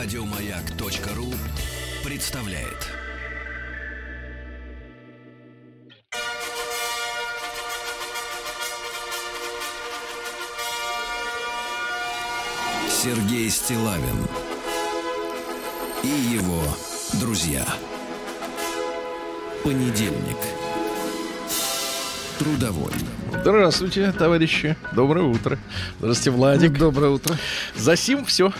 Радиомаяк.ру представляет. Сергей Стилавин и его друзья. Понедельник. Трудовой. Здравствуйте, товарищи. Доброе утро. Здравствуйте, Владик. Доброе утро. За сим все.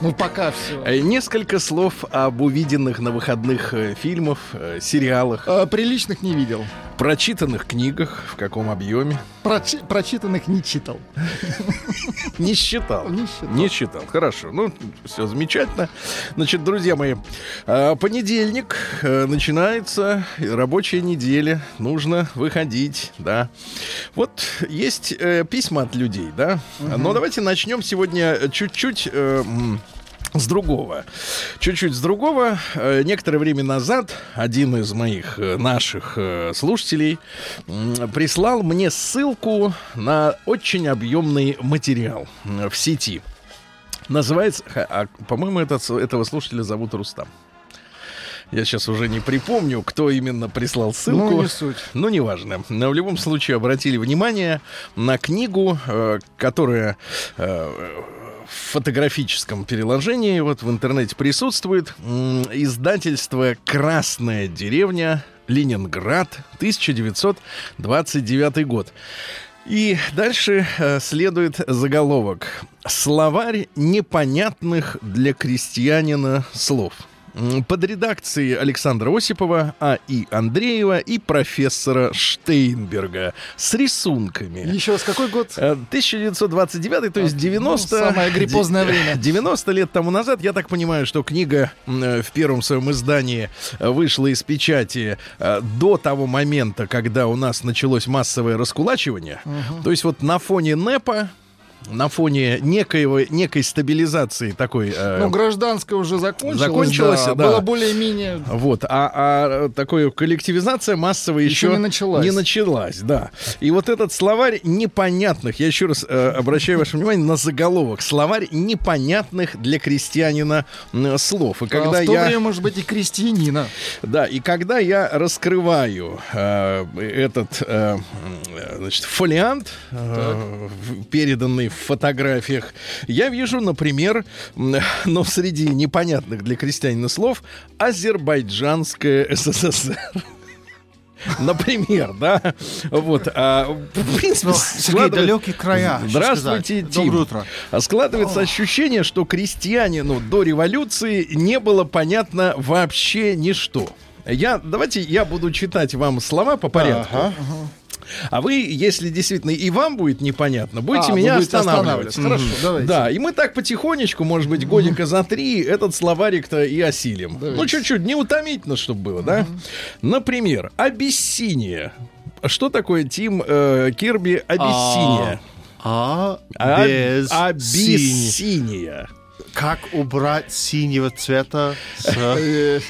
Ну, пока все. Э, Несколько слов об увиденных на выходных э, фильмах, э, сериалах, А, приличных не видел. Прочитанных книгах, в каком объеме. Прочи- прочитанных не читал. Не считал. Не считал. Не считал. Хорошо. Ну, все замечательно. Значит, друзья мои, э, понедельник э, начинается, рабочая неделя. Нужно выходить, да. Вот есть э, письма от людей, да. Но давайте начнем сегодня чуть-чуть... с другого. Чуть-чуть с другого. Э, Некоторое время назад один из моих э, наших э, слушателей прислал мне ссылку на очень объемный материал в сети. Называется, а, по-моему, этот, этого слушателя зовут Рустам. Я сейчас уже не припомню, кто именно прислал ссылку. Ну, не суть. Ну, неважно. Но в любом случае обратили внимание на книгу, э, которая э, фотографическом переложении вот в интернете присутствует. Издательство «Красная деревня», Ленинград, 1929 год. И дальше э, следует заголовок. Словарь непонятных для крестьянина слов. Под редакцией Александра Осипова, А.И. Андреева и профессора Штейнберга с рисунками. Еще раз, какой год? Э, 1929, то есть А, 90... ну, самое гриппозное время. 90 лет тому назад, я так понимаю, что книга э, в первом своем издании э, вышла из печати э, до того момента, когда у нас началось массовое раскулачивание. То есть вот на фоне НЭПа, на фоне некоего, некой стабилизации такой... э, Ну, гражданская уже закончилась. Закончилась, да. Было более-менее... вот, а, а такой коллективизация массовая еще, Еще не началась. Не началась, да. И вот этот словарь непонятных, я еще раз э, обращаю ваше внимание на заголовок, словарь непонятных для крестьянина слов. И А когда в то я, время, может быть, и крестьянина. да, и когда я раскрываю э, этот э, м, значит, фолиант, э, переданный в фотографиях, я вижу, например, но среди непонятных для крестьянина слов, Азербайджанская СССР. Например, да, вот, а, в принципе, Сергей, складывает- далекие края. Здравствуйте. Тим. Доброе утро. Складывается ощущение, что крестьянину до революции не было понятно вообще ничто. Я, давайте я буду читать вам слова по порядку. Ага. А вы, если действительно и вам будет непонятно, будете А, меня будете останавливать. останавливать. Хорошо, давайте. Да, и мы так потихонечку, может быть, годика за три этот словарик-то и осилим. Давайте. Ну, чуть-чуть, не утомительно, чтобы было, да? Например, Абиссиния. Что такое, Тим э, Кирби, Абиссиния? А, А- без. Абиссиния. Как убрать синего цвета с... Э,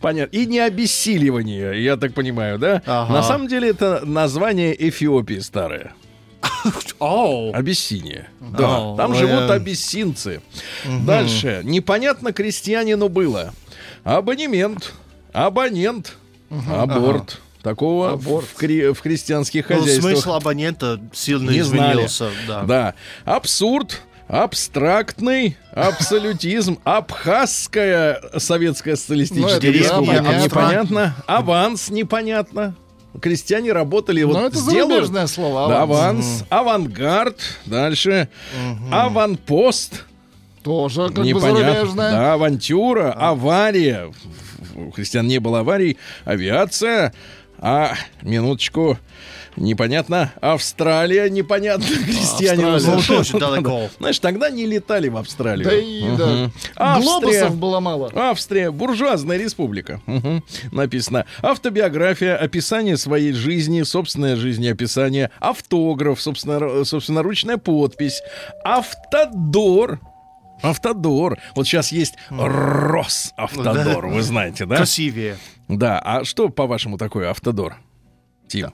Понятно. И не обессиливание, я так понимаю, да? Ага. На самом деле это название Эфиопии старое. Оу. Абиссиния. Да. Там живут э. абиссинцы. Дальше. Непонятно крестьянину было. Абонемент. Абонент. Аборт. Такого В, кре- в крестьянских Ну, хозяйствах. смысл абонента сильно не знали. изменился. Да. Да. Абсурд, абстрактный, абсолютизм, абхазская советская социалистическая Ну, республика. непонятно. Аванс непонятно. Крестьяне работали, Ну, вот это сделают- слово. Да, аванс. авангард, дальше аванпост, Тоже как бы непонятно, зарубежное. да, авантюра, авария, у христиан не было аварий, авиация, а, минуточку, непонятно, Австралия, непонятно, Австралия. Ну, далеко. Знаешь, тогда не летали в Австралию. Да и да. Мгм. Австрия. Глобусов было мало. Австрия, буржуазная республика. Написано. Автобиография, описание своей жизни, собственное жизнеописание, автограф, собственно, собственноручная подпись, автодор. Автодор. Вот сейчас есть Росавтодор, вы знаете, да? Красивее. Да. А что, по-вашему, такое автодор? Тим.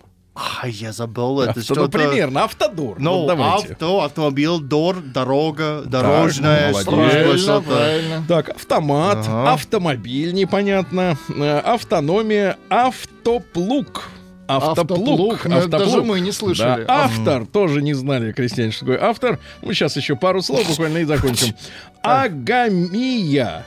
А, я забыл, это Авто- что-то... ну, примерно, автодор. Ну, давайте. авто, автомобиль, дор, дорога, дорожная молодец. служба, Правильно, что-то. правильно. Так, автомат, Ага. автомобиль, непонятно, э, автономия, автоплуг. Автоплуг. Автоплуг, ну, это даже мы не слышали. Да, Автор, тоже не знали, крестьяне, что такое автор. Мы сейчас еще пару слов буквально и закончим. Агамия.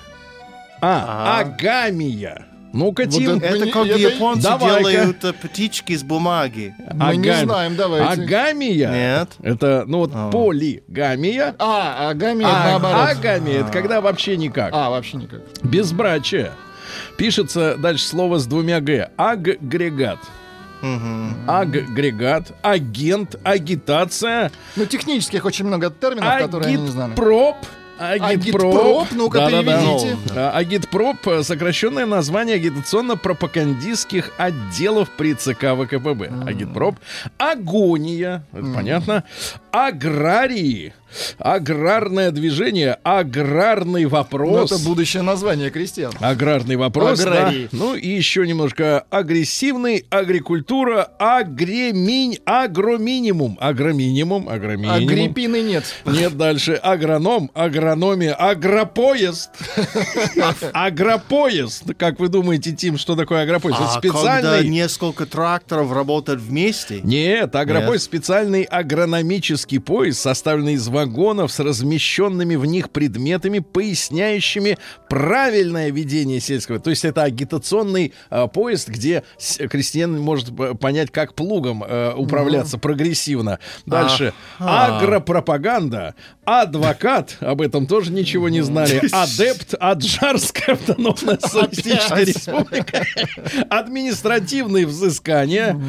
А, А. агамия. Ну-ка, Вот Тим. это- Это как это- японцы Давай-ка. делают э, птички из бумаги. Мы не знаем, давайте. Агамия. Нет. Это, ну вот, А. полигамия. А, агами А, наоборот. агамия, это когда вообще никак. А, вообще никак. Безбрачие. Пишется дальше слово с двумя г. Агрегат. Мгм. Агрегат, агент, агитация, Ну, технических очень много терминов, которые они не знали. Агитпроп. Агитпроп, ну-ка, Да-да-да. переведите. А, Агитпроп, э, сокращенное название агитационно-пропагандистских отделов при ЦК ВКПБ. Агитпроп. Агония, это понятно. Аграрии. Аграрное движение. Аграрный Ну, вопрос. это будущее название крестьян. Аграрный вопрос, да. Ну и еще немножко агрессивный, агрикультура, агреминь, агроминимум, агроминимум, агроминимум. гриппины нет. Нет, дальше агроном, агрономия, агропоезд. Агропоезд. Как вы думаете, Тим, что такое агропоезд? Это А когда специальный... несколько тракторов работают вместе? Нет, агропоезд специальный агрономический поезд, составленный из вагонов с размещенными в них предметами, поясняющими правильное ведение сельского. То есть это агитационный а, поезд, где с- крестьян может п- понять, как плугом э, управляться прогрессивно. Дальше. Ага. агропропаганда, адвокат, об этом тоже ничего не знали, адепт, Аджарская автономная социалистическая республика, административные взыскания,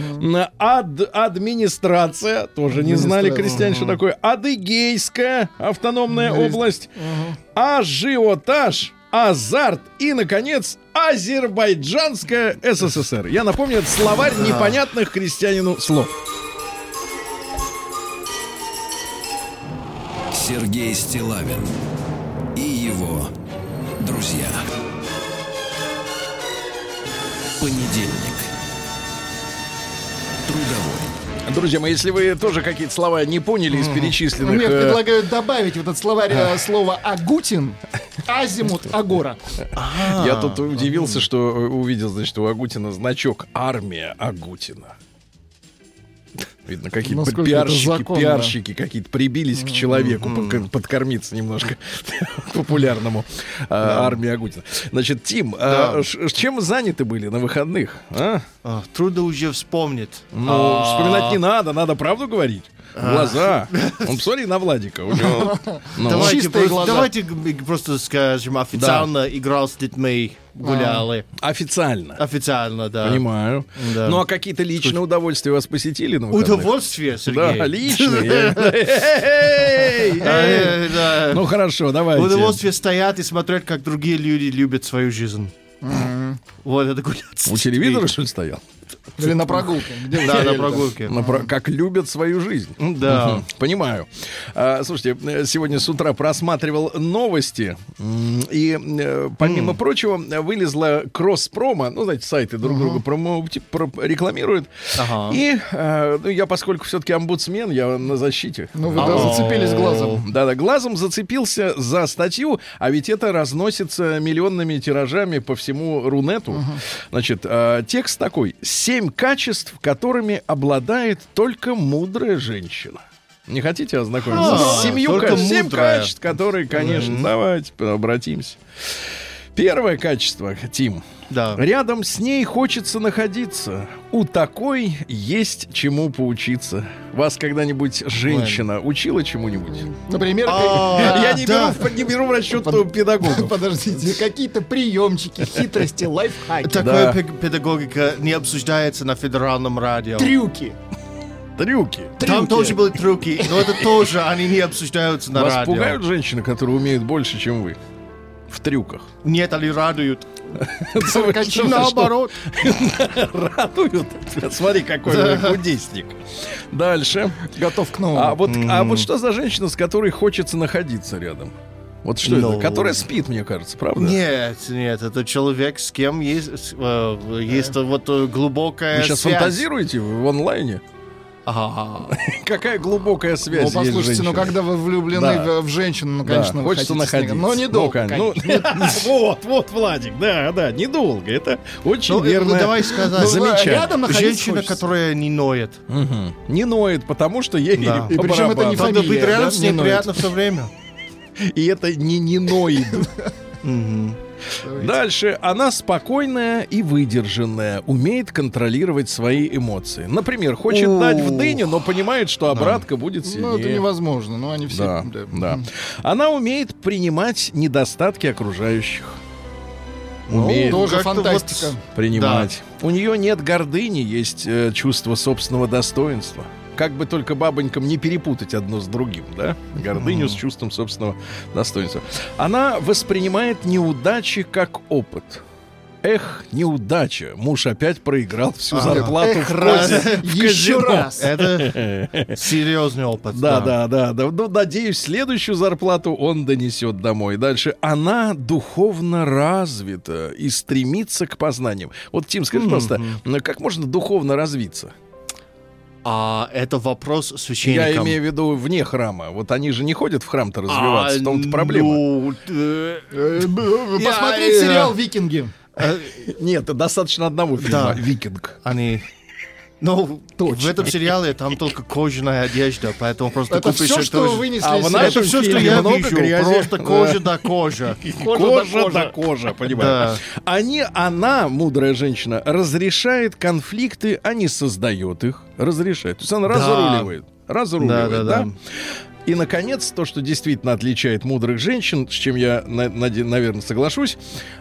ад, администрация, тоже не знали крестьяне, что такое, адыгейская автономная область, ажиотаж, азарт и, наконец, Азербайджанская СССР. Я напомню, это словарь непонятных крестьянину слов. Сергей Стилавин и его друзья. Понедельник. Трудовой. Друзья мои, если вы тоже какие-то слова не поняли из перечисленных... Мне э, предлагают добавить в этот словарь э, слово агутин, азимут, агора. Я тут удивился, что увидел, значит, у Агутина значок «Армия Агутина». Видно, какие-то пиарщики, пиарщики какие-то прибились к человеку, пока- подкормиться немножко популярному а, армии Агутина. Значит, Тим, а, Да. ш- чем заняты были на выходных? а? А, трудно уже вспомнить. Ну, вспоминать не надо, надо правду говорить. В глаза. Он посмотри на Владика. у него, ну, Давайте, просто, глаза. давайте просто скажем, официально играл с детьми, гуляли. Официально. Официально, да. Понимаю. Да. Ну, а какие-то личные удовольствия вас посетили на выходных? Удовольствие, Сергей. Да, личные. А, да. Ну хорошо, давайте. Удовольствие стоять и смотреть, как другие люди любят свою жизнь. Вот это гулять. У телевизора, что ли, стоял? Или на прогулке. Где Да, на прогулке. На про- Как любят свою жизнь. Да. Мгм, Понимаю. А, Слушайте, сегодня с утра просматривал новости, и, э, помимо прочего, вылезла Кроспрома, ну, знаете, сайты друг друга промо- про- рекламируют. Ага. И э, ну, я, поскольку все-таки омбудсмен, я на защите. Ну, вы да, зацепились глазом. Да-да, глазом зацепился за статью, а ведь это разносится миллионными тиражами по всему Рунету. Значит, э, текст такой. «Семь качеств, которыми обладает только мудрая женщина». Не хотите ознакомиться А, с семью? Семь качеств, которые, конечно, давайте обратимся. Первое качество, Тим. Да. Рядом с ней хочется находиться. У такой есть чему поучиться. Вас когда-нибудь женщина учила чему-нибудь? Например, А, Я не, да. беру, в- не беру в расчет педагогов. подождите, какие-то приемчики, хитрости, лайфхаки, Такая Да. пе- педагогика не обсуждается на федеральном радио. трюки. Трюки. Там трюки. тоже были трюки, но это тоже, они не обсуждаются на Вас радио. пугают женщины, которые умеют больше, чем вы? В трюках. Нет, они радуют. Наоборот. Радуют. Смотри, какой вы кудесник. Дальше. Готов к новому. А вот, а вот что за женщина, с которой хочется находиться рядом? Вот что Ну. это? Которая спит, мне кажется, правда? Нет, нет, это человек, с кем есть, э, есть вот э, глубокая Вы сейчас связь. фантазируете в онлайне? Ага. Какая глубокая Ну, связь есть с послушайте, ну когда вы влюблены Да. в, женщину, ну, конечно, хочется находиться. Но недолго, ну, конечно. вот, вот, Владик, да, да, недолго. Это очень Ну, верно. ну, давай сказать. Ну, рядом Женщина, хочется. которая не ноет. Не ноет, потому что ей И причем это не барабану. Надо быть Фамилия, рядом да, с ней не ноет. приятно все время. И это не не Дальше. Она спокойная и выдержанная, умеет контролировать свои эмоции. Например, хочет Ух. дать в дыню, но понимает, что обратка будет Ну, это сильнее. невозможно. Ну, они все... Да, да. Она умеет принимать недостатки окружающих. Ну, Умеет тоже как-то фантастика. принимать. У нее нет гордыни, есть э, чувство собственного достоинства. Как бы только бабонькам не перепутать одно с другим, да? Гордыню с чувством собственного достоинства. Она воспринимает неудачи как опыт. Эх, неудача. Муж опять проиграл всю Ага. зарплату Эх, в раз, в еще раз. Это серьезный опыт. Да, да, да, да. Ну, надеюсь, следующую зарплату он донесет домой. Дальше. Она духовно развита и стремится к познаниям. Вот, Тим, скажи, пожалуйста, как можно духовно развиться? А это вопрос священникам. Я имею в виду вне храма. Вот они же не ходят в храм-то развиваться. в том-то проблема. ну, э, Э, э, Я- Посмотреть я- сериал «Викинги». э, Нет, достаточно одного фильма. Викинг. Они... Ну, Точно. в этом сериале там только кожаная одежда, поэтому просто Это купишь все, это что тоже. вынесли А из в нашем Это все, что я вижу. грязи. Просто Да. кожа до кожи. Кожа, до кожа, понимаешь? Да. Они, она, мудрая женщина, разрешает конфликты, а не создает их. Разрешает. То есть она Да. разруливает. Разруливает, Да, да, да, да. И, наконец, то, что действительно отличает мудрых женщин, с чем я, наверное, соглашусь,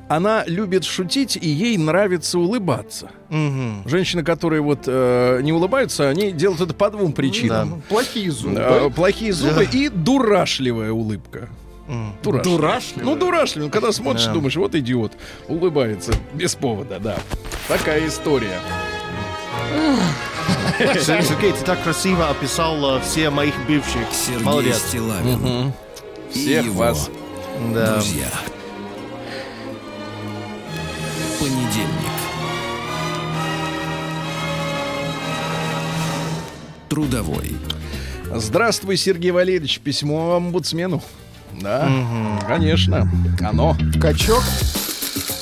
она любит шутить, и ей нравится улыбаться. Мгм. Женщины, которые вот э, не улыбаются, они делают это по двум причинам. Ну, Плохие зубы. Э, плохие зубы и дурашливая улыбка. Дурашливая. Дурашливая? Ну, дурашливая. Когда смотришь, Да. думаешь, вот идиот. Улыбается без повода, да. Такая история. Сер- Сергей, ты так красиво описал э, все моих бывших. Сергей Молодец. Стилавин и Всех его вас. Да. друзья. Понедельник. Трудовой. Здравствуй, Сергей Валерьевич. Письмо омбудсмену. Да, конечно. Оно. Качок.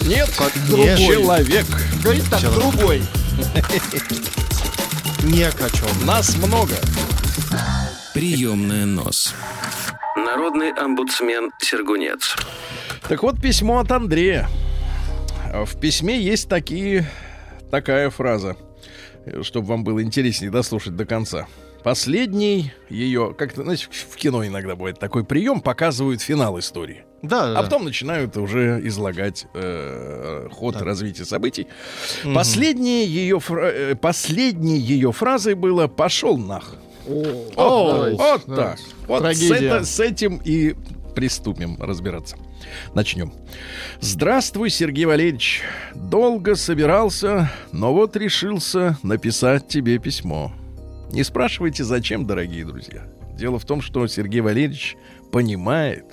Нет, Нет. человек. Говорит так, другой. Не качом. Нас много. Приемная нос. Народный омбудсмен Сергунец. Так вот, письмо от Андрея. В письме есть такие, такая фраза, чтобы вам было интереснее дослушать до конца. Последний ее, как-то, знаете, в кино иногда бывает такой прием, показывают финал истории. Да, да. А потом начинают уже излагать э, ход развития событий. Последней ее, фра- э, последней ее фразой было «пошел нах». О, Вот, давайте, вот да. так. Вот с, Трагедия. это- с этим и приступим разбираться. Начнем. Здравствуй, Сергей Валерьевич. Долго собирался, но вот решился написать тебе письмо. Не спрашивайте, зачем, дорогие друзья. Дело в том, что Сергей Валерьевич понимает,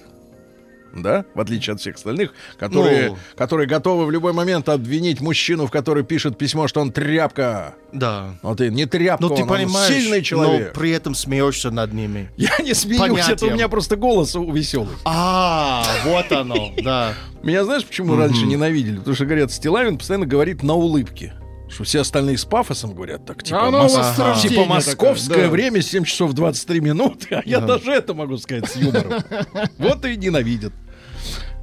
да, в отличие от всех остальных, которые, Ну. которые готовы в любой момент обвинить мужчину, в который пишет письмо, что он тряпка. Да. Но ты не тряпка, Ну, ты он, он понимаешь, сильный человек. но при этом смеешься над ними. Я не смеюсь, это у Понятием. меня просто голос веселый. А, вот оно, да. Меня знаешь, почему раньше ненавидели? Потому что, говорят, Стилавин постоянно говорит на улыбке. Что все остальные с пафосом говорят так, типа, А оно у мос- рождения типа московское такое, да. время 7 часов 23 минуты, а я даже это могу сказать с юмором. Вот и ненавидят.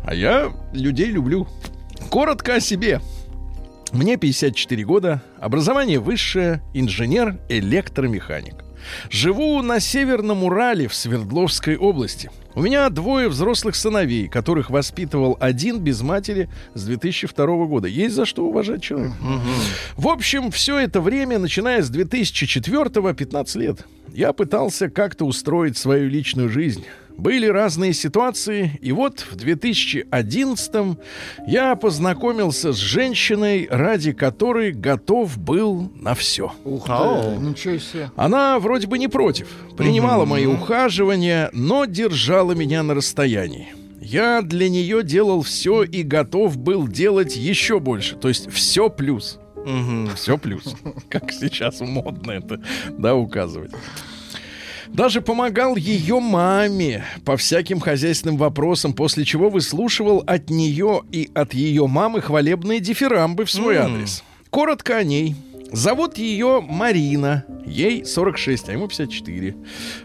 А я людей люблю. Коротко о себе. Мне 54 года, образование высшее, инженер-электромеханик. Живу на Северном Урале в Свердловской области. У меня двое взрослых сыновей, которых воспитывал один без матери с 2002 года. Есть за что уважать человека. В общем, все это время, начиная с 2004 15 лет, я пытался как-то устроить свою личную жизнь. Были разные ситуации, и вот в 2011 я познакомился с женщиной, ради которой готов был на все. Ух ты, ничего себе. Она вроде бы не против, принимала мои ухаживания, но держала меня на расстоянии. Я для нее делал все и готов был делать еще больше. То есть все плюс. Мгм. Все плюс. Как сейчас модно это, да, указывать. Даже помогал ее маме по всяким хозяйственным вопросам, после чего выслушивал от нее и от ее мамы хвалебные дифирамбы в свой М. адрес. Коротко о ней. Зовут ее Марина. Ей 46, а ему 54.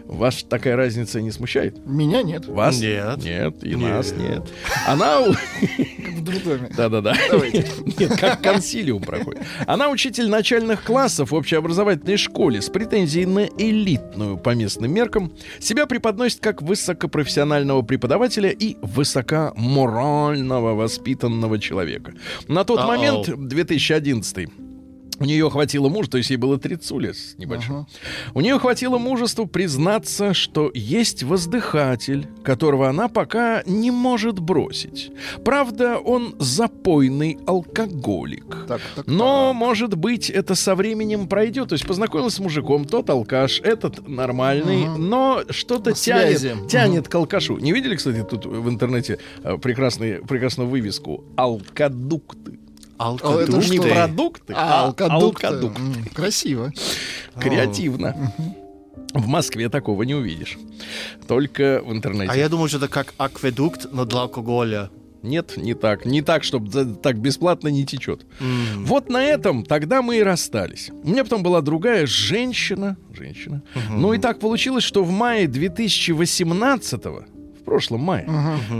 Вас такая разница не смущает? Меня нет. Вас? Нет. Нет, и Нет. нас нет. Она... В дурдоме. Да-да-да. Нет, как консилиум проходит. Она учитель начальных классов в общеобразовательной школе с претензией на элитную по местным меркам. Себя преподносит как высокопрофессионального преподавателя и высокоморального воспитанного человека. На тот момент, 2011 у нее хватило мужа, то есть ей было 30 лет с небольшим. Ага. У нее хватило мужества признаться, что есть воздыхатель, которого она пока не может бросить. Правда, он запойный алкоголик. Так, так, Но, может быть, это со временем пройдет. То есть познакомилась с мужиком, тот алкаш, этот нормальный, Мгм. но что-то На связи. тянет, тянет к алкашу. Не видели, кстати, тут в интернете э, прекрасный, прекрасную вывеску? Алкодукты. А это Алкодукты. Не продукты, А, а алкодукт. алкодукт. М, Красиво. Креативно. В Москве такого не увидишь. Только в интернете. А я думаю, что это как акведукт, но для алкоголя. Нет, не так. Не так, чтобы так бесплатно не течет. М. Вот на этом тогда мы и расстались. У меня потом была другая женщина. Женщина. Ну и так получилось, что в мае 2018 в прошлом мае,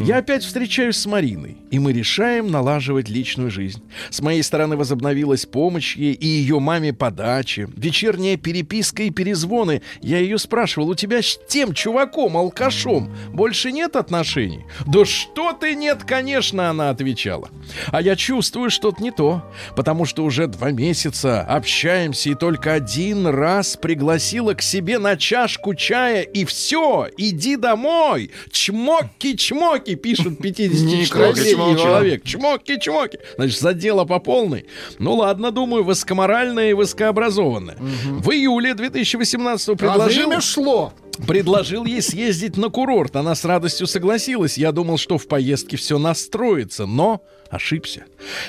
я опять встречаюсь с Мариной, и мы решаем налаживать личную жизнь. С моей стороны возобновилась помощь ей и ее маме подачи, вечерняя переписка и перезвоны. Я ее спрашивал, у тебя с тем чуваком, алкашом, больше нет отношений? Да что ты нет, конечно, она отвечала. А я чувствую что-то не то, потому что уже два месяца общаемся и только один раз пригласила к себе на чашку чая, и все, иди домой. Чмоки-чмоки, пишет 54-летний Некрасиво. человек. Чмоки-чмоки. Значит, задела по полной. Ну ладно, думаю, высокоморальная и высокообразованная. В июле 2018 А предложил... время шло. Предложил ей съездить на курорт. Она с радостью согласилась. Я думал, что в поездке все настроится, но ошибся.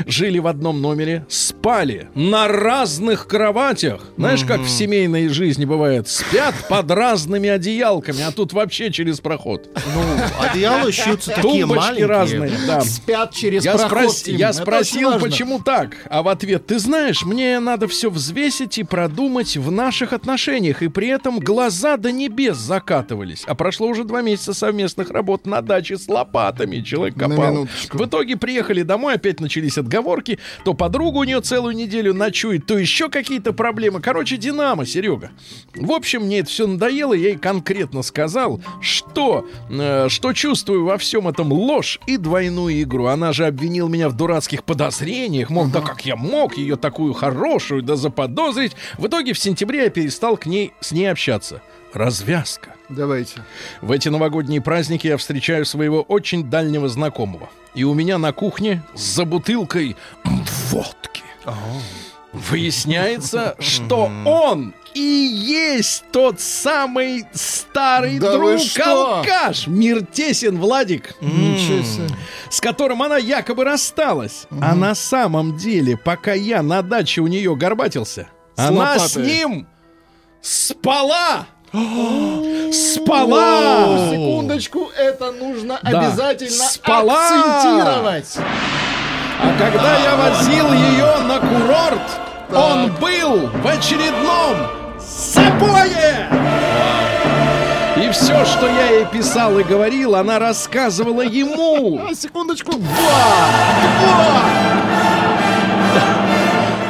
Жили в одном номере, спали на разных кроватях. Знаешь, как в семейной жизни бывает? Спят под разными одеялками, а тут вообще через проход. Ну, одеяла шьются такие Тумбочки маленькие. разные, да. Спят через Я, проход. спрос- Тим. я спросил, почему так, а в ответ, ты знаешь, мне надо все взвесить и продумать в наших отношениях, и при этом глаза до небес закатывались. А прошло уже два месяца совместных работ на даче с лопатами, человек копал. В итоге приехали домой, опять начались отговорки, то подруга у нее целую неделю ночует, то еще какие-то проблемы. Короче, Динамо, Серега. В общем, мне это все надоело, я ей конкретно сказал, что, э, что чувствую во всем этом ложь и двойную игру. Она же обвинила меня в дурацких подозрениях, мол, да как я мог ее такую хорошую да заподозрить. В итоге в сентябре я перестал к ней, с ней общаться. Развязка. Давайте. В эти новогодние праздники я встречаю своего очень дальнего знакомого. И у меня на кухне за бутылкой водки. Выясняется, что он и есть тот самый старый Да друг алкаш Мир тесен, Владик, с которым она якобы рассталась. А на самом деле, пока я на даче у нее горбатился, С она с ним спала. Спала! Секундочку, это нужно Да. обязательно Спала. акцентировать. А когда я возил ее на курорт, он был в очередном запое! И все, что я ей писал и говорил, она рассказывала ему. Секундочку.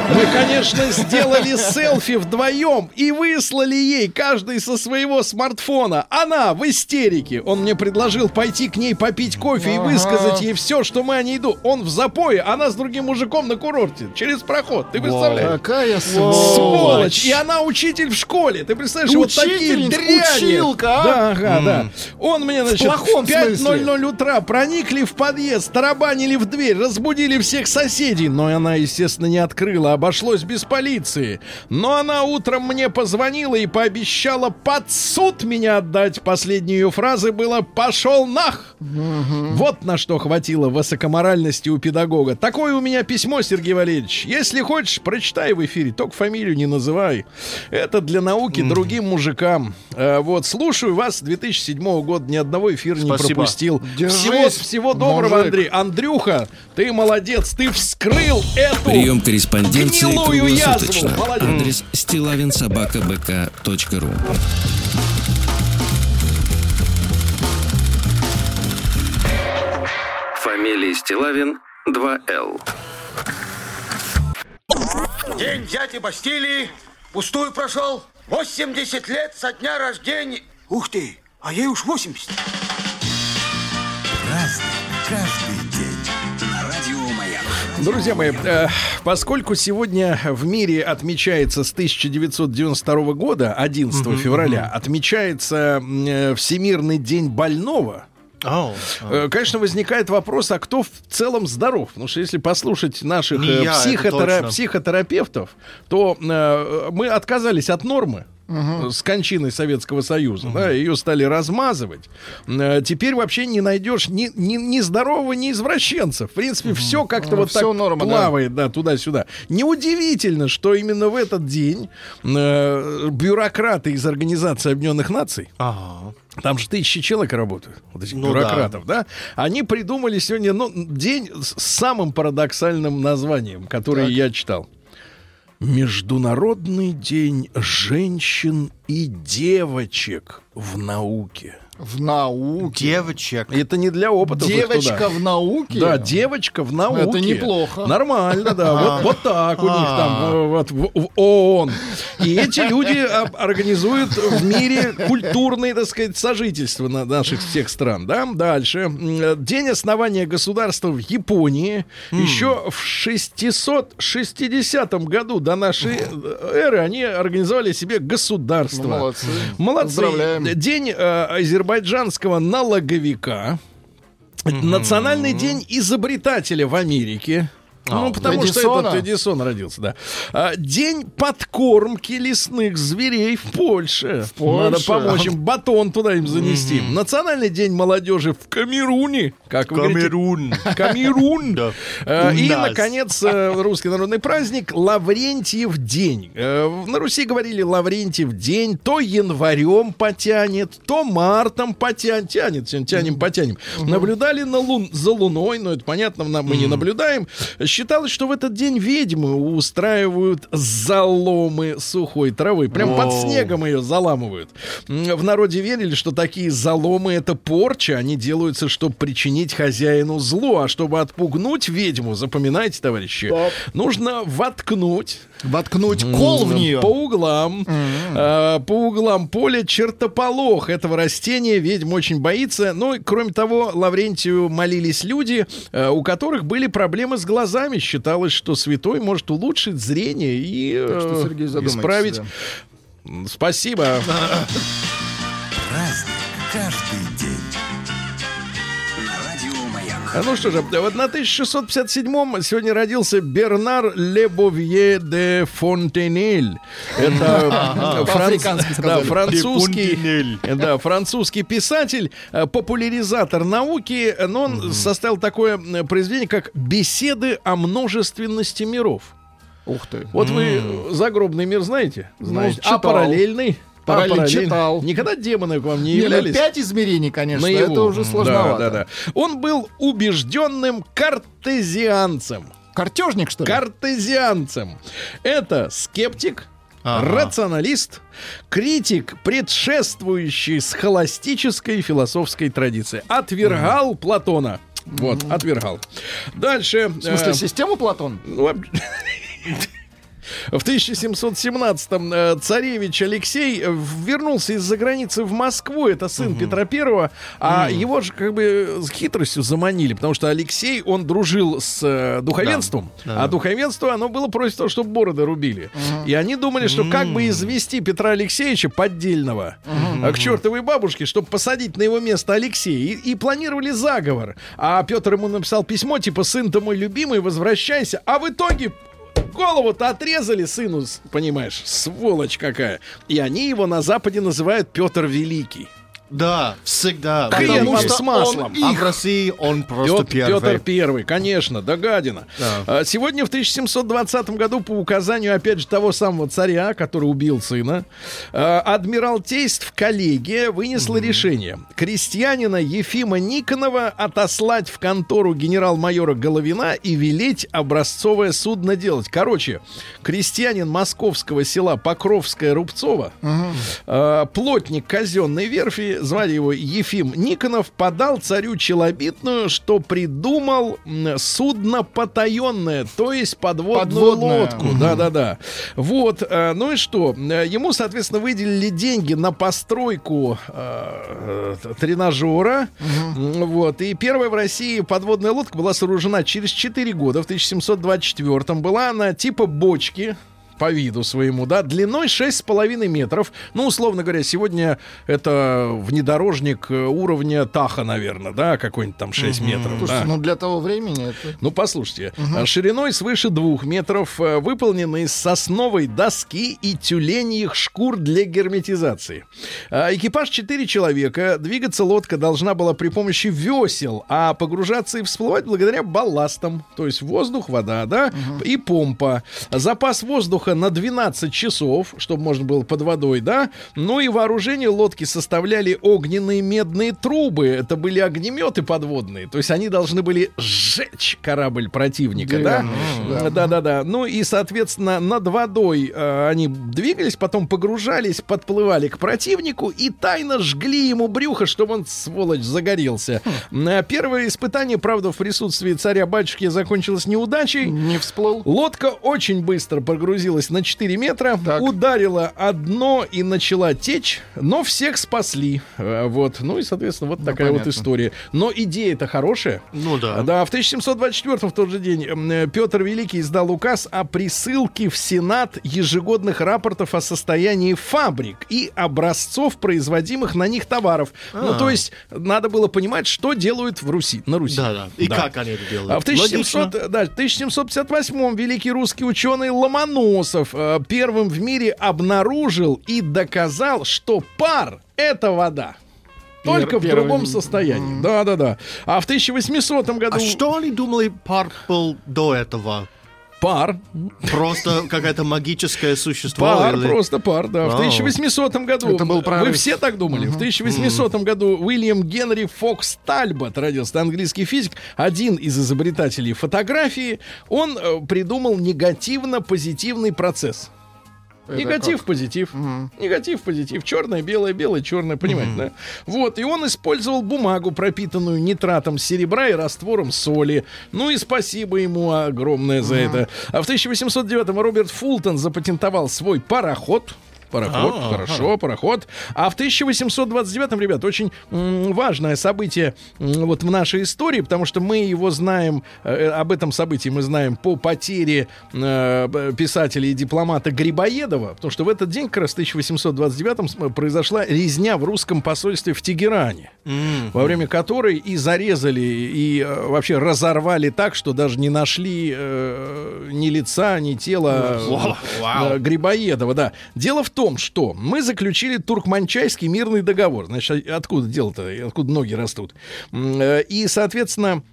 Мы, конечно, сделали селфи вдвоем и выслали ей каждый со своего смартфона. Она в истерике. Он мне предложил пойти к ней попить кофе и высказать ей все, что мы о ней думаем. Он в запое, она с другим мужиком на курорте. Через проход. Ты представляешь? Какая Сволочь! И она учитель в школе. Ты представляешь, вот такие дряни. училка, а? Да, ага, да. Он мне, значит, в 5.00 смысле. утра проникли в подъезд, тарабанили в дверь, разбудили всех соседей. Но она, естественно, не открыла, а обошлось без полиции. Но она утром мне позвонила и пообещала под суд меня отдать. Последней ее фразы было «пошел нах». Вот на что хватило высокоморальности у педагога. Такое у меня письмо, Сергей Валерьевич. Если хочешь, прочитай в эфире, только фамилию не называй. Это для науки другим мужикам. Э, вот, слушаю вас с 2007 года, ни одного эфира не Спасибо. пропустил. Держись, Всего, всего доброго, мужик. Андрей. Андрюха, ты молодец, ты вскрыл эту... Прием корреспонденции Язву. круглосуточно. Адрес стилавинсобакабк.ру Фамилия Стилавин 2Л. День дяди Бастилии пустую прошел. 80 лет со дня рождения. Ух ты, а ей уж 80. Друзья мои, э, поскольку сегодня в мире отмечается с 1992 года, 11 февраля, отмечается э, Всемирный день больного, Ау. Э, Конечно, возникает вопрос, а кто в целом здоров? Потому что если послушать наших Не э, я, психотера- точно. психотерапевтов, то э, мы отказались от нормы. Э, С кончиной Советского Союза, да, ее стали размазывать. Э, Теперь вообще не найдешь ни, ни, ни здорового, ни извращенца. В принципе, все как-то Ну, вот так норма, да. плавает, да, туда-сюда. Неудивительно, что именно в этот день э, бюрократы из Организации Объединенных Наций Ага. там же тысячи человек работают, вот этих Ну бюрократов, да. Они придумали сегодня ну, день с самым парадоксальным названием, который я читал. Международный день женщин и девочек в науке. В науке. Девочек. Это не для опытов. их Девочка в науке? Да, девочка в науке. Это неплохо. Нормально, да. Вот, вот так у них там э, вот, в, в ООН. И эти люди а, организуют в мире культурное, так сказать, сожительство на наших всех стран. Да? Дальше. День основания государства в Японии. Еще в 660 году до нашей э, эры они организовали себе государство. Молодцы. Молодцы. Поздравляем. День э, азербайджанского налоговика. Национальный день изобретателя в Америке. Ну, потому Эдисона? что этот Эдисон родился, да. А, день подкормки лесных зверей в Польше. Надо Польше? помочь им батон туда им занести. Национальный день молодежи в Камеруне. Как вы говорите? Камерун. Камерун. Да. У И, наконец, э, русский народный праздник Лаврентьев день. Э, На Руси говорили Лаврентьев день. То январем потянет, то мартом потянет. Тянет, тянем, тянем, потянем. Наблюдали на лун, за луной, но это понятно, мы не наблюдаем. Считалось, что в этот день ведьмы устраивают заломы сухой травы. Прям под снегом ее заламывают. В народе верили, что такие заломы это порча. Они делаются, чтобы причинить хозяину зло. А чтобы отпугнуть ведьму, запоминайте, товарищи, нужно воткнуть Воткнуть кол в нее. по углам, э, по углам поля чертополох этого растения ведьм очень боится. Ну, и, кроме того, Лаврентию молились люди, э, у которых были проблемы с глазами. Считалось, что святой может улучшить зрение и э, Так что, Сергей, задумайтесь, исправить. да. Спасибо. А Ну что же, на 1657-м сегодня родился Бернар Лебовье де Фонтенель. Это франц- По-африкански да, французский, Фонтенель. да, французский писатель, э, популяризатор науки, но он составил такое э, произведение, как «Беседы о множественности миров». Ух ты. Вот вы загробный мир знаете? Знаете. а читал. параллельный? А Параллель читал. Никогда демоны к вам не Не, ну, являлись? пять измерений, конечно, Наяву. это уже сложновато. Да, да, да. Он был убежденным картезианцем. Картежник, что ли? Картезианцем. Это скептик, Ага. рационалист, критик, предшествующий схоластической философской традиции. Отвергал Платона. Вот, отвергал. Дальше. В смысле, э, систему Платон? В 1717-м э, царевич Алексей вернулся из-за границы в Москву. Это сын Петра Первого. А его же как бы с хитростью заманили, потому что Алексей, он дружил с э, духовенством, Да. а духовенство, оно было против того, чтобы бороды рубили. И они думали, что как бы извести Петра Алексеевича поддельного э, к чертовой бабушке, чтобы посадить на его место Алексея. И, и планировали заговор. А Петр ему написал письмо, типа, сын ты мой любимый, возвращайся. А в итоге голову-то отрезали сыну, понимаешь, сволочь какая. И они его на Западе называют Петр Великий. Да, всегда. Хрен Потому что с маслом. он А в России он просто Петр, первый. Петр Первый, конечно, да гадина. Да. Сегодня в 1720 году по указанию, опять же, того самого царя, который убил сына, а, Адмиралтейств коллегия вынесла решение крестьянина Ефима Никонова отослать в контору генерал-майора Головина и велеть образцовое судно делать. Короче, крестьянин московского села Покровская Рубцова, а, плотник казенной верфи, звали его Ефим Никонов, подал царю Челобитную, что придумал судно потаенное, то есть подводную Подводное. лодку. Да-да-да. Вот, э, ну и что? Э, Ему, соответственно, выделили деньги на постройку э, тренажера. Вот. И первая в России подводная лодка была сооружена через 4 года, в 1724 Была она типа бочки, по виду своему, да, длиной 6,5 метров. Ну, условно говоря, сегодня это внедорожник э, уровня Таха, наверное, да, какой-нибудь там 6 метров. Слушайте, да. ну для того времени это... Ну, послушайте, а, шириной свыше двух метров, э, выполнены из сосновой доски и тюленьих шкур для герметизации. Экипаж 4 человека. Двигаться лодка должна была при помощи весел, а погружаться и всплывать благодаря балластам. То есть воздух, вода, да, и помпа. Запас воздуха на 12 часов, чтобы можно было под водой, да. Ну и вооружение лодки составляли огненные медные трубы. Это были огнеметы подводные. То есть они должны были сжечь корабль противника, да? Деревянные, Да, да, да. Ну и, соответственно, над водой э, они двигались, потом погружались, подплывали к противнику и тайно жгли ему брюхо, чтобы он, сволочь, загорелся. Э, Первое испытание, правда, в присутствии царя-батюшки закончилось неудачей. Не всплыл. Лодка очень быстро погрузилась на 4 метра, Так. ударила о дно и начала течь, но всех спасли. Э, Вот. Ну и, соответственно, вот такая вот понятно. история. Но идея-то хорошая. Ну да. Да, в 1724 в тот же день м, Петр Великий издал указ о присылке в Сенат ежегодных рапортов о состоянии фабрик и образцов производимых на них товаров. Ну, А. то есть надо было понимать, что делают в Руси, на Руси. Да, да. И как они это делают? А в 1700, Логично. да, 1758 великий русский ученый Ломоносов э, первым в мире обнаружил и доказал, что пар — это вода. Только в первый- другом состоянии. Да, да, да. А в 1800 году А что они думали, пар был до этого? Пар, Просто какое-то магическое существо? пар, или- просто пар, да. В Вау. 1800 году, Это был вы прорыв. все так думали, в 1800 году Уильям Генри Фокс Тальбот родился, английский физик, один из изобретателей фотографии, он э, придумал негативно-позитивный процесс. Негатив, как? позитив. Негатив, позитив. Черное, белое, белое, черное. Понимаете, да? Вот. И он использовал бумагу, пропитанную нитратом серебра и раствором соли. Ну и спасибо ему огромное за это. А в 1809-м Роберт Фултон запатентовал свой пароход. Пароход, А, хорошо, пароход. А в 1829-м, ребят, очень важное событие вот в нашей истории, потому что мы его знаем, э, об этом событии мы знаем по потере э, писателя и дипломата Грибоедова, потому что в этот день, как раз в 1829-м, с- произошла резня в русском посольстве в Тегеране, М. во время которой и зарезали, и э, вообще разорвали так, что даже не нашли э, ни лица, ни тела э, Грибоедова, да. Дело в том, что мы заключили Туркманчайский мирный договор. Значит, а- откуда дело-то, откуда ноги растут? Э, И, соответственно,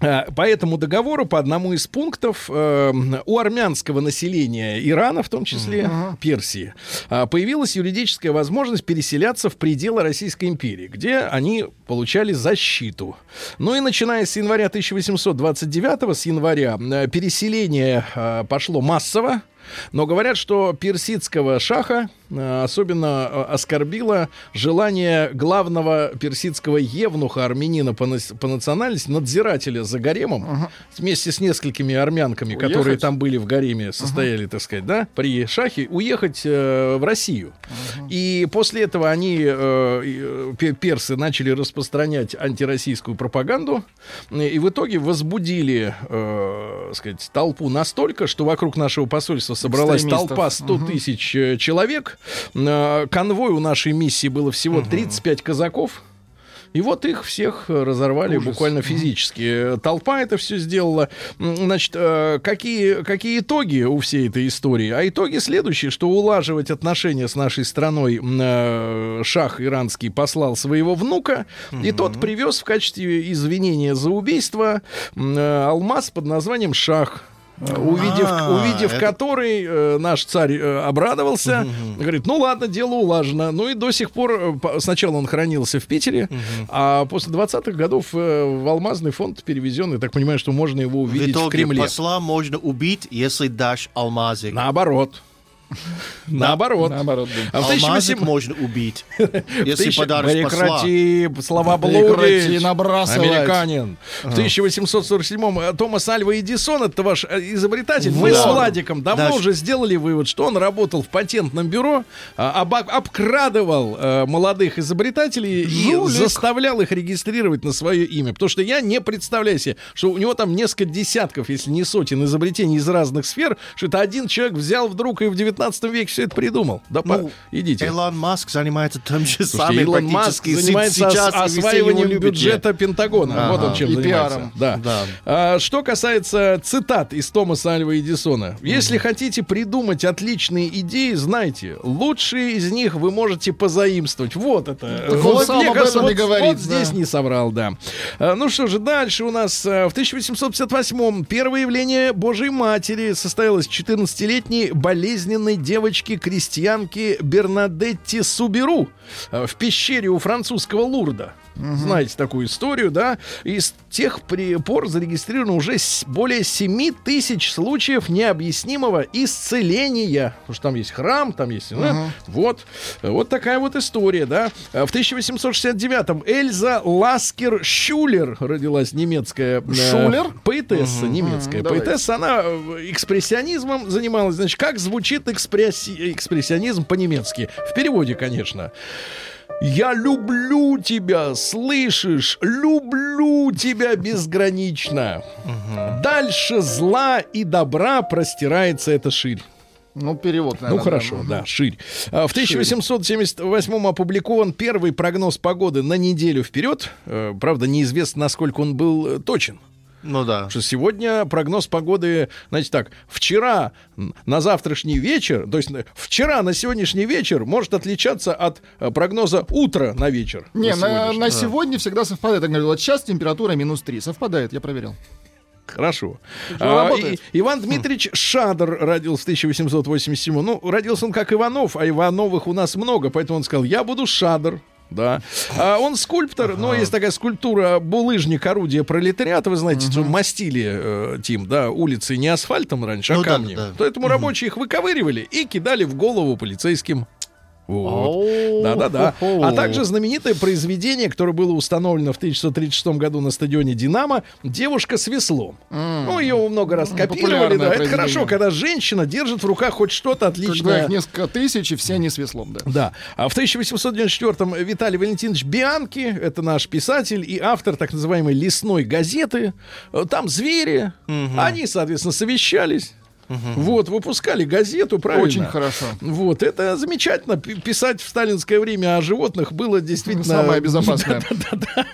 э, по этому договору, по одному из пунктов, э, у армянского населения Ирана, в том числе Персии, э, появилась юридическая возможность переселяться в пределы Российской империи, где они получали защиту. Ну и начиная с января 1829, с января, э, переселение э, пошло массово. Но говорят, что персидского шаха особенно э, оскорбило желание главного персидского евнуха, армянина по, нас- по национальности, надзирателя за гаремом, вместе с несколькими армянками, которые Уехать? там были в гареме, состояли, так сказать, да, при шахе, уехать э, в Россию. И после этого они, э, э, пе- персы, начали распространять антироссийскую пропаганду, э, и в итоге возбудили, э, сказать, толпу настолько, что вокруг нашего посольства собралась толпа 100 тысяч э, человек. Э, Конвой у нашей миссии было всего 35 казаков. И вот их всех разорвали буквально физически. Э, Толпа это все сделала. Значит, э, какие, какие итоги у всей этой истории? А итоги следующие, что улаживать отношения с нашей страной шах иранский послал своего внука, и тот привез в качестве извинения за убийство алмаз под названием шах. Увидев, А, увидев это- который э, наш царь э, обрадовался, говорит, ну ладно, дело улажено. Ну и до сих пор, э, сначала он хранился в Питере, а после 20-х годов э, в алмазный фонд перевезен, и так понимаю, что можно его В увидеть в, итоге Кремле. посла можно убить, если дашь алмазик. Наоборот. Наоборот. Наоборот, да. А в Алмазик 1800 можно убить, если посла. Прекрати, слова Прекрати блудить. набрасывать. Американин. В 1847-м э, Томас Альва Эдисон, это ваш э, изобретатель, мы с Владиком давно уже сделали вывод, что он работал в патентном бюро, а, обкрадывал э, молодых изобретателей и заставлял их регистрировать на свое имя. Потому что я не представляю себе, что у него там несколько десятков, если не сотен изобретений из разных сфер, что это один человек взял вдруг и в 19 веке все это придумал. Да, по- Ну, идите. Илон Маск занимается тем же Слушайте, самым Илон Маск занимается сейчас, и осваиванием бюджета Пентагона. Ага. Вот он чем И занимается. пиаром. Да. Да. А, что касается цитат из Томаса Альва Эдисона. Если хотите придумать отличные идеи, знайте, лучшие из них вы можете позаимствовать. Вот это. Так он Вот, сам мне об этом и вот- говорит, Вот здесь да. не соврал, да. А, ну что же, дальше у нас а, в 1858-м первое явление Божьей Матери состоялось 14-летней болезненной девочки-крестьянки Бернадетти Суберу а, в пещере у французского Лурда. Знаете такую историю, да? И с тех пор зарегистрировано уже более 7 тысяч случаев необъяснимого исцеления. Потому что там есть храм, там есть... да? Вот. Вот такая вот история, да? А В 1869-м Эльза Ласкер Шулер родилась немецкая... э, Шулер? Поэтесса немецкая. Мгм, давайте. Поэтесса, она э, экспрессионизмом занималась. Значит, как звучит экспресси- экспрессионизм по-немецки? В переводе, конечно. Я люблю тебя, слышишь? Люблю тебя безгранично. Дальше зла и добра простирается эта ширь. Ну, перевод, наверное. Ну хорошо, да, ширь. А, В 1878 опубликован первый прогноз погоды на неделю вперед. Э, Правда, неизвестно, насколько он был э, точен. Ну да. Потому что сегодня прогноз погоды, значит так, вчера на завтрашний вечер, то есть вчера на сегодняшний вечер может отличаться от э, прогноза утра на вечер. Не, на, сегодняшний. на сегодня всегда совпадает. Я говорю, вот сейчас температура минус 3. Совпадает, я проверил. Хорошо. А, и- Иван Дмитриевич Шадр родился в 1887. Ну, родился он как Иванов, а Ивановых у нас много, поэтому он сказал, я буду Шадр. Да. А он скульптор, но есть такая скульптура булыжник орудия пролетариата, вы знаете, что мастили, э, Тим, да, улицы не асфальтом раньше, Ну а да, камнем. да. Поэтому рабочие их выковыривали и кидали в голову полицейским. Вот. Да-да-да. А также знаменитое произведение, которое было установлено в 1936 году на стадионе «Динамо», «Девушка с веслом». Ну, ее много раз Ну, копировали. Да. Это хорошо, когда женщина держит в руках хоть что-то Когда отличное. их несколько тысяч, и все они с веслом, да. Да. А в 1894-м Виталий Валентинович Бианки, это наш писатель и автор так называемой «Лесной газеты». Там звери, они, соответственно, совещались. Вот, выпускали газету, правильно? Очень хорошо. Вот, это замечательно. Писать в сталинское время о животных было действительно... Самое безопасное. Да-да-да.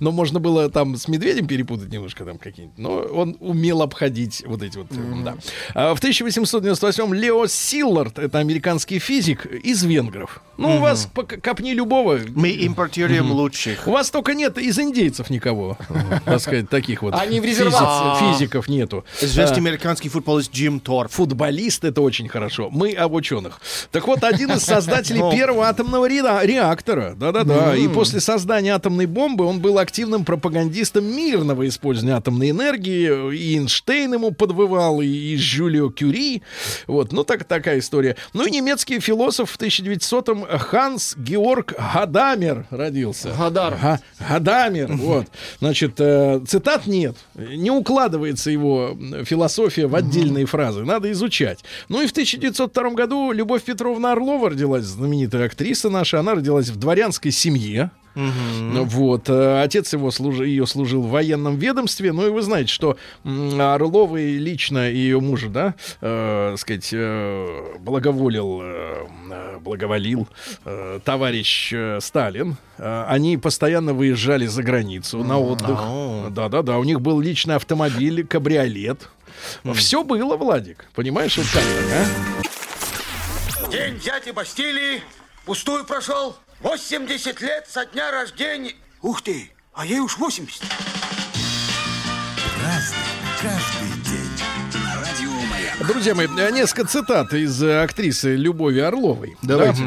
Но можно было там с медведем перепутать немножко там какие-нибудь. Но он умел обходить вот эти вот... э, Да. А в 1898-м Лео Силлард, это американский физик из венгров. Ну, у вас копни любого. Мы импортируем лучших. У вас только нет из индейцев никого, так сказать, таких вот. Они в резервации. Физиков нету. Известный А, американский футболист Джим Торп. Футболист это очень хорошо. Мы об ученых. Так вот, один из создателей Ну. первого атомного ре- реактора. Да-да-да. И после создания атомной бомбы он был активным пропагандистом мирного использования атомной энергии. И Эйнштейн ему подвывал, и, Жюлио Кюри. Вот, ну так, такая история. Ну и немецкий философ в 1900-м Ханс Георг Гадамер родился. Гадар. Га- Гадамер, вот. Значит, э, цитат нет. Не укладывается его философия в отдельные фразы. Надо изучать. Ну и в 1902 году Любовь Петровна Орлова родилась, знаменитая актриса наша. Она родилась в дворянской семье. Ну, Вот. э, Отец его служи- ее служил в военном ведомстве. Ну и вы знаете, что Орловой лично ее мужа, да, э, сказать, э, благоволил, э, э, благоволил э, товарищ э, Сталин. Э, они постоянно выезжали за границу на отдых. Да-да-да, у них был личный автомобиль, кабриолет. Все было, Владик. Понимаешь, вот как так, а? День дяди Бастилии пустую прошел. 80 лет со дня рождения. Ух ты, а ей уж 80. Друзья мои, несколько цитат из э, актрисы Любови Орловой. Давайте.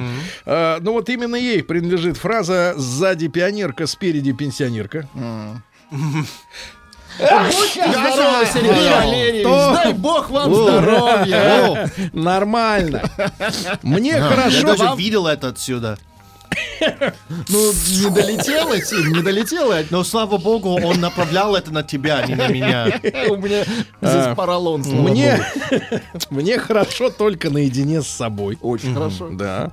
ну вот именно ей принадлежит фраза «сзади пионерка, спереди пенсионерка». Будьте здоровы, Сергей Валерьевич. Дай бог вам здоровья. Нормально. Мне Я хорошо. даже видел это отсюда. Ну, не долетело, Сим, не долетело. Но слава богу, он направлял это на тебя, а не на меня. У меня здесь поролон, Мне, мне хорошо только наедине с собой. Очень хорошо. Да.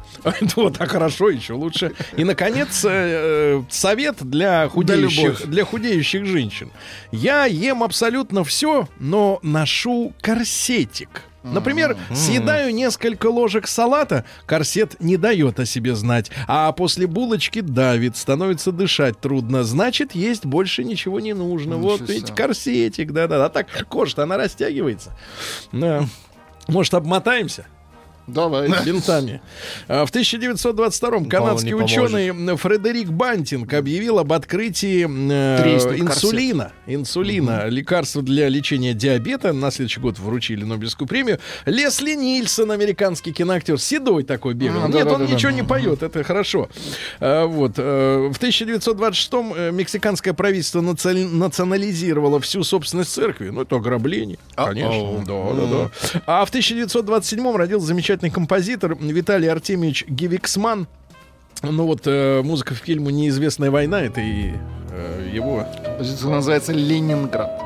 Вот, а хорошо, еще лучше. И, наконец, э, совет для худеющих, для худеющих женщин. Я ем абсолютно все, но ношу корсетик. Например, съедаю несколько ложек салата, корсет не дает о себе знать, а после булочки давит, становится дышать трудно, значит, есть больше ничего не нужно. вот Ничего ведь себе. корсетик, да-да, а так кожа-то она растягивается. Да. Может, обмотаемся? Давай. бинтами. А, В 1922-м канадский ученый Фредерик Бантинг объявил об открытии э, инсулина. Инсулина, лекарства для лечения диабета. На следующий год вручили Нобелевскую премию. Лесли Нильсон, американский киноактер, седой такой бегал. А, Нет, он да-да-да-да. ничего не поет, это хорошо. А, Вот. э, В 1926-м э, мексиканское правительство наци- национализировало всю собственность церкви. Ну, это ограбление, конечно. Да, да, да. А в 1927-м родился замечательный композитор Виталий Артемьевич Гивиксман. Ну вот э, музыка в фильму «Неизвестная война» это и э, его. Композиция называется «Ленинград».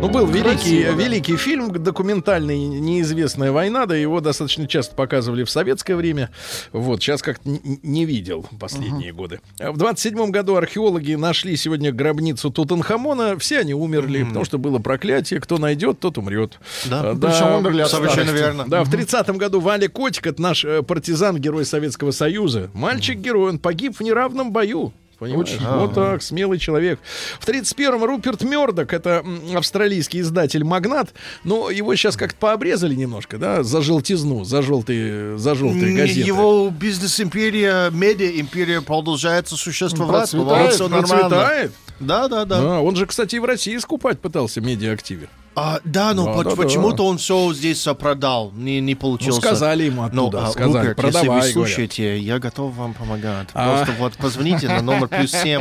Ну, был великий, да. великий фильм документальный «Неизвестная война», да, его достаточно часто показывали в советское время. Вот, сейчас как-то не видел последние годы. А В 27 году археологи нашли сегодня гробницу Тутанхамона. Все они умерли, потому что было проклятие. Кто найдет, тот умрет. Да. А, Причем умерли от Совершенно верно. Да, в 30-м году Валя Котик, это наш э, партизан, герой Советского Союза. Мальчик-герой, он погиб в неравном бою. Понимаешь? Вот так, смелый человек. В 31-м Руперт Мёрдок, это австралийский издатель-магнат, но его сейчас как-то пообрезали немножко, да, за желтизну, за желтые, за желтые газеты. Его бизнес-империя, медиа-империя продолжает существовать. Процветает. Процветает. Да, да, да. Да, он же, кстати, и в России скупать пытался медиа-активе. А, да, но Да, поч- да, да. почему-то он все здесь а, продал, не, не Ну, получился. сказали ему Ну, оттуда, а, сказали, Руперт, продавай, если вы говорят. слушаете, я готов вам помогать. А. Просто вот позвоните на номер плюс 7.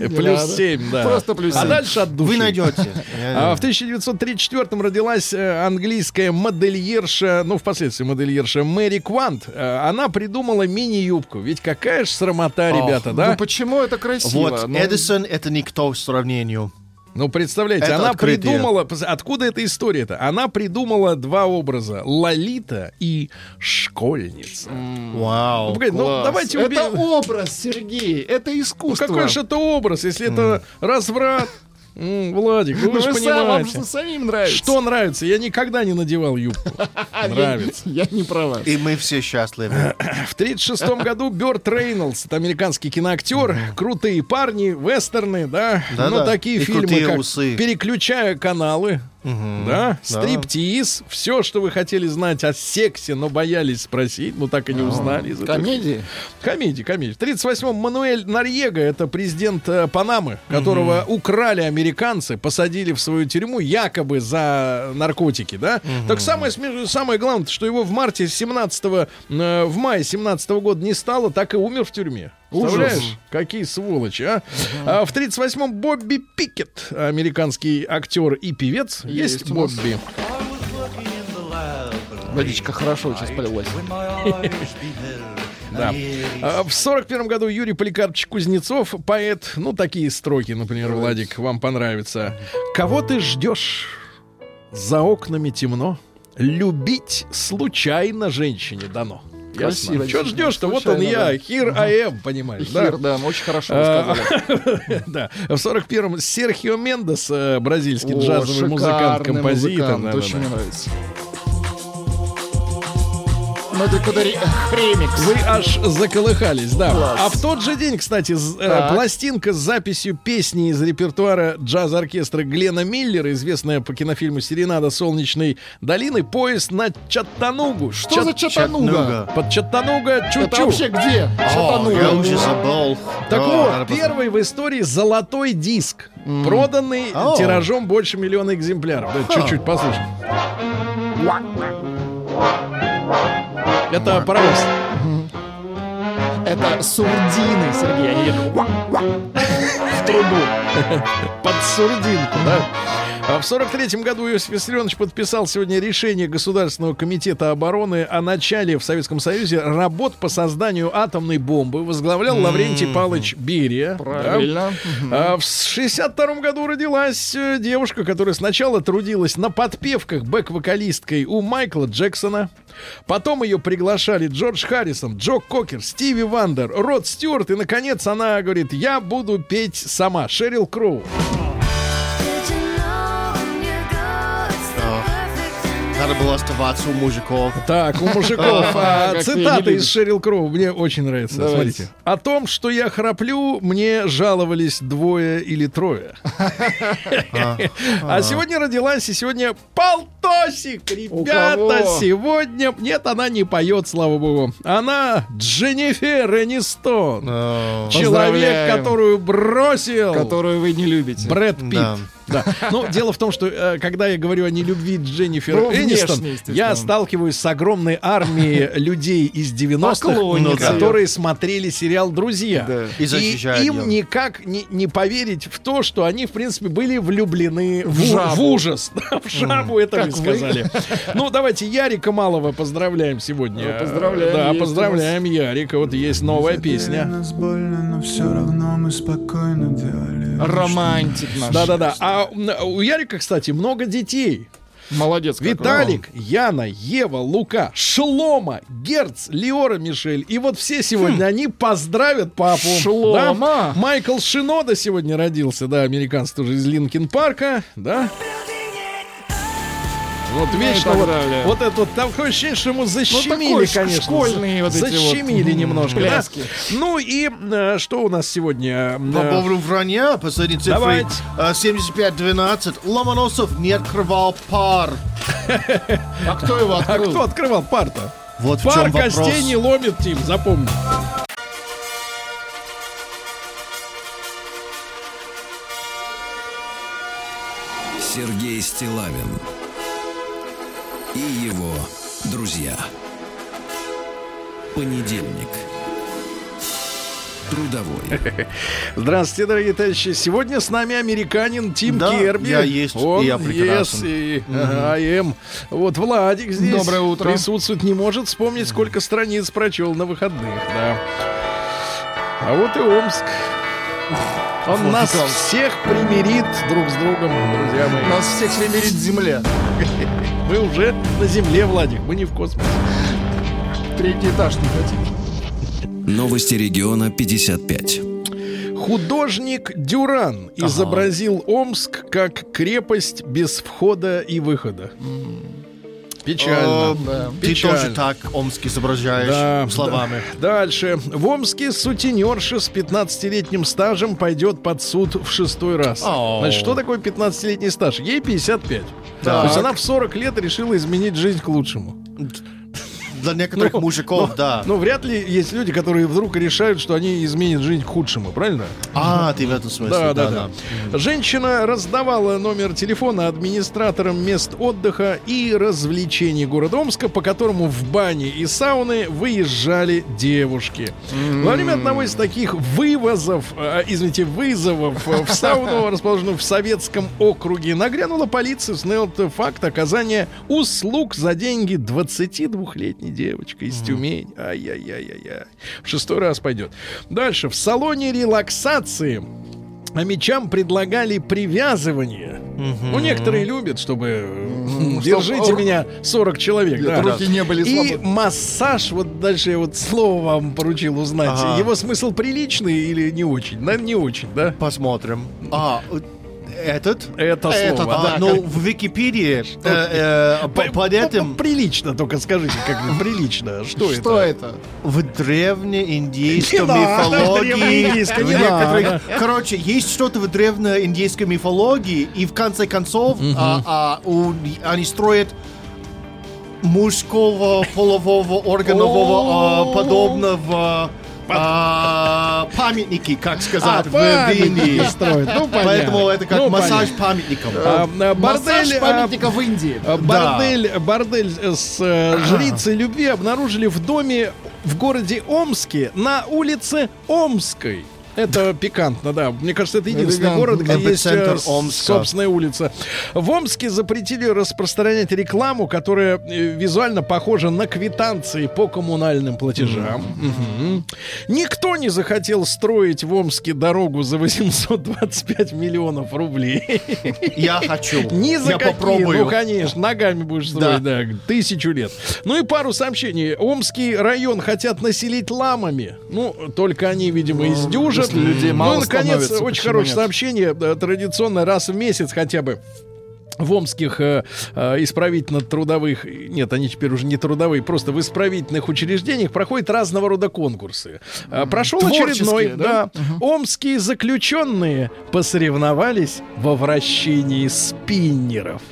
Э, Плюс. 7, да. Просто плюс А семь. дальше от души. Вы найдете. А в 1934-м родилась э, английская модельерша, ну, впоследствии модельерша Мэри Квант. Э, Она придумала мини-юбку. Ведь какая ж срамота, ребята, Ну да? почему это красиво? Вот, Ну, Эдисон это никто в сравнению. Ну, представляете, Это она открытие. придумала... Откуда эта история-то? Она придумала два образа. Лолита и школьница. Ну, Вау. ну, класс. давайте Это уберем... образ, Сергей. Это Ну, искусство. какой же это образ, если это разврат? М, Владик, ну, Ну, вы же вы вам понимаете. же самим нравится. Что нравится? Я никогда не надевал юбку. А, я- Нравится. Я не про вас. И мы все счастливы. В 1936 году Бёрд Рейнольдс, это американский киноактер, крутые парни, вестерны, да, Да-да. ну такие И фильмы, крутые как усы. «Переключая каналы», да, стриптиз, все, что вы хотели знать о сексе, но боялись спросить, ну так и не узнали. из. Комедии? Комедии, комедии. В 38-м Мануэль Нарьего, это президент э, Панамы, которого украли американцы, посадили в свою тюрьму якобы за наркотики, да? Так самое, самое главное, что его в марте 17 э, в мае 17 года не стало, так и умер в тюрьме. Ужас. Представляешь, какие сволочи, а? А в 38-м Бобби Пикет, американский актер и певец, есть, Есть. Бобби. Водичка хорошо сейчас полилась. Да. А, В сорок первом году Юрий Поликарпович Кузнецов, поэт, ну, такие строки, например, Владик, вам понравится. «Кого ты ждешь? За окнами темно. Любить случайно женщине дано». Красиво. Что ждешь-то? Вот он я, да. here I am, понимаешь, да? Хир, да, очень хорошо А, сказали. да. В 41-м Серхио Мендес, бразильский джазовый музыкант, композитор. Очень мне нравится. Ну, это ре- ремикс. Вы аж заколыхались, да. Класс. А в тот же день, кстати, э, Так. пластинка с записью песни из репертуара джаз-оркестра Глена Миллера, известная по кинофильму «Серенада солнечной долины», поезд на Чаттанугу. Что за Чатануга? Под Чаттануга Это чу-чу. вообще где? О, я Чатануга. уже забыл. Так О, вот, первый в истории золотой диск, проданный О. тиражом больше миллиона экземпляров. Чуть-чуть послушай. Это паровоз. Это сурдины, Сергей. Они едут в трубу. под сурдинку, да? А В 43 году Иосиф Виссарионович подписал сегодня решение Государственного комитета обороны о начале в Советском Союзе работ по созданию атомной бомбы. Возглавлял Лаврентий Павлович Берия. да. Правильно. А в 62 году родилась э, девушка, которая сначала трудилась на подпевках бэк-вокалисткой у Майкла Джексона. Потом ее приглашали Джордж Харрисон, Джо Кокер, Стиви Уандер, Род Стюарт. И, наконец, она говорит, я буду петь сама. Шерил Кроу. Надо было оставаться у мужиков. Так, у мужиков а, цитата из Шерил Кроу мне очень нравится. Давайте. Смотрите. О том, что я храплю, мне жаловались двое или трое. А сегодня родилась, и сегодня полтосик, ребята. Сегодня... Нет, она не поет, слава богу. Она Дженнифер Энистон. Человек, которую бросил Которую вы не любите. Брэд Питт. Да. Да. Ну, дело в том, что э, когда я говорю о нелюбви Дженнифер Ну, Энистон, я сталкиваюсь с огромной армией людей из 90-х, Поклонниц которые смотрели сериал «Друзья». Да. И им никак не, не поверить в то, что они, в принципе, были влюблены в, жабу. в ужас. В жабу, это вы сказали. Ну, давайте Ярика Малого поздравляем сегодня. Ну, поздравляем, Да, поздравляем Ярика. Вот есть новая песня. Нас больно, но все равно мы спокойно делали. Романтик наш. Да-да-да. А м, у Ярика, кстати, много детей. Молодец. Виталик, Яна, Ева, Лука, Шлома, Герц, Леора, Мишель. И вот все сегодня они поздравят папу. Шлома. Да? Майкл Шинода сегодня родился, да, американец тоже из Linkin Park'а, да. Вот вечно так вот, далее. вот это вот такое ощущение, что ему защемили, ш- конечно. школьные вот эти вот, защемили м, немножко, да. пляски. Ну и э, что у нас сегодня? По Э, поводу вранья, последние цифры Давайте. э, 75-12. Ломоносов не открывал пар. А кто его а открыл? кто открывал пар-то? Вот в Пар чем вопрос. костей не ломит, Тим, запомни. Сергей Стилавин и его друзья. Понедельник. Трудовой. Здравствуйте, дорогие товарищи. Сегодня с нами американин Тим Да, Керби. я есть, и Он я прекрасен. и am. Вот Владик здесь. Доброе утро. Присутствует, не может вспомнить, сколько страниц прочел на выходных. Да. А вот и Омск. Он нас всех примирит друг с другом, друзья мои. Нас всех примирит земля. Мы уже на земле, Владик, мы не в космосе. Третий этаж не хотите. Новости региона 55. Художник Дюран изобразил Омск как крепость без входа и выхода. Печально. Э, Да. Ты Печально. тоже так Омск изображаешь Да, словами. да. Дальше. В Омске сутенерша с 15-летним стажем пойдет под суд в шестой раз. Ау. Значит, что такое 15-летний стаж? Ей 55. Так. То есть она в 40 лет решила изменить жизнь к лучшему. Для некоторых Ну, мужиков, ну, да. Ну, вряд ли есть люди, которые вдруг решают, что они изменят жизнь к худшему, правильно? а, ты в этом смысле, Да, да, да. Женщина раздавала номер телефона администраторам мест отдыха и развлечений города Омска, по которому в бане и сауны выезжали девушки. Во время одного из таких вывозов, э, извините, вызовов э, в сауну, расположенную в Советском округе, нагрянула полиция, установила факт оказания услуг за деньги 22-летней девочки из Тюмени. Ай-яй-яй-яй-яй. В шестой раз пойдет. Дальше. В салоне релаксации а мечам предлагали привязывание. Ну, некоторые любят, чтобы М, Держите чтоб- меня 40 человек. Да. руки не были И свободны. массаж, вот дальше я вот слово вам поручил узнать. Ага. Его смысл приличный или не очень? Наверное, не очень, да? Посмотрим. А, э, этот? Это Этот, слово. да. А, ну, в Википедии э, э, по- под этим Прилично, только скажите, как прилично. Что, Что это? это? в древнеиндийской Не надо, мифологии. Короче, есть что-то в древнеиндийской мифологии, и в конце концов а, а, они строят мужского полового органового а, подобного памятники, как сказать, в- в Индии. строят. Ну. Поэтому это как Ну, массаж понятно. памятником. А, а, Массаж бордель, а, памятника в Индии. а, бордель с э, жрицей любви обнаружили в доме в городе Омске на улице Омской. Это пикантно, да. Мне кажется, это единственный город, где есть э, Омска. собственная улица. В Омске запретили распространять рекламу, которая э, визуально похожа на квитанции по коммунальным платежам. Никто не захотел строить в Омске дорогу за 825 миллионов рублей. Я хочу. Ни за Я какие. попробую. Ну, конечно, ногами будешь строить, да. тысячу лет. Ну и пару сообщений. Омский район хотят населить ламами. Ну, только они, видимо, издюжат. Если людей мало ну и, наконец, становится, очень почему хорошее нет? сообщение. Да, Традиционно раз в месяц хотя бы в омских э, э, исправительно-трудовых, нет, они теперь уже не трудовые, просто в исправительных учреждениях проходят разного рода конкурсы. Э, прошел Творческие, очередной, да? да. Омские заключенные посоревновались во вращении спиннеров.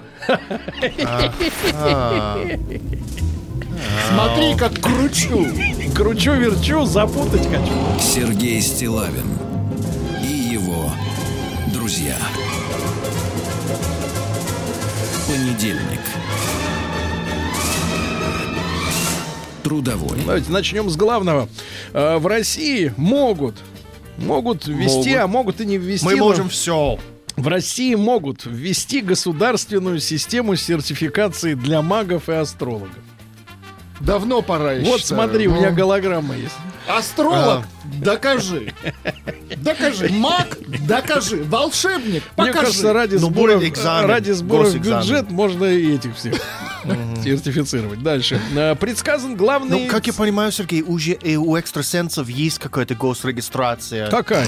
Смотри, как кручу. Кручу-верчу, запутать хочу. Сергей Стилавин и его друзья. Понедельник. Трудовой. Давайте начнем с главного. Э, В России могут Могут ввести, Могут. а могут и не ввести. Мы но можем все. В России могут ввести государственную систему сертификации для магов и астрологов. Давно пора, я вот считаю. смотри, у Ну, меня голограмма есть. Астролог, докажи. Докажи. Маг, докажи. Волшебник, Мне покажи. кажется, ради Ну, экзамен, ради сборов в бюджет можно и этих всех сертифицировать. Дальше. Э, Предсказан главный... Ну, как я понимаю, Сергей, уже и у экстрасенсов есть какая-то госрегистрация. Какая?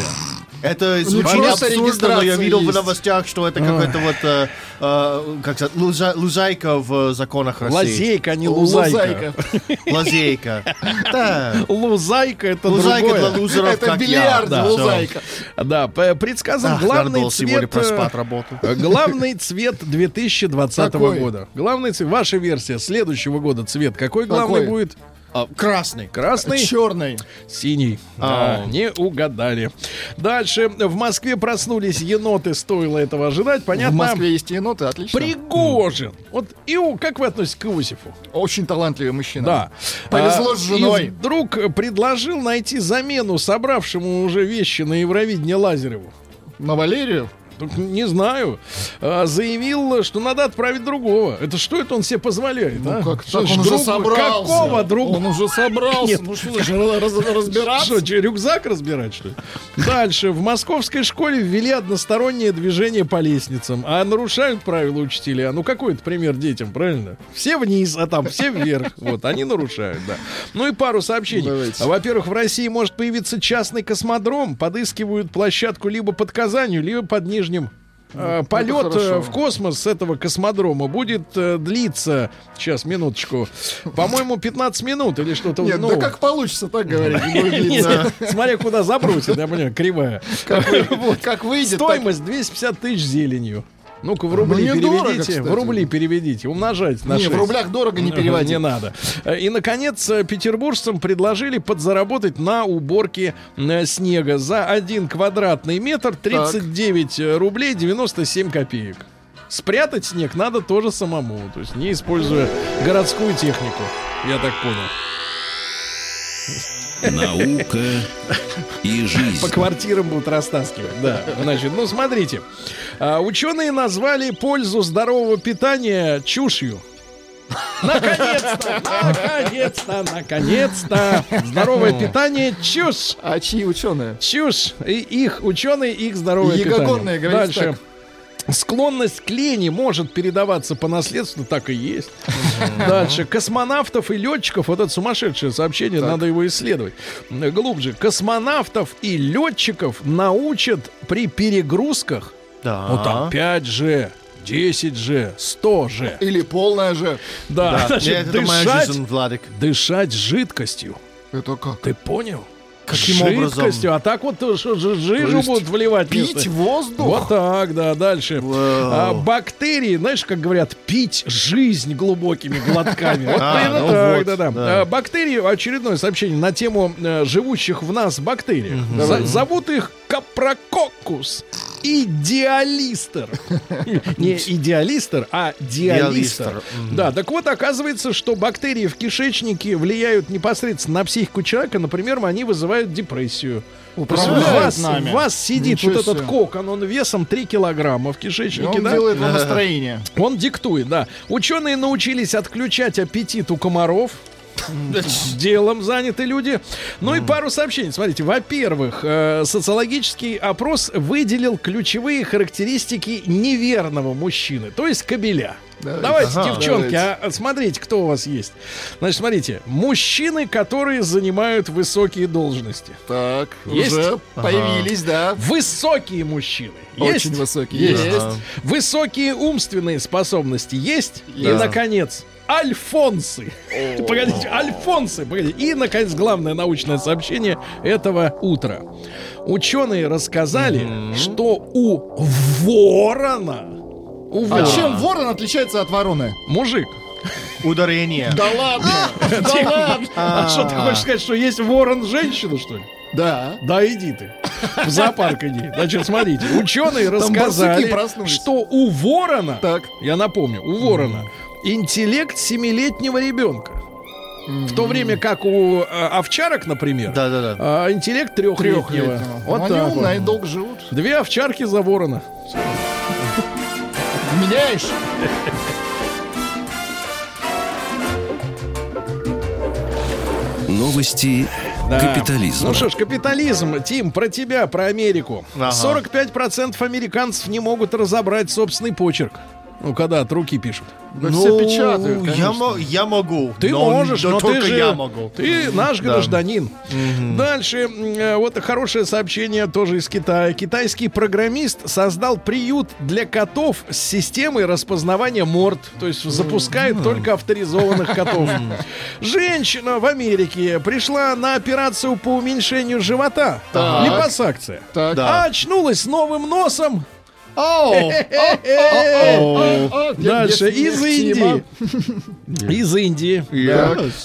Это Ну, звучит просто абсурдно, но я видел в есть. новостях, что это какая-то вот, э, э, как сказать, луза- лузайка в законах России. Лазейка, а не лузайка. Лузайка. Лазейка. Да. Лузайка это Лузайка другое. для лузеров, Это как я. бильярд, Да, лузайка. Да, предсказан главный было сегодня цвет... проспать э, работу. э, Главный цвет 2020 Какой? года. Главный цвет. Ваша версия следующего года цвет. Какой главный Какой? будет? А, Красный. Красный? Черный. Синий. А. Да, не угадали. Дальше. В Москве проснулись еноты. Стоило этого ожидать. Понятно. В Москве есть еноты, отлично. Пригожин. Вот Ио, как вы относитесь к Иосифу? Очень талантливый мужчина. Да. Повезло А, с женой. И вдруг предложил найти замену собравшему уже вещи на Евровидение Лазареву. На Валерию? Не знаю. А, заявил, что надо отправить другого. Это что это он себе позволяет? а? Ну, Как Что так он уже собрался. Какого друга? Он уже собрался. Нет. Ну что, же, раз- разбираться? Что, рюкзак разбирать, что ли? Дальше. В московской школе ввели одностороннее движение по лестницам. А нарушают правила учителя. Ну, какой это пример детям, правильно? Все вниз, а там все вверх. Вот, они нарушают, да. Ну и пару сообщений. Давайте. Во-первых, в России может появиться частный космодром. Подыскивают площадку либо под Казанью, либо под Нижним. Полет Ну, хорошо. э, в космос с этого космодрома будет э, длиться, сейчас, минуточку, по-моему, 15 минут или что-то. Нет, ну, да как получится, так говорить. Смотря куда забросит, я понимаю, кривая. Как выйдет, Стоимость 250 тысяч зеленью. Ну-ка, в рубли Ну, переведите. кстати. В рубли переведите. Умножайте на Не, в 6. рублях дорого не переводи. Не надо. И, наконец, э, петербуржцам предложили подзаработать на уборке э, снега. За один квадратный метр 39 рублей 97 копеек. Спрятать снег надо тоже самому, то есть не используя городскую технику. Я так понял. Наука и жизнь. По квартирам будут растаскивать. Да. Значит, ну смотрите. А, ученые назвали пользу здорового питания чушью. Наконец-то! Наконец-то! Наконец-то! Здоровое питание чушь! А чьи ученые? Чушь! И их ученые, их здоровое питание. Дальше. так. Склонность к лени может передаваться по наследству, так и есть. Дальше. Космонавтов и летчиков, вот это сумасшедшее сообщение, надо его исследовать. Глубже. Космонавтов и летчиков научат при перегрузках, Да. ну там 5G, 10G, 100G. Или полная же. Да, Да. значит, Нет, это моя дышать, жизнь, Владик. дышать жидкостью. Это как? Ты понял? Каким жидкостью. А так вот что жижу будут вливать. Пить вместо- воздух? Вот так, да, дальше. А, бактерии, знаешь, как говорят, пить жизнь глубокими глотками. Вот А, примерно ну так, вот, да, да. да. А, Бактерии, очередное сообщение на тему э, живущих в нас бактерий. Зовут их капрококкус. Идеалистер. Не идеалистер, а диалистер. Да, так вот, оказывается, что бактерии в кишечнике влияют непосредственно на психику человека. Например, они вызывают депрессию. Вас, нами. вас сидит Ничего вот этот себе. кокон, он весом 3 килограмма в И кишечнике, он да? делает вам настроение. Он диктует, да. Ученые научились отключать аппетит у комаров. Делом заняты люди. Ну и пару сообщений. Смотрите, во-первых, э, социологический опрос выделил ключевые характеристики неверного мужчины, то есть кобеля. Давайте, Ага. девчонки, а смотрите, кто у вас есть. Значит, смотрите, мужчины, которые занимают высокие должности. Так, Есть? уже появились, да. Высокие мужчины. Очень Есть? высокие. Есть. Есть. Высокие умственные способности есть. И, Да. наконец, альфонсы. Погодите, альфонсы. Погодите. И, наконец, главное научное сообщение этого утра. Ученые рассказали, что у ворона, у А чем ворон отличается от вороны? мужик, Ударение. Да ладно! Да ладно! а что ты хочешь сказать, что есть ворон женщина, что ли? Да. Да иди ты. В зоопарк иди. Значит, смотрите, ученые рассказали, что у ворона, Так. я напомню, у ворона интеллект семилетнего ребенка. В то время как у э, овчарок, например, Да-да-да. а, интеллект трехлетнего. Трехлетнего. Вот Они так вот. умные, долго живут. Две овчарки за ворона. Меняешь? Новости Да. капитализма. Ну что ж, капитализм. Тим, про тебя, про Америку. Ага. 45% американцев не могут разобрать собственный почерк. Ну, когда от руки пишут. Да все печатают, я, конечно. мо- я могу. Ты но, можешь, но но только ты же я могу. ты наш Да. гражданин. Дальше м, э, вот хорошее сообщение тоже из Китая. Китайский программист создал приют для котов с системой распознавания морд, то есть запускает только авторизованных котов. Женщина в Америке пришла на операцию по уменьшению живота. Так. Липосакция. Так. А очнулась с новым носом. Дальше из Индии. Из Индии.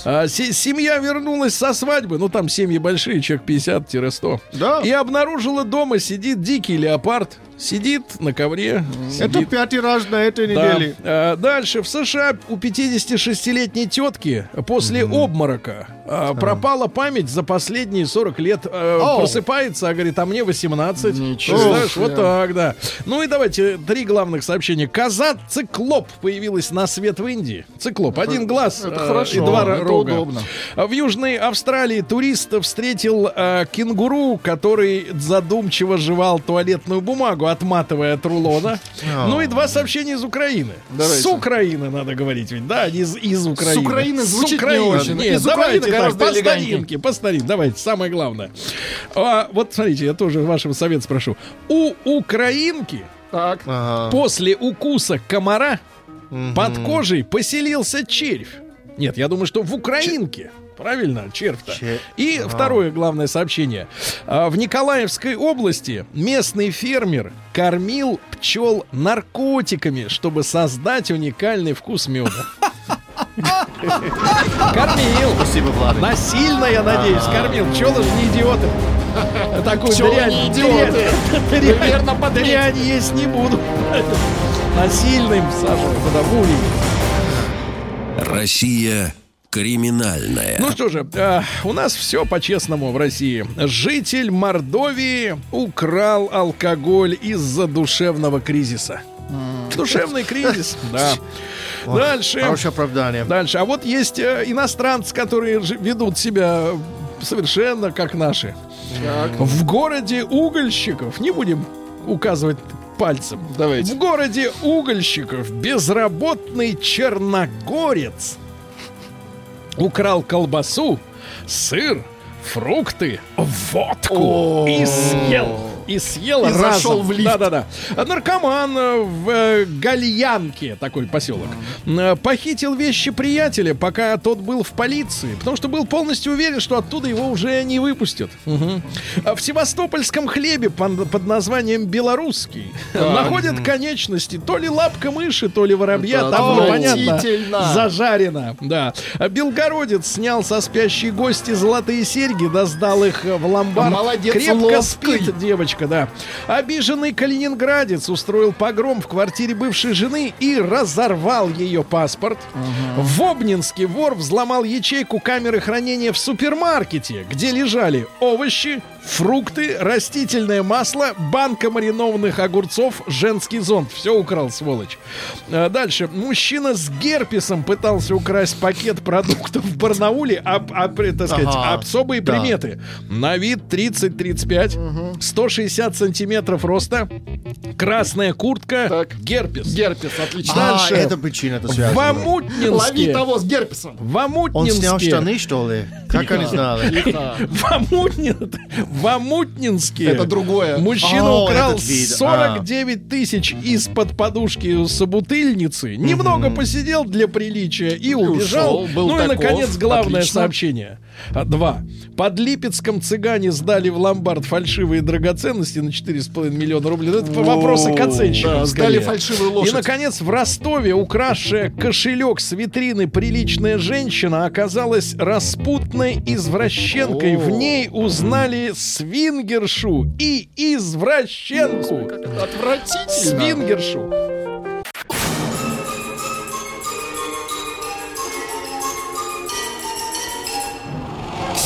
А, семья вернулась со свадьбы, ну там семьи большие, человек 50-100. Да. И обнаружила дома сидит дикий леопард. Сидит на ковре. Это сидит. пятый раз на этой Да. неделе. А, дальше в США у 56-летней тетки после обморока а, пропала память за последние 40 лет. А, просыпается, а говорит, а мне 18. Ничего Знаешь, вот так, да. Ну и давайте три главных сообщения. Коза-циклоп появилась на свет в Индии. Циклоп. Один глаз это э, хорошо, и два это рога. удобно. В Южной Австралии турист встретил э, кенгуру, который задумчиво жевал туалетную бумагу, отматывая от рулона. Ну и два сообщения из Украины. Давайте. С Украины надо говорить ведь, да, не из, из Украины. С Украины звучит не Украины. очень. Нет, Из давайте Украины так, гораздо по старинке, по старинке. Давайте, самое главное. А, вот смотрите, я тоже вашего совета спрошу. У украинки Так. Ага. после укуса комара под кожей поселился червь. Нет, я думаю, что в Украинке. Правильно, червь-то. Че- И второе главное сообщение. А, В Николаевской области местный фермер кормил пчел наркотиками, чтобы создать уникальный вкус меда. Кормил. Спасибо, Влад. Насильно, я надеюсь, кормил. Пчелы же не идиоты. Такую Пчелы дрянь, не идиоты. дрянь, дрянь есть не буду. Насильно им сажу туда бури. Россия криминальная. Ну что же, э, у нас все по-честному в России. Житель Мордовии украл алкоголь из-за душевного кризиса. Душевный кризис, да. Дальше. Хорошее оправдание. Дальше. А вот есть э, иностранцы, которые ведут себя совершенно как наши. В городе угольщиков, не будем указывать пальцем. Давайте. В городе угольщиков безработный черногорец украл колбасу, сыр, фрукты, водку и съел. И съел И разом. зашел в лифт. Да-да-да. Наркоман в э, Гальянке, такой поселок, э, похитил вещи приятеля, пока тот был в полиции, потому что был полностью уверен, что оттуда его уже не выпустят. А В севастопольском хлебе под названием белорусский находят конечности то ли лапка мыши, то ли воробья, Это там непонятно. Зажарено, да. А Белгородец снял со спящей гости золотые серьги, да сдал их э, в ломбард. Молодец, Крепко ловкий. спит девочка, да. Обиженный калининградец устроил погром в квартире бывшей жены и разорвал ее паспорт. В Обнинске вор взломал ячейку камеры хранения в супермаркете, где лежали овощи, фрукты, растительное масло, банка маринованных огурцов, женский зонт. Все украл, сволочь. А Дальше. Мужчина с герпесом пытался украсть пакет продуктов в Барнауле, а, а, так сказать, Ага. особые Да. приметы. На вид 30-35, 160 сантиметров роста, красная куртка, Так. герпес. Герпес, отлично. А, Дальше. это причина это В связано. Лови Амутнинске. того с герпесом. В Он Амутнинске. снял штаны, что ли? Как они знали? В, в Амутнинске. Это другое. Мужчина О, украл этот вид, 49 тысяч из-под подушки собутыльницы. Немного посидел для приличия и убежал. ушел, был ну и, таков. наконец, главное Отлично. сообщение. А, Два. Под Липецком цыгане сдали в ломбард фальшивые драгоценности на 4,5 миллиона рублей. Ну, Это вопросы к оценщикам. Да, сдали скорее. фальшивую И, лошадь. наконец, в Ростове, украшая кошелек с витрины приличная женщина, оказалась распутной извращенкой. В ней узнали свингершу и извращенку. Отвратительно. Свингершу.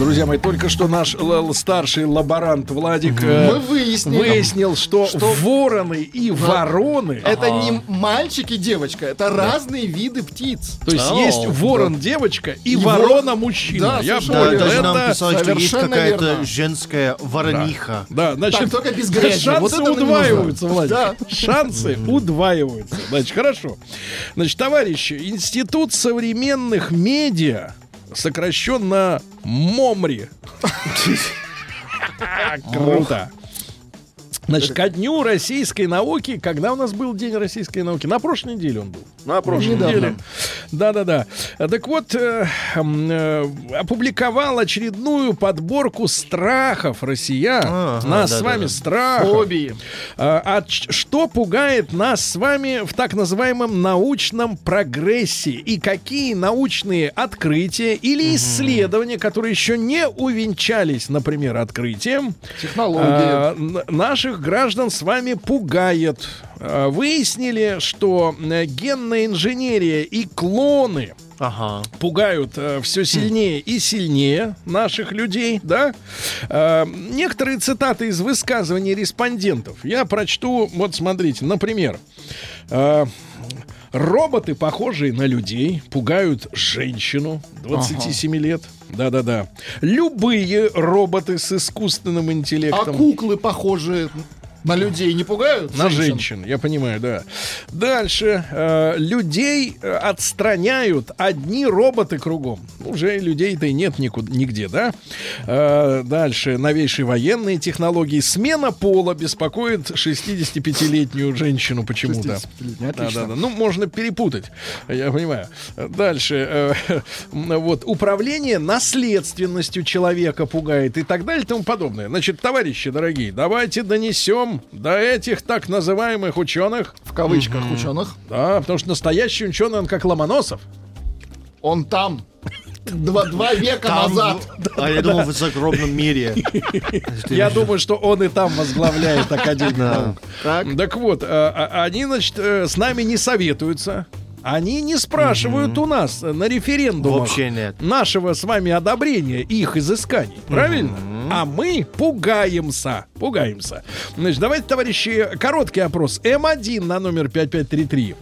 Друзья мои, только что наш л- л- старший лаборант Владик э, Мы выяснили. выяснил, что, вороны и вороны... Это не мальчик и девочка, это разные виды птиц. То есть О, есть ворон-девочка и, И ворона-мужчина. Да, Я понял. Да, даже нам Это- писали, что есть совершенно какая-то верно. женская ворониха. Да, значит, Так, только без грязи. шансы Вот не удваиваются. Владик. Да. Шансы удваиваются. Значит, хорошо. Значит, товарищи, Институт современных медиа сокращенно МОМРИ. Круто. Значит, ко дню российской науки, когда у нас был День российской науки? На прошлой неделе он был. На прошлой Недавно. неделе. Да-да-да. Так вот, э, э, опубликовал очередную подборку страхов россиян. Ага, нас с да-да-да. вами страхов. Фобии. А, а что пугает нас с вами в так называемом научном прогрессе? И какие научные открытия или исследования, которые еще не увенчались, например, открытием, Технологии. а, н- наших граждан с вами пугает? А, Выяснили, что э, генная инженерия и клоны Ага. пугают все сильнее и сильнее наших людей, да? Э, некоторые цитаты из высказываний респондентов я прочту. Вот смотрите, например. э, Роботы, похожие на людей, пугают женщину 27 лет. Да-да-да. Любые роботы с искусственным А интеллектом. куклы, похожие на людей, не пугают? На женщин, я понимаю, да. Дальше. э, людей э, отстраняют одни роботы кругом. Уже людей-то и нет никуда, нигде, да? Э, дальше. Новейшие военные технологии. Смена пола беспокоит 65-летнюю женщину почему-то. 65-летнюю, Да, да, да. Ну, можно перепутать, я понимаю. Дальше. э, вот. Управление наследственностью человека пугает и так далее и тому подобное. Значит, товарищи дорогие, давайте донесем до этих так называемых ученых. В кавычках ученых. Да, потому что настоящий ученый, он как Ломоносов. Он там. Два, два века Там, назад. а я думал, в загробном мире. Я думаю, что он и там возглавляет Академию наук. Так. Так вот, э, а- они, значит, э, с нами не советуются. Они не спрашивают у нас на референдумах Вообще нет. нашего с вами одобрения их изысканий. Правильно? А мы пугаемся. Пугаемся. Значит, давайте, товарищи, короткий опрос. М1 на номер 5533.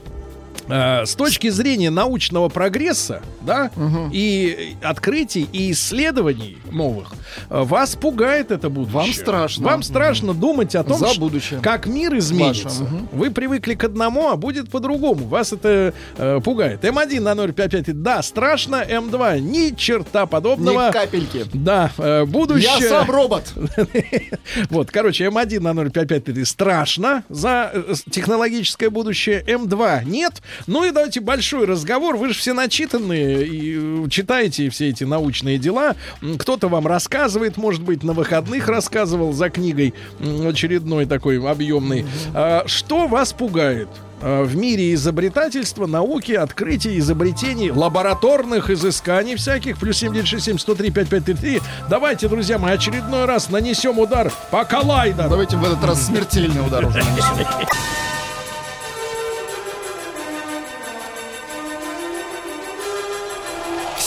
Э, С точки зрения научного прогресса, да, и открытий, и исследований новых, э, вас пугает это будущее. Вам страшно. Вам страшно думать о том, За будущее. как мир изменится. Мгм. Вы привыкли к одному, а будет по-другому. Вас это э, пугает. М1 на 055. Да, страшно. М2 ни черта подобного. Ни капельки. Да, э, будущее. Я сам робот. Вот, короче, М1 на 055 это страшно за э, технологическое будущее. М2 нет. Ну и давайте большой разговор. Вы же все начитанные и э, читаете все эти научные дела. Кто-то вам рассказывает, может быть, на выходных рассказывал за книгой очередной такой объемный. А, Что вас пугает? а, В мире изобретательства, науки, открытий, изобретений, лабораторных изысканий всяких. Плюс 7967 103 5533. Давайте, друзья мои, очередной раз нанесем удар по коллайдеру. Давайте в этот раз смертельный удар уже нанесем.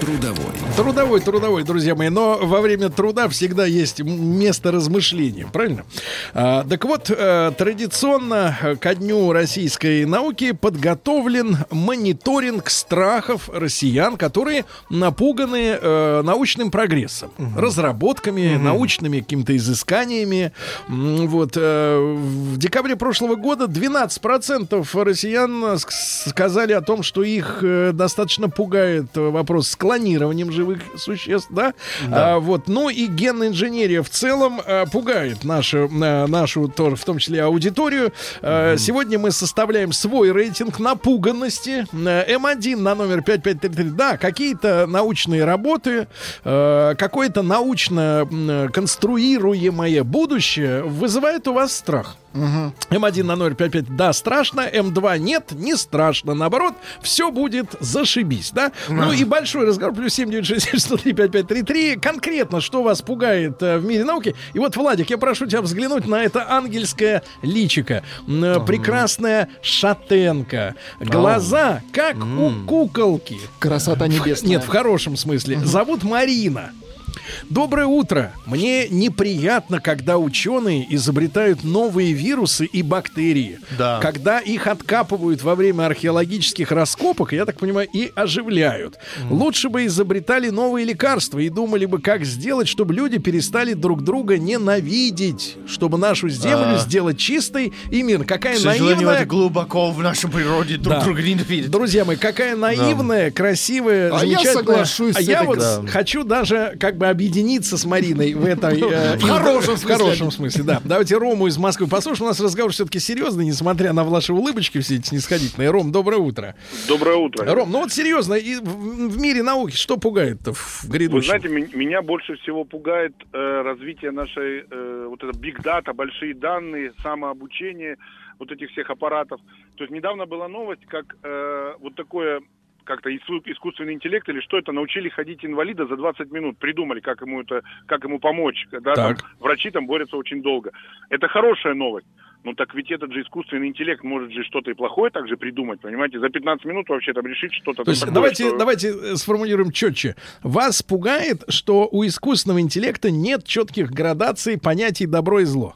Трудовой. Трудовой, трудовой, друзья мои. Но во время труда всегда есть место размышления, правильно? А, так вот, э, традиционно э, ко дню российской науки подготовлен мониторинг страхов россиян, которые напуганы э, научным прогрессом, разработками, научными какими-то изысканиями. Вот э, в декабре прошлого года 12% россиян ск- сказали о том, что их э, достаточно пугает вопрос с клонированием живых существ, да? А, вот, ну и генная инженерия в целом э, пугает нашу, э, нашу тоже, в том числе аудиторию. Э, Сегодня мы составляем свой рейтинг напуганности. Э, М1 на номер 5533. Да, какие-то научные работы, э, какое-то научно конструируемое будущее вызывает у вас страх. М1 на 055, да, страшно, М2 нет, не страшно, наоборот, все будет зашибись, да? Ну и большой разговор, плюс 7967 конкретно, что вас пугает э, в мире науки. И вот, Владик, я прошу тебя взглянуть на это ангельское личико. Э, Прекрасная шатенка. Глаза, как у куколки. Красота небесная. Нет, в хорошем смысле. Зовут Марина. Доброе утро. Мне неприятно, когда ученые изобретают новые вирусы и бактерии. Да. Когда их откапывают во время археологических раскопок, я так понимаю, и оживляют. Лучше бы изобретали новые лекарства и думали бы, как сделать, чтобы люди перестали друг друга ненавидеть, чтобы нашу землю А. сделать чистой и мирной. Какая К сожалению, наивная... это глубоко в нашей природе друг Да. друга ненавидят. Друзья мои, какая наивная, красивая, А я замечательная. соглашусь А с я этой вот гра- хочу даже как бы объединиться с Мариной в этой... э, В хорошем в смысле. хорошем смысле, да. Давайте Рому из Москвы послушаем. У нас разговор все-таки серьезный, несмотря на ваши улыбочки все эти снисходительные. Ром, доброе утро. Доброе утро. Ром, ну вот серьезно, и в, в мире науки что пугает-то в Вы грядущем? знаете, ме- меня больше всего пугает э, развитие нашей, э, вот это big data, большие данные, самообучение вот этих всех аппаратов. То есть недавно была новость, как э, вот такое как-то иску- искусственный интеллект или что это, научили ходить инвалида за 20 минут, придумали, как ему это, как ему помочь. Да, там, врачи там борются очень долго. Это хорошая новость. Ну так ведь этот же искусственный интеллект может же что-то и плохое также придумать, понимаете? За 15 минут вообще там решить что-то То есть такое, давайте, что- давайте э, сформулируем четче. Вас пугает, что у искусственного интеллекта нет четких градаций понятий добро и зло.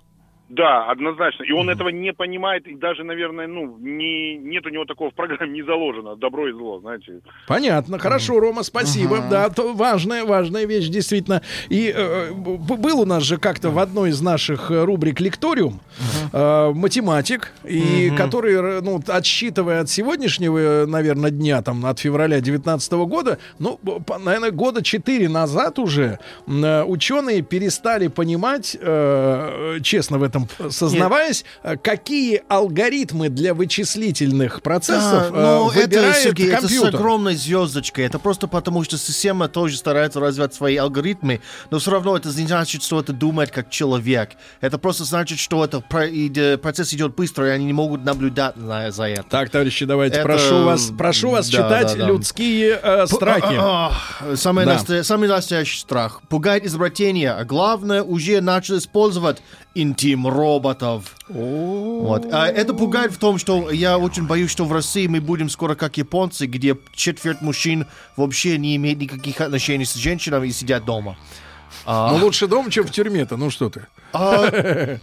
Да, однозначно. И он этого не понимает, и даже, наверное, ну, не, нет у него такого в программе не заложено, добро и зло, знаете. Понятно, хорошо, Рома, спасибо. Да, то важная, важная вещь, действительно. И э, был у нас же как-то в одной из наших э, рубрик лекториум э, математик, и который, э, ну, отсчитывая от сегодняшнего, наверное, дня, там, от февраля 2019 года, ну, по- наверное, года 4 назад уже э, ученые перестали понимать, э, честно в этом сознаваясь, э, какие алгоритмы для вычислительных процессов Да, э, это, выбирает Сергей, это с компьютер. огромной звездочкой. Это просто потому, что система тоже старается развивать свои алгоритмы, но все равно это не значит, что это думает как человек. Это просто значит, что это э, процесс идет быстро, и они не могут наблюдать за, это. Так, товарищи, давайте Это- прошу вас, прошу вас да, читать да, да. людские э, страхи. А, а, Самый, Да. настоя- самый настоящий страх. Пугает изобретение, а главное, уже начал использовать интим роботов. Вот. А это пугает в том, что я очень боюсь, что в России мы будем скоро как японцы, где четверть мужчин вообще не имеет никаких отношений с женщинами и сидят дома. Ну, лучше дома, чем в тюрьме-то. Ну, что ты. А,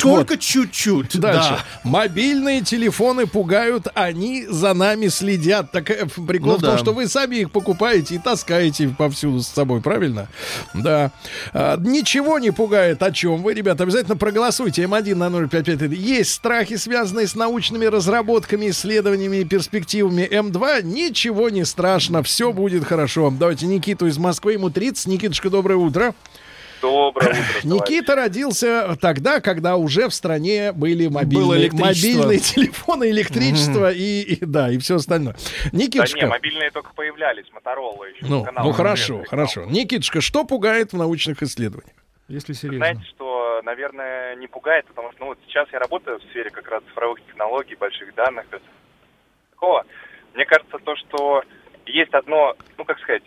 только чуть-чуть. Дальше. да. Мобильные телефоны пугают, они за нами следят. Так э, прикол Ну в том, да. что вы сами их покупаете и таскаете повсюду с собой, правильно? Да. А, ничего не пугает. О чем вы, ребята? Обязательно проголосуйте. М1 на 0551. Есть страхи, связанные с научными разработками, исследованиями и перспективами. М2 ничего не страшно. Все будет хорошо. Давайте Никиту из Москвы. Ему 30. Никитушка, доброе утро. Доброе утро, Никита родился тогда, когда уже в стране были мобильные, мобильные телефоны, электричество и, и- да, и все остальное. Да Никитушка, не, мобильные только появлялись, Моторола еще. ну, канал ну хорошо, известный. хорошо. Никитушка, что пугает в научных исследованиях? Если серьезно. Знаете, что, наверное, не пугает, потому что ну, вот сейчас я работаю в сфере как раз цифровых технологий, больших данных. Такого. Мне кажется, то, что есть одно, ну, как сказать,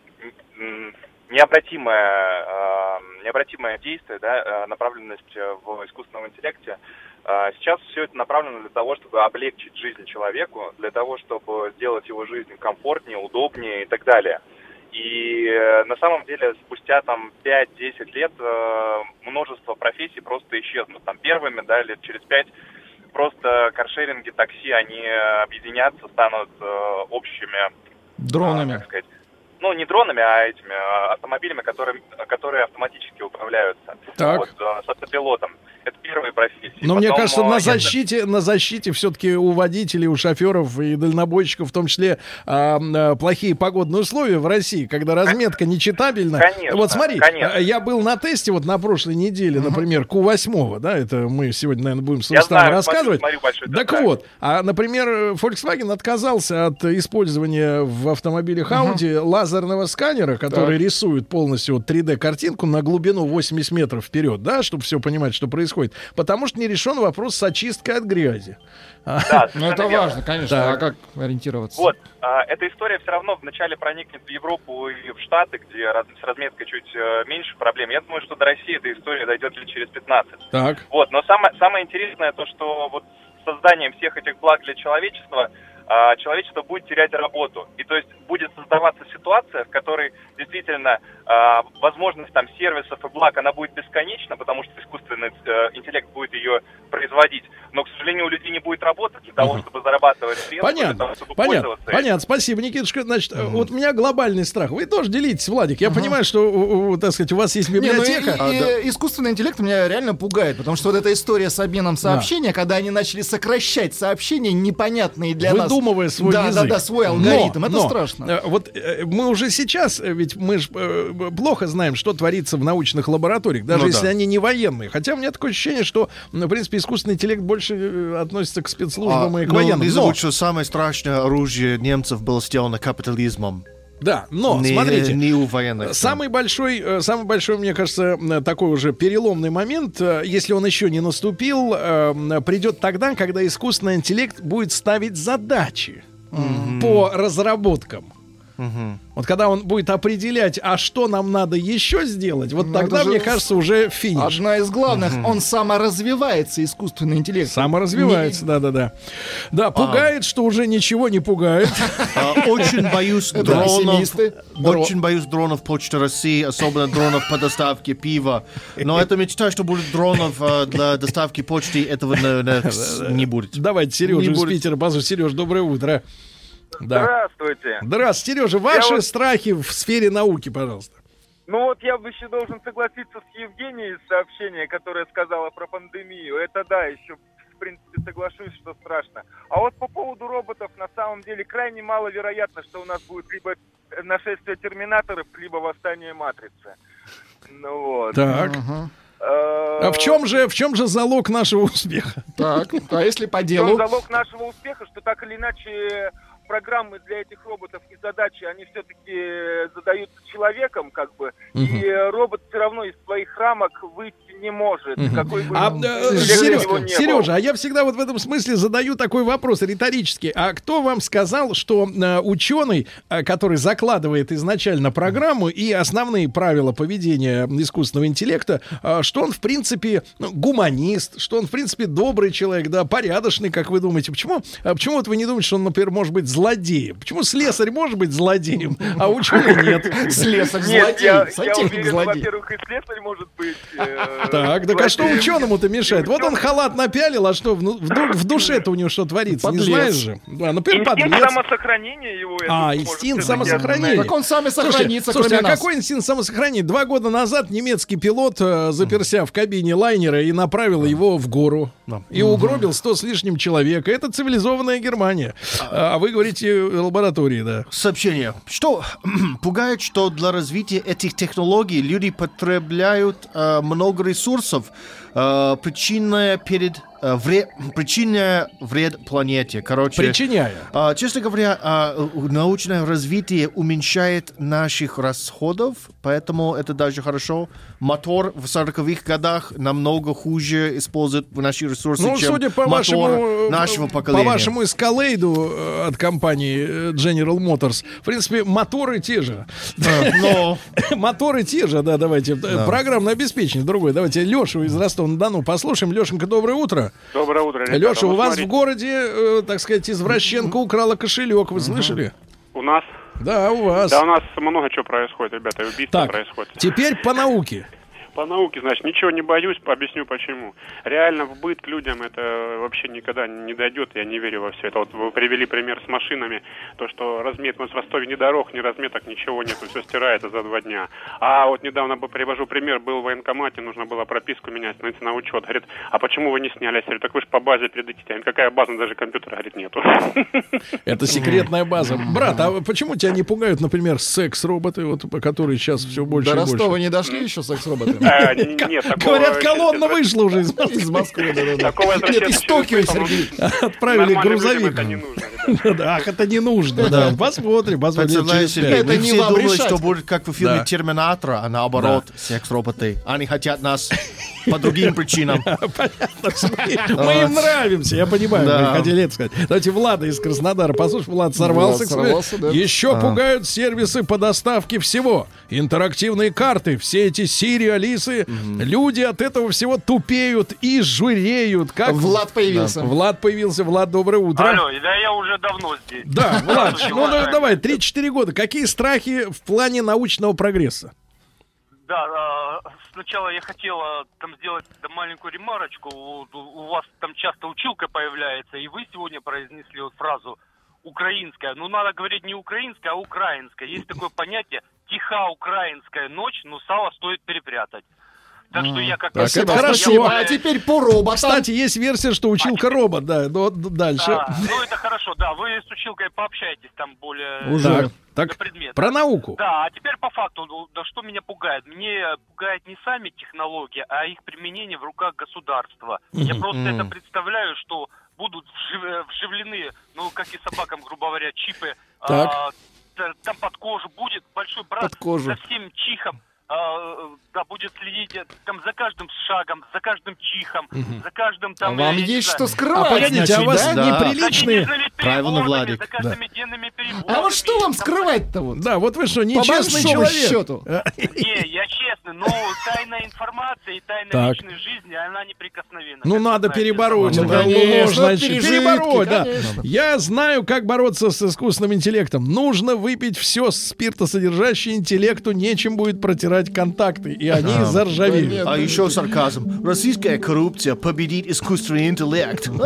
необратимое, э, необратимое действие, да, э, направленность э, в искусственном интеллекте. Э, Сейчас все это направлено для того, чтобы облегчить жизнь человеку, для того, чтобы сделать его жизнь комфортнее, удобнее и так далее. И на самом деле спустя там 5-10 лет множество профессий просто исчезнут. Там первыми, да, лет через 5 просто каршеринги, такси, они объединятся, станут общими, Дронами. как сказать, ну, не дронами, а этими э, автомобилями, которые, которые автоматически управляются. Так. Вот, э, с автопилотом. Это первые профессии. Но мне Потом, кажется, э, на защите, на защите все-таки у водителей, у шоферов и дальнобойщиков, в том числе, а, а, плохие погодные условия в России, когда разметка нечитабельна. Конечно, вот смотри, конечно. а, я был на тесте вот на прошлой неделе, например, Q8, да, это мы сегодня, наверное, будем с знаю, рассказывать. смотрю, большой так тест-драйв. вот, а, например, Volkswagen отказался от использования в автомобилях Audi лазерного сканера, который рисует полностью вот 3D-картинку на глубину 80 метров вперед, да, чтобы все понимать, что происходит. Потому что не решен вопрос с очисткой от грязи. Да, Ну, это верно. важно, конечно. Так. А как ориентироваться? Вот, а, эта история все равно вначале проникнет в Европу и в Штаты, где раз- с разметкой чуть э, меньше проблем. Я думаю, что до России эта история дойдет лет через 15. Так. Вот, но самое, самое интересное то, что вот созданием всех этих благ для человечества а, человечество будет терять работу. И то есть будет создаваться ситуация, в которой действительно а, возможность там сервисов и благ, она будет бесконечна, потому что искусственный э, интеллект будет ее производить. Но, к сожалению, у людей не будет работы для того, чтобы зарабатывать средства, для Понятно, того, чтобы понятно, пользоваться этим. понятно. Спасибо, Никитушка. Значит, э, вот у меня глобальный страх. Вы тоже делитесь, Владик. Я понимаю, что, так сказать, у вас есть Не, ну и- библиотека. и- искусственный интеллект меня реально пугает, потому что вот эта история с обменом сообщения, когда они начали сокращать сообщения, непонятные для нас. Выдумывая свой да, язык. Да, да, свой Но, алгоритм. это но, страшно. э, Вот э, мы уже сейчас, э, ведь мы же плохо знаем, что творится в научных лабораториях, даже Ну если да. они не военные. Хотя у меня такое ощущение, что, ну, в принципе, искусственный интеллект больше относится к спецслужбам и к ну, военным. не Но- забудь, что самое страшное оружие немцев было сделано капитализмом. Да, но, не, смотрите, не у военных. Самый большой, э, самый большой, мне кажется, такой уже переломный момент, э, если он еще не наступил, э, придет тогда, когда искусственный интеллект будет ставить задачи по разработкам. Вот когда он будет определять, а что нам надо еще сделать, вот Ну, тогда, мне кажется, уже финиш. Одна из главных, он саморазвивается, искусственный интеллект. Саморазвивается, да-да-да. Да, пугает, что уже ничего не пугает. А, Очень боюсь дронов. Очень боюсь дронов Почты России, особенно дронов по доставке пива. Но это мечта, что будет дронов а, для доставки почты, этого не будет. Давайте Сережу Не из. Питера позвать. Сереж, доброе утро. Да. Здравствуйте. Здравствуйте, Сережа. Ваши вот- страхи в сфере науки, пожалуйста. Ну вот я бы еще должен согласиться с Евгенией из сообщения, которое сказала про пандемию. Это да, еще в принципе соглашусь, что страшно. А вот по поводу роботов, на самом деле крайне маловероятно, что у нас будет либо нашествие терминаторов, либо восстание матрицы. Ну вот. Так. Ага. Э, А в чем же, в чем же залог нашего успеха? Так, а если по делу? залог нашего успеха, что так или иначе программы для этих роботов и задачи, они все-таки задаются человеком, как бы, Мгм. и э, робот все равно из своих рамок выйти не может. Мгм. Какой бы А, он э. Сережа, а я всегда вот в этом смысле задаю такой вопрос риторический. А кто вам сказал, что э, ученый, э, который закладывает изначально программу и основные правила поведения искусственного интеллекта, э, что он, в принципе, ну, гуманист, что он, в принципе, добрый человек, да, порядочный, как вы думаете? Почему, почему вот вы не думаете, что он, например, может быть злодеем? Почему слесарь может быть злодеем, а ученый нет? Слесарь злодей, сантехник злодей. во-первых, и слесарь может быть. э, Так, так а что ученому-то мешает? Вот он халат напялил, а что, в, ну, в ду- в душе-то у него что творится? Не знаешь же? Да, например, Инстинкт самосохранения его. А, инстинкт самосохранения. Так он сам и сохранится, слушайте, а какой инстинкт самосохранения? Два года назад немецкий пилот, э, заперся в кабине лайнера и направил его в гору. И угробил 100 с лишним человека. Это цивилизованная Германия. А вы говорите э, лаборатории, да. Сообщение. Что пугает, что для развития этих технологий люди потребляют э, много ресурсов, э, причиная перед э, вред, причиняя вред планете. Короче, Причиняя. а, честно говоря, научное развитие уменьшает наших расходов, поэтому это даже хорошо. Мотор в 40-х годах намного хуже использует наши ресурсы, Ну, чем судя по мотор вашему, э, нашего по поколения. вашему эскалейду э, от компании э, General Motors, в принципе, моторы те же. Но Моторы те же, да, давайте. Э, Программное обеспечение другое. Давайте Лешу из Ростова-на-Дону послушаем. Лешенька, доброе утро. Доброе утро, ребята. Леша, у Вот вас в городе, э, так сказать, извращенка украла кошелек. Вы слышали? У нас... Да, у вас. Да, у нас много чего происходит, ребята, убийства Так, происходит. теперь по науке. По науке, значит, ничего не боюсь, объясню почему. Реально в быт к людям это вообще никогда не дойдет, я не верю во все это. Вот вы привели пример с машинами, то, что разметность в Ростове ни дорог, ни разметок, ничего нету, все стирается за два дня. А вот недавно бы привожу пример, был в военкомате, нужно было прописку менять, становиться на учет. Говорит, а почему вы не сняли? Я говорю, так вы же по базе передадите. А какая база, даже компьютера, говорит, нету. Это секретная база. Брат, а почему тебя не пугают, например, секс-роботы, вот, по которые сейчас все больше До и больше? Ростова не дошли еще секс-роботы? А, н- Нет, такого... Говорят, колонна вышла уже из Москвы. Такого Нет, из Токио, Сергей. Отправили грузовик. Ах, это не нужно. Да. Посмотрим, посмотрим. Это мы не вам думали, решать. что будет как в фильме. Терминатора, а наоборот, секс-роботы. Они хотят нас по другим причинам. Понятно, мы, мы им нравимся, я понимаю, вы хотели это сказать. Давайте Влада из Краснодара. Послушай, Влад сорвался. Еще пугают сервисы по доставке всего. Интерактивные карты, все эти Сири, Алисы. Люди от этого всего тупеют и жиреют. Как... Влад появился. Влад появился. Влад, доброе утро. Алло, да я уже давно здесь. Да, Влад, ну да, давай, 3-4 года. Какие страхи в плане научного прогресса? Да, а, сначала я хотела там сделать там маленькую ремарочку. У, у вас там часто училка появляется, и вы сегодня произнесли вот фразу украинская. Ну, надо говорить не украинская, а украинская. Есть такое понятие тиха украинская ночь, но сало стоит перепрятать. Так что я как Так, это хорошо. спасибо. А теперь по роботам. Кстати, есть версия, что училка робот, да, но дальше. Да, ну это хорошо, да, вы с училкой пообщаетесь там более Так, так, предмет. про науку. Да, а теперь по факту, ну, да что меня пугает? Мне пугает не сами технологии, а их применение в руках государства. Я просто это представляю, что будут вжив- вживлены, ну, как и собакам, грубо говоря, чипы. Так. а, там под кожу будет большой брат Под кожу. за всем чихом. А, да, будет следить э, там за каждым шагом, за каждым чихом, за каждым А там... Вам я есть что скрывать, А погодите, а значит, у вас да? Да. неприличные... Правильно, Владик, За каждыми переборами. А вот что вам скрывать-то вот? Да, вот вы что, По нечестный большому человек. счету. А, Не, я честный, но тайная информация и тайна Так. личной жизни, она неприкосновенна. Ну, надо знаете. перебороть. Ну, конечно, значит, пережитки, перебороть, да. Я знаю, как бороться с искусственным интеллектом. Нужно выпить все спиртосодержащее интеллекту, нечем будет протирать контакты, и они заржавеют. А еще сарказм. Российская коррупция победит искусственный интеллект.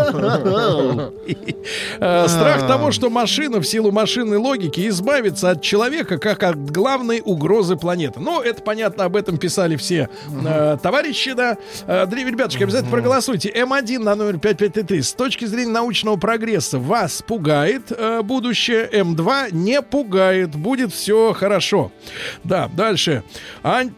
Э, Страх того, что машина в силу машинной логики избавится от человека как от главной угрозы планеты. Ну, это понятно, об этом писали все э, товарищи, да. Э, ребятушки, обязательно проголосуйте. М1 на номер 5533. С точки зрения научного прогресса вас пугает будущее, М2 не пугает. Будет все хорошо. Да, дальше.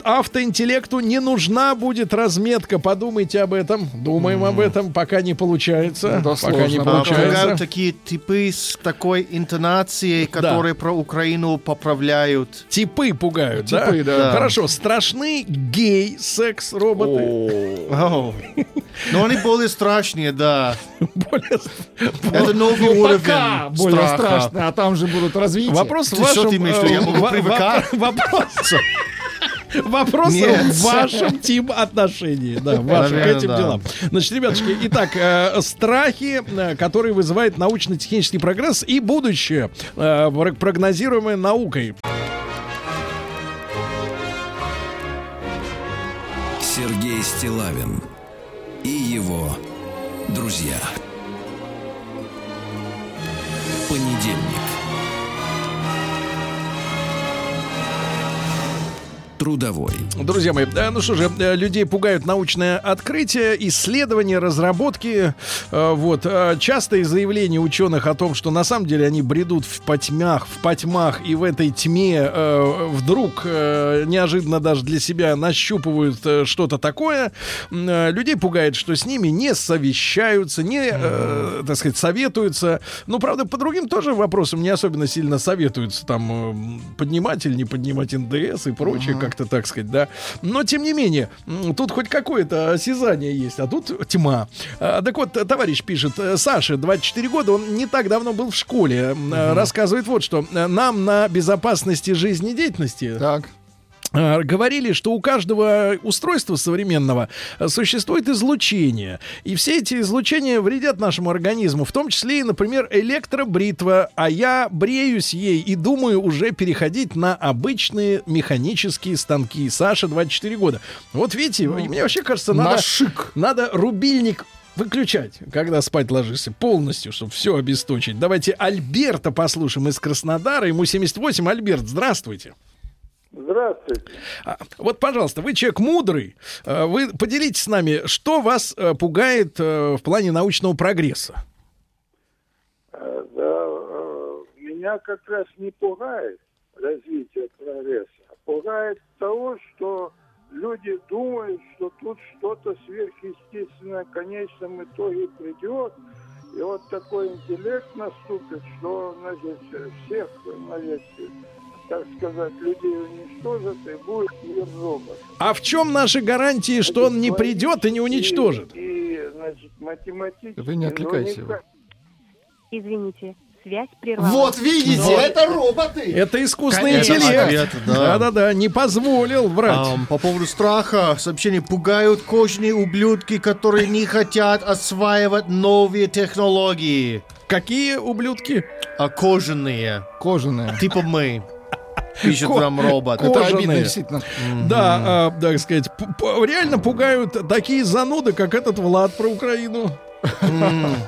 Автоинтеллекту не нужна будет разметка. Подумайте об этом. Думаем об этом, пока не получается. Это пока не получается. Такие типы с такой интонацией, которые про Украину поправляют. Типы пугают, Типы, да? да. Хорошо, страшны гей-секс-роботы. Но они более страшнее, да. Это новый Ну, уровень более страшно, а там же будут развития. Вопрос в что вашем... ты имеешь в виду? Я э, могу привыкать? Вопрос... Вопрос в вашем тип отношении, да, в вашем к этим делам. Значит, ребятушки, итак, э, страхи, э, которые вызывает научно-технический прогресс и будущее, э, про- прогнозируемое наукой. Сергей Стилавин и его друзья. Понедельник. Трудовой. Друзья мои, э, ну что же, э, людей пугают научное открытие, исследования, разработки. Э, Вот. Частые заявления ученых о том, что на самом деле они бредут в потьмах, в потьмах, и в этой тьме вдруг неожиданно даже для себя нащупывают что-то такое. Людей пугает, что с ними не совещаются, не, так сказать, советуются. Ну, правда, по другим тоже вопросам не особенно сильно советуются. Там поднимать или не поднимать НДС и прочее, как-то так сказать, да. Но, тем не менее, тут хоть какое-то осязание есть, а тут тьма. А, так вот, товарищ пишет, э, Саша, 24 года, он не так давно был в школе. Э, Рассказывает вот что. Нам на безопасности жизнедеятельности Так. Э, говорили, что у каждого устройства современного э, существует излучение. И все эти излучения вредят нашему организму, в том числе и, например, электробритва. А я бреюсь ей и думаю уже переходить на обычные механические станки. Саша, 24 года. Вот видите, и мне вообще кажется, На надо, шик. надо рубильник выключать, когда спать ложишься, полностью, чтобы все обесточить. Давайте Альберта послушаем из Краснодара. Ему 78. Альберт, здравствуйте. Здравствуйте. А, Вот, пожалуйста, вы человек мудрый. А, Вы поделитесь с нами, что вас э, пугает э, в плане научного прогресса? Э, Да, э, меня как раз не пугает развитие прогресса, а пугает того, что люди думают, что тут что-то сверхъестественное в конечном итоге придет, и вот такой интеллект наступит, что, значит, всех, значит, так сказать, людей уничтожит, и будет мир роботов. А в чем наши гарантии, что он не придет и не уничтожит? И, и, значит, математически... Вы не отвлекайте никак- Извините, связь прервалась. Вот видите, Но- это роботы. Это искусственный Конечно, интеллект. ответ, да. Да-да-да, не позволил врать. Ам, по поводу страха, сообщение пугают кожные ублюдки, которые не хотят осваивать новые технологии. Какие ублюдки? А кожаные. Кожаные. Типа мы. Пишет Ко- нам робот. Это обидно, действительно. Да, а, так сказать, реально пугают такие зануды, как этот Влад про Украину.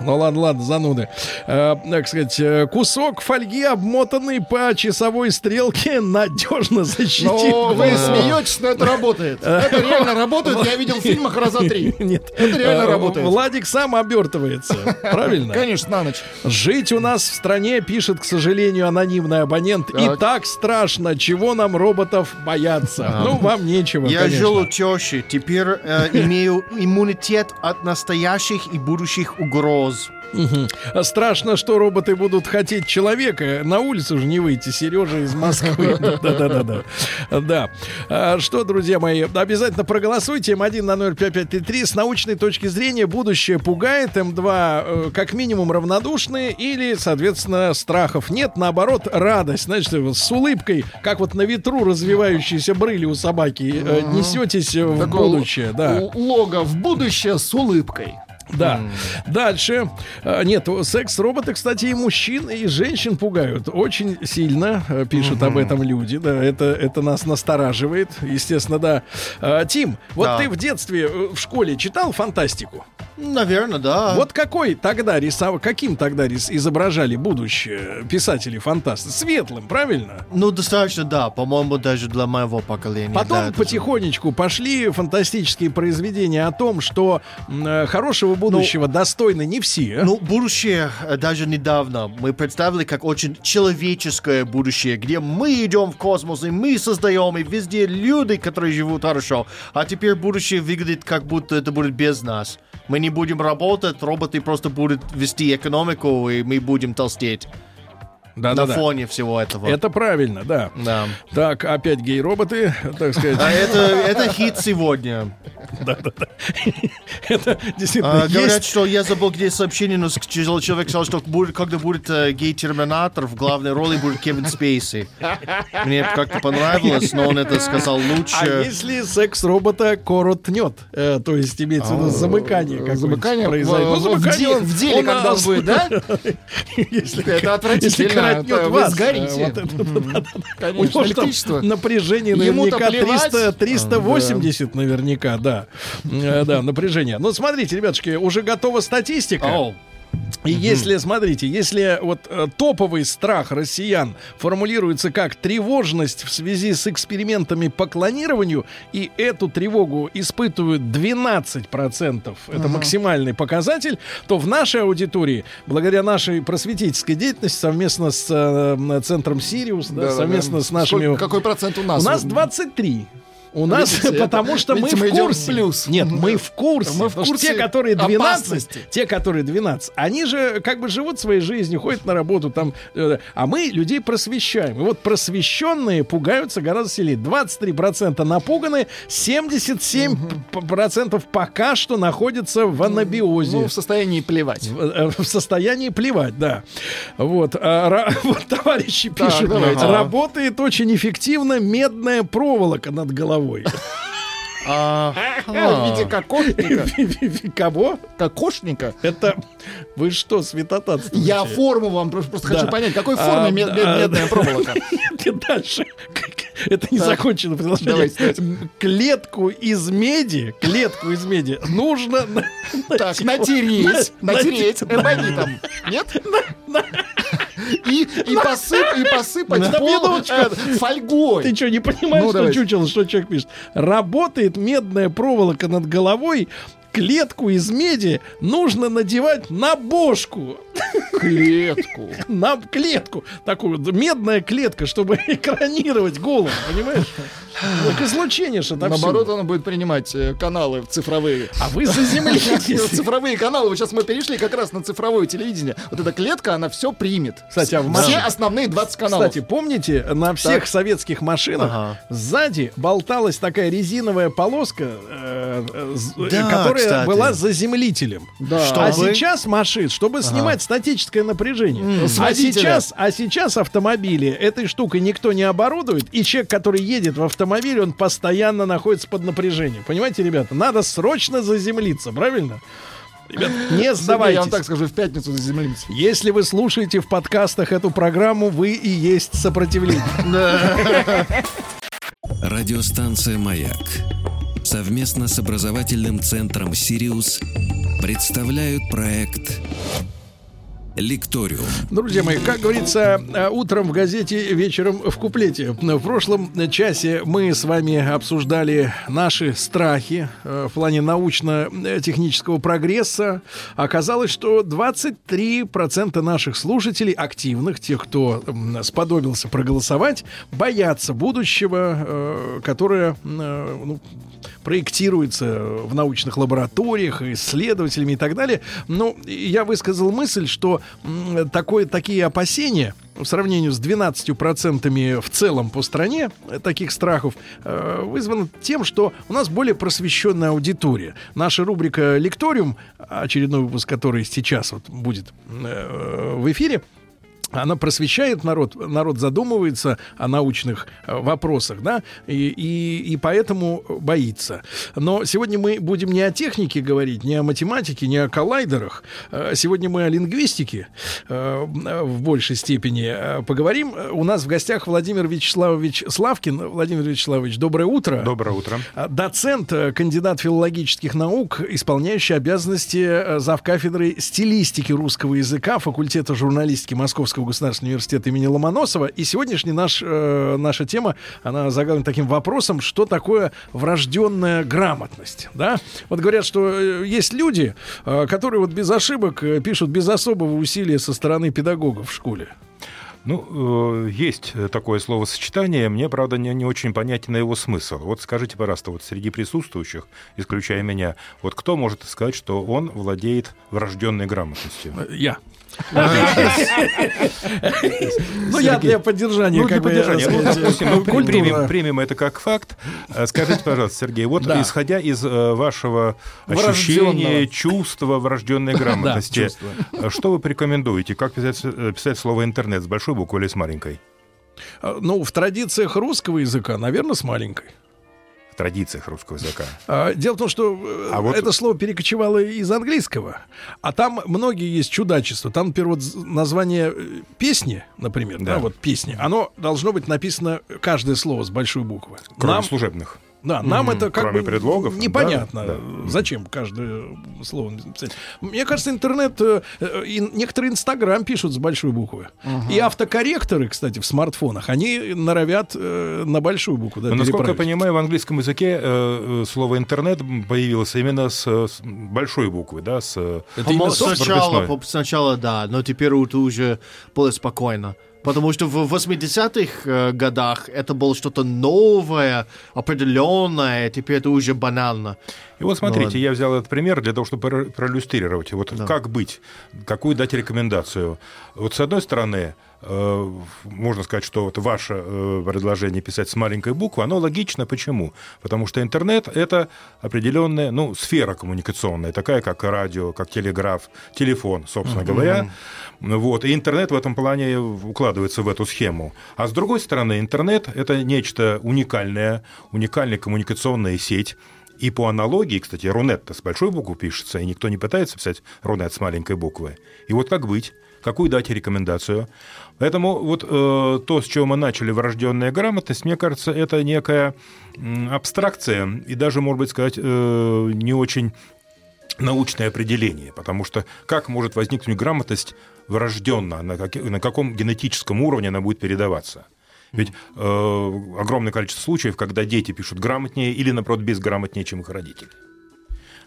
Ну ладно, ладно, зануды. Э, Так сказать, э, кусок фольги, обмотанный по часовой стрелке, надежно защитит. Но вы глаз. смеетесь, но это работает. Это реально работает. Я видел в фильмах раза три. Нет, Это реально Э, работает. Владик сам обертывается, правильно? Конечно, на ночь. Жить у нас в стране, пишет, к сожалению, анонимный абонент. И Так. страшно, чего нам роботов бояться. Ну, вам нечего, Я жил у тещи, теперь имею иммунитет от настоящих и будущих угроз. Мгм. А Страшно, что роботы будут хотеть человека. На улицу же не выйти. Сережа из Москвы. Да-да-да. Да. А Что, друзья мои, обязательно проголосуйте. М1 на 05533. С научной точки зрения будущее пугает. М2 э, как минимум равнодушные или, соответственно, страхов нет. Наоборот, радость. Вот с улыбкой, как вот на ветру развивающиеся брыли у собаки, э, несетесь в будущее. Да. Лого в будущее с улыбкой. Да. Дальше. А, Нет, секс-роботы, кстати, и мужчин, и женщин пугают. Очень сильно э, пишут об этом люди. Да, это, это нас настораживает. Естественно, да. А, Тим, вот Да. ты в детстве э, в школе читал фантастику? Наверное, да. Вот какой тогда рисовал, каким тогда рис- изображали будущее писатели-фантасты? Светлым, правильно? Ну, достаточно, да. По-моему, даже для моего поколения. Потом да, это потихонечку пошли фантастические произведения о том, что э, хорошего будущего достойны не все. Ну, будущее э, даже недавно мы представили как очень человеческое будущее, где мы идем в космос, и мы создаем, и везде люди, которые живут хорошо. А теперь будущее выглядит, как будто это будет без нас. Мы не будем работать, роботы просто будут вести экономику, и мы будем толстеть. Да, На да, да. фоне всего этого. Это правильно, да. Да. Так, опять гей-роботы, так сказать. А это, это хит сегодня. Это действительно А, говорят, есть. что я забыл, где сообщение, но чел- человек сказал, что будет, когда будет э, гей-терминатор, в главной роли будет Кевин Спейси. Мне как-то понравилось, но он это сказал лучше. А если секс-робота коротнет, э, то есть имеется в виду замыкание какое-нибудь Замыкание в- произойдет. Ну, в замыкание де- в деле, у когда нас. будет, да? Если, Это отвратительно. Коротнет это Вы вас, сгорите. э, вот это. У него там напряжение наверняка плевать. 300, 380 наверняка, да. Э, Да, напряжение. Ну, смотрите, ребятушки, уже готова статистика. И если, смотрите, если вот э, топовый страх россиян формулируется как тревожность в связи с экспериментами по клонированию, и эту тревогу испытывают 12%, это максимальный показатель, то в нашей аудитории, благодаря нашей просветительской деятельности, совместно с э, центром Сириус, да, Да-да-да. совместно с нашими... Сколько- какой процент у нас? У нас 23. У нас, Видите, потому что мы в курсе. плюс. Нет, мы в курсе. Мы в курсе те, которые 12, опасности. те, которые 12, они же как бы живут своей жизнью, ходят на работу там, э, а мы людей просвещаем. И вот просвещенные пугаются гораздо сильнее. 23% напуганы, 77% пока что находятся в анабиозе. Ну, в состоянии плевать. В, э, в состоянии плевать, да. Вот, а, вот товарищи Так, пишут, давайте. работает очень эффективно медная проволока над головой. А, В виде кокошника. Кого? Кокошника? Это вы что, святотатство? Я форму вам просто, хочу понять, какой А, да. медная проволока. Дальше. Это не закончено предложение. Клетку из меди, клетку из меди нужно Так, натереть, на- натереть на- эбонитом. Нет? И, и, посып- и посыпать На пол э, фольгой. Ты что, не понимаешь, Ну, что давайте. чучело, что человек пишет? Работает медная проволока над головой, клетку из меди нужно надевать на бошку. Клетку. На клетку. Такую медная клетка, чтобы экранировать голову, понимаешь? Так излучение же Наоборот, она будет принимать э, каналы цифровые. А вы заземлитесь. Цифровые каналы. Вот сейчас мы перешли как раз на цифровое телевидение. Вот эта клетка, она все примет. Кстати, а в Все машине- основные 20 каналов. Кстати, помните, на всех советских машинах сзади болталась такая резиновая полоска, э, э, которая была заземлителем. А сейчас машин, чтобы снимать статическое напряжение. С А водителя. сейчас, а сейчас автомобили этой штукой никто не оборудует, и человек, который едет в автомобиле, он постоянно находится под напряжением. Понимаете, ребята, надо срочно заземлиться, правильно? Ребят, не сдавайтесь. Я вам так скажу, в пятницу заземлимся. Если вы слушаете в подкастах эту программу, вы и есть сопротивление. Радиостанция «Маяк» совместно с образовательным центром «Сириус» представляют проект «Лекториум». Друзья мои, как говорится, э, утром в газете, вечером в куплете. В прошлом часе мы с вами обсуждали наши страхи э, в плане научно-технического прогресса. Оказалось, что 23% наших слушателей, активных, тех, кто сподобился проголосовать, боятся будущего, э, которое ну, проектируется в научных лабораториях, исследователями и так далее. Но я высказал мысль, что такое, такие опасения в сравнении с 12% в целом по стране таких страхов э, вызвано тем, что у нас более просвещенная аудитория. Наша рубрика «Лекториум», очередной выпуск, который сейчас вот будет э, в эфире, она просвещает народ, народ задумывается о научных э, вопросах, да, и, и, и поэтому боится. Но сегодня мы будем не о технике говорить, не о математике, не о коллайдерах. Э, Сегодня мы о лингвистике э, в большей степени поговорим. У нас в гостях Владимир Вячеславович Славкин. Владимир Вячеславович, доброе утро. Доброе утро. Доцент, кандидат филологических наук, исполняющий обязанности завкафедры стилистики русского языка факультета журналистики Московского государственного университета имени Ломоносова. И сегодняшняя наш, э, наша тема, она заглавлена таким вопросом, что такое врожденная грамотность. Да? Вот говорят, что э, есть люди, э, которые вот без ошибок э, пишут без особого усилия со стороны педагогов в школе. Ну, э, есть такое словосочетание, мне, правда, не, не очень понятен его смысл. Вот скажите, пожалуйста, вот среди присутствующих, исключая меня, вот кто может сказать, что он владеет врожденной грамотностью? Я. Ну, я для поддержания, Ну, для поддержания. так Ну, примем, примем это как факт. Э, Скажите, пожалуйста, Сергей, вот исходя из э, вашего ощущения, чувства врожденной грамотности, э, что вы порекомендуете? Как писать, слово интернет с большой буквы или с маленькой? Ну, в традициях русского языка, наверное, с маленькой. Традициях русского языка. А, Дело в том, что э, А вот- это слово перекочевало из английского, а там многие есть чудачества. Там, например, вот название э, песни, например, да. Да. вот песни, оно должно быть написано каждое слово с большой буквы. Кроме Нам- служебных. Да, нам Мгм. это как Кроме бы предлогов, непонятно. да, Зачем каждое слово написать? Мне кажется, интернет, э, э, и некоторые Инстаграм пишут с большой буквы. И автокорректоры, кстати, в смартфонах, они норовят э, на большую букву. Да, Но, насколько я понимаю, в английском языке э, э, слово интернет появилось именно с, с большой буквы, да, с э, Помо- с сначала, сначала, да, но теперь это уже более спокойно. Потому что в 80-х э, годах это было что-то новое, определенное, теперь это уже банально. И вот смотрите, Ну, я взял этот пример для того, чтобы про- проиллюстрировать. Вот как быть, какую дать рекомендацию. Вот с одной стороны, можно сказать, что вот ваше э, предложение писать с маленькой буквы, оно логично. Почему? Потому что интернет — это определенная ну, сфера коммуникационная, такая как радио, как телеграф, телефон, собственно Мгм. говоря. Вот. И интернет в этом плане укладывается в эту схему. А с другой стороны, интернет — это нечто уникальное, уникальная коммуникационная сеть, и по аналогии, кстати, Рунет-то с большой буквы пишется, и никто не пытается писать Рунет с маленькой буквы. И вот как быть? Какую дать рекомендацию? Поэтому вот э, то, с чего мы начали, врожденная грамотность, мне кажется, это некая абстракция и даже, может быть, сказать, э, не очень научное определение, потому что как может возникнуть грамотность врожденно, на, как- на каком генетическом уровне она будет передаваться? Ведь э, огромное количество случаев, когда дети пишут грамотнее или, наоборот, безграмотнее, чем их родители.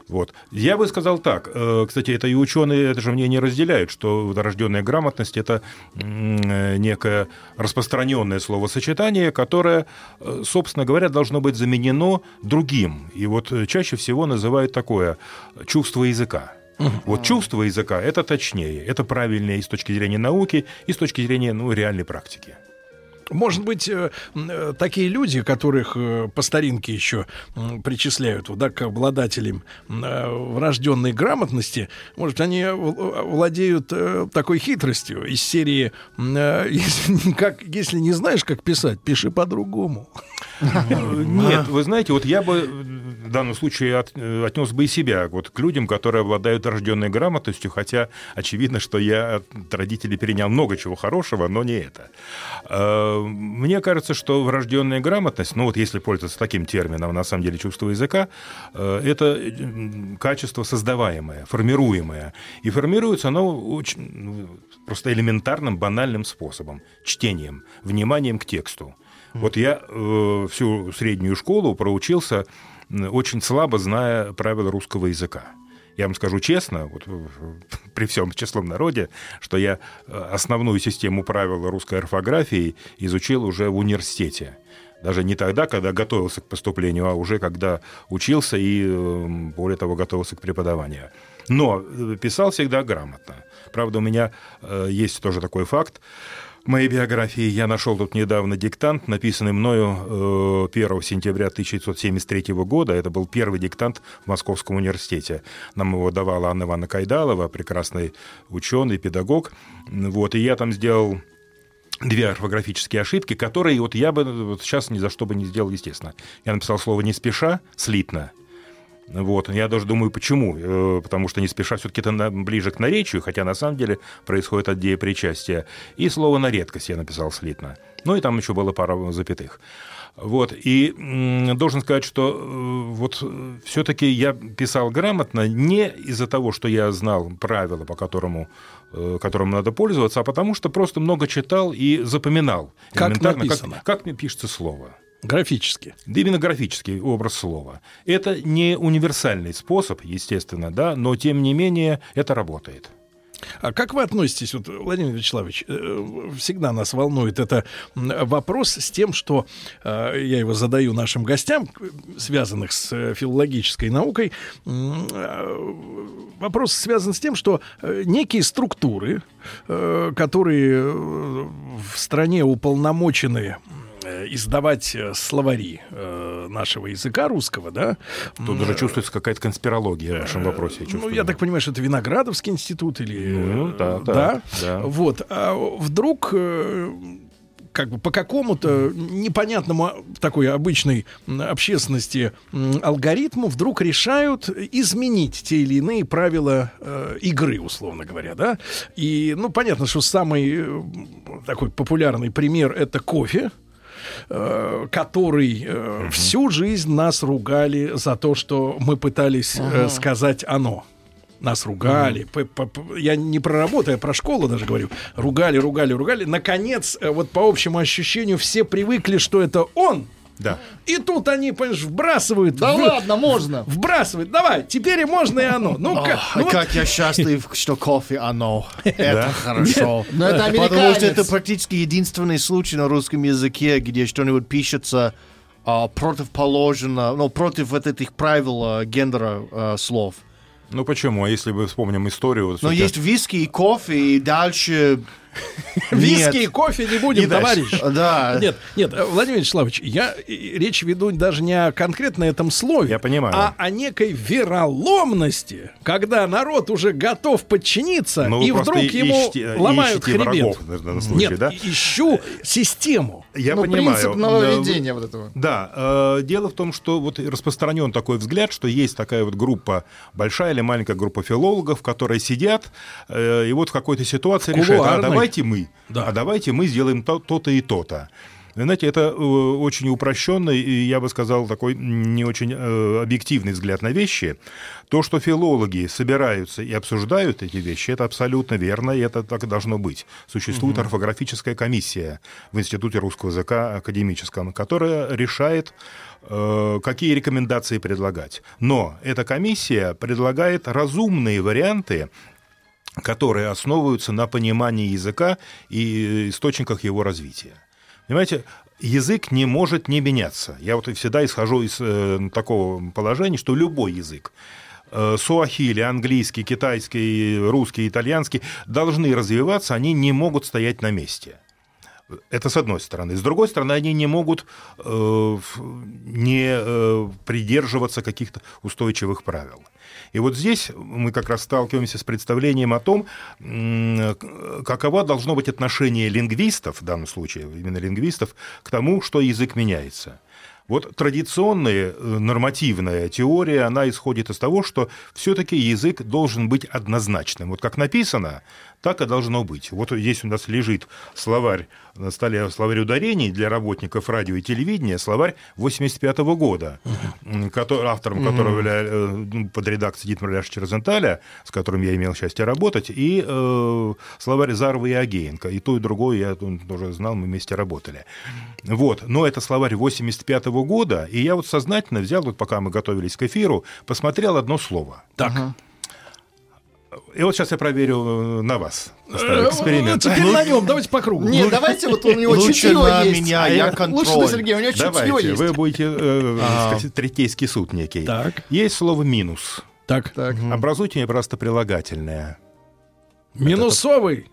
Вот. Я бы сказал так. э, Кстати, это и ученые это же мнение разделяют, что рожденная грамотность это э, некое распространенное словосочетание, которое, э, собственно говоря, должно быть заменено другим. И вот чаще всего называют такое чувство языка. Вот чувство языка это точнее, это правильнее и с точки зрения науки, и с точки зрения ну, реальной практики. Может быть, э, э, такие люди, которых э, по старинке еще причисляют да, к обладателям врожденной грамотности, может, они владеют такой хитростью из серии как, если не знаешь, как писать, пиши по-другому. Нет, вы знаете, вот я бы в данном случае от- э, отнес бы и себя вот к людям, которые обладают рожденной грамотностью, хотя очевидно, что я от родителей перенял много чего хорошего, но не это. Э, Мне кажется, что врожденная грамотность, ну вот если пользоваться таким термином, на самом деле чувство языка, э, это качество создаваемое, формируемое. И формируется оно очень ну, просто элементарным, банальным способом, чтением, вниманием к тексту. Вот я э, всю среднюю школу проучился, очень слабо зная правила русского языка. Я вам скажу честно, вот, э, при всем числом народе, что я э, основную систему правил русской орфографии изучил уже в университете. Даже не тогда, когда готовился к поступлению, а уже когда учился и, э, более того, готовился к преподаванию. Но писал всегда грамотно. Правда, у меня есть тоже такой факт. Моей биографии я нашел тут недавно диктант, написанный мною э, 1 сентября 1973 года. Это был первый диктант в Московском университете. Нам его давала Анна Ивановна Кайдалова, прекрасный ученый, педагог. Вот, и я там сделал две орфографические ошибки, которые вот я бы вот сейчас ни за что бы не сделал, естественно. Я написал слово «не спеша», «слитно», вот. Я даже думаю, почему. Э, Потому что не спеша все-таки это ближе к наречию, хотя на самом деле происходит от деепричастия. И слово на редкость я написал слитно. Ну и там еще было пара запятых. Вот. И м, должен сказать, что э, вот все-таки я писал грамотно не из-за того, что я знал правила, по которому э, которым надо пользоваться, а потому что просто много читал и запоминал. Как написано. Как, как мне пишется слово. Графически. Да именно графический образ слова. Это не универсальный способ, естественно, да, но тем не менее это работает. А как вы относитесь, вот, Владимир Вячеславович, э, всегда нас волнует это вопрос с тем, что э, я его задаю нашим гостям, связанных с э, филологической наукой. Вопрос связан с тем, что некие структуры, которые в стране уполномочены издавать э, словари э, нашего языка русского, да. Тут уже чувствуется какая-то конспирология в вашем вопросе. я Ну, чувствую. я так понимаю, что это Виноградовский институт или... Ну, э, да, да, да. Вот. А вдруг э, как бы по какому-то непонятному такой обычной общественности алгоритму вдруг решают изменить те или иные правила э, игры, условно говоря, да? И, ну, понятно, что самый э, такой популярный пример — это кофе, э, который э, всю жизнь нас ругали за то, что мы пытались э, сказать оно. Нас ругали. П- Я не про работу, я про школу даже говорю. Ругали, ругали, ругали. Наконец, э, вот по общему ощущению, все привыкли, что это он. Да. И тут они, понимаешь, вбрасывают. Да в- ладно, можно. Вбрасывают. Давай, теперь и можно и оно. Ну, Ох, как, ну вот- как я счастлив, что кофе оно. Это хорошо. Но это Потому что это практически единственный случай на русском языке, где что-нибудь пишется а, противоположно, ну, против вот этих правил а, гендера а, слов. Ну почему? А если мы вспомним историю... Но есть виски и кофе, и дальше... Виски и кофе не будем, товарищ. Да. Нет, нет, Владимир Вячеславович, я э, речь веду даже не о конкретно этом слове, Я понимаю. а о некой вероломности, когда народ уже готов подчиниться, Ну, и вдруг ему ломают хребет. Нет, ищу систему. Я ну, понимаю. принцип нововведения вот этого. Да, э, дело в том, что вот распространен такой взгляд, что есть такая вот группа, большая или маленькая группа филологов, которые сидят э, и вот в какой-то ситуации решают, а Кулуарной. Давайте мы, Да. а давайте мы сделаем то- то-то и то-то. Знаете, это э, очень упрощенный и, я бы сказал, такой не очень э, объективный взгляд на вещи. То, что филологи собираются и обсуждают эти вещи, это абсолютно верно, и это так и должно быть. Существует орфографическая комиссия в Институте русского языка академическом, которая решает, э, какие рекомендации предлагать. Но эта комиссия предлагает разумные варианты, которые основываются на понимании языка и источниках его развития. Понимаете, язык не может не меняться. Я вот всегда исхожу из э, такого положения, что любой язык, э, суахили, английский, китайский, русский, итальянский, должны развиваться, они не могут стоять на месте. Это с одной стороны. С другой стороны, они не могут э, не э, придерживаться каких-то устойчивых правил. И вот здесь мы как раз сталкиваемся с представлением о том, м, каково должно быть отношение лингвистов, в данном случае именно лингвистов, к тому, что язык меняется. Вот традиционная э, нормативная теория, она исходит из того, что все-таки язык должен быть однозначным. Вот как написано, так и должно быть. Вот здесь у нас лежит словарь на столе словарь ударений для работников радио и телевидения, словарь 85 года, м, который, автором которого явля- э, ну, под редакцией Дитмара Ляшича Розенталя, с которым я имел счастье работать, и э, словарь Зарова и Агеенко. И то, и другое я тоже знал, мы вместе работали. Вот. Но это словарь 85 года, и я вот сознательно взял, вот пока мы готовились к эфиру, посмотрел одно слово. Так. И вот сейчас я проверю э, на вас. Э, эксперимент. Теперь на нем, давайте по кругу. Нет, давайте вот у него лучше чутье на есть. меня, А я Лучше контроль. на Сергея, у него чутье Давайте, есть. вы будете, э, сказать, третейский суд некий. Так. Есть слово «минус». Так. Образуйте мне просто прилагательное. Минусовый.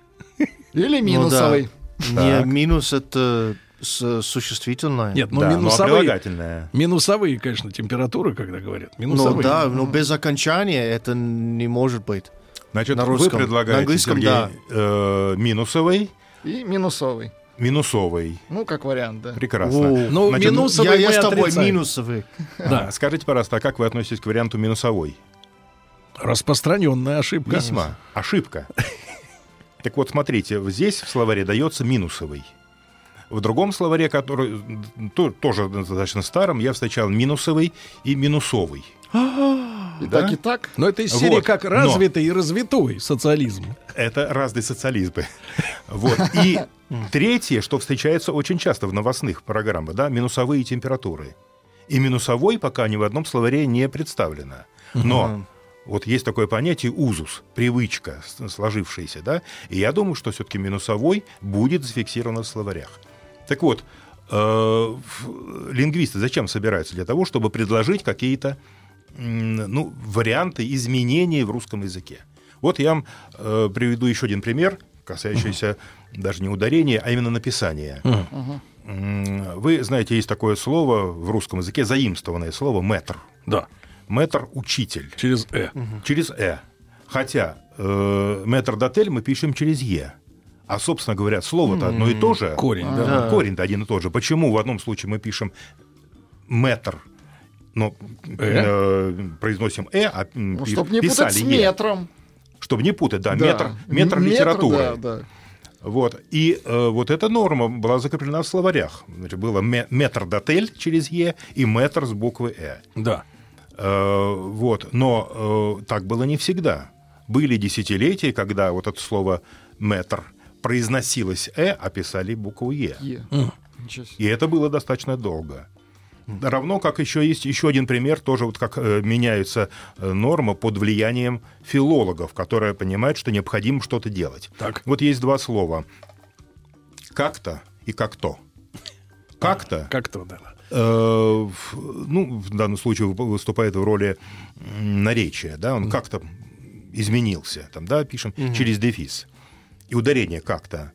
Или Ну минусовый. Не, Так. минус это существительное. Нет, ну Да, ну, а минусовые. прилагательное? Минусовые, конечно, температуры, когда говорят. Ну Минусовые. да, но без окончания это не может быть. Значит, На вы русском. предлагаете, На английском, Сергей, да. э, минусовый, И минусовый. минусовый. Ну, как вариант, да. Прекрасно. О, Ну, Значит, минусовый я, я с тобой отрицаем. минусовый. Да. А, Скажите, пожалуйста, а как вы относитесь к варианту минусовой? Распространенная ошибка. Весьма. Ошибка. Так вот, смотрите, здесь в словаре дается минусовый. В другом словаре, который то- тоже достаточно старом, я встречал минусовый и минусовый. И Да? так, и так. Но это из серии Вот, как но- развитый и развитой социализм. Это разные социализмы. Вот. И третье, что встречается очень часто в новостных программах, да, минусовые температуры. И минусовой пока ни в одном словаре не представлено. Но вот есть такое понятие узус, привычка сложившаяся, да, и я думаю, что все-таки минусовой будет зафиксирован в словарях. Так вот, э, лингвисты зачем собираются? Для того, чтобы предложить какие-то ну, варианты изменений в русском языке. Вот я вам э, приведу еще один пример, касающийся даже не ударения, а именно написания. М, Вы знаете, есть такое слово в русском языке, заимствованное слово «мэтр». Да. Мэтр – учитель. Через «э». Через «э». Хотя э, мэтр дотель мы пишем через «е». А, собственно говоря, слово-то одно и то же. Корень. Да, Корень-то один и тот же. Почему в одном случае мы пишем метр, но э, произносим «э», а Ну, пи- чтобы не писали путать с «е». метром. Чтобы не путать, да, Да. метр, метр Метр, литературы. да, да. Вот. И э, вот эта норма была закреплена в словарях. Значит, было ме- метр дотель через «е» и метр с буквы «э». Да. Э, вот. Но э, так было не всегда. Были десятилетия, когда вот это слово «метр» произносилось «э», а писали букву «е». Е. И это было достаточно долго. Равно как еще есть еще один пример, тоже вот как э, меняются э, нормы под влиянием филологов, которые понимают, что необходимо что-то делать. Так. Вот есть два слова. Как-то и как-то. Как-то Как-то, да. э, в- ну, в данном случае выступает в роли наречия, да, он как-то изменился, там, да, пишем через дефис. И ударение как-то.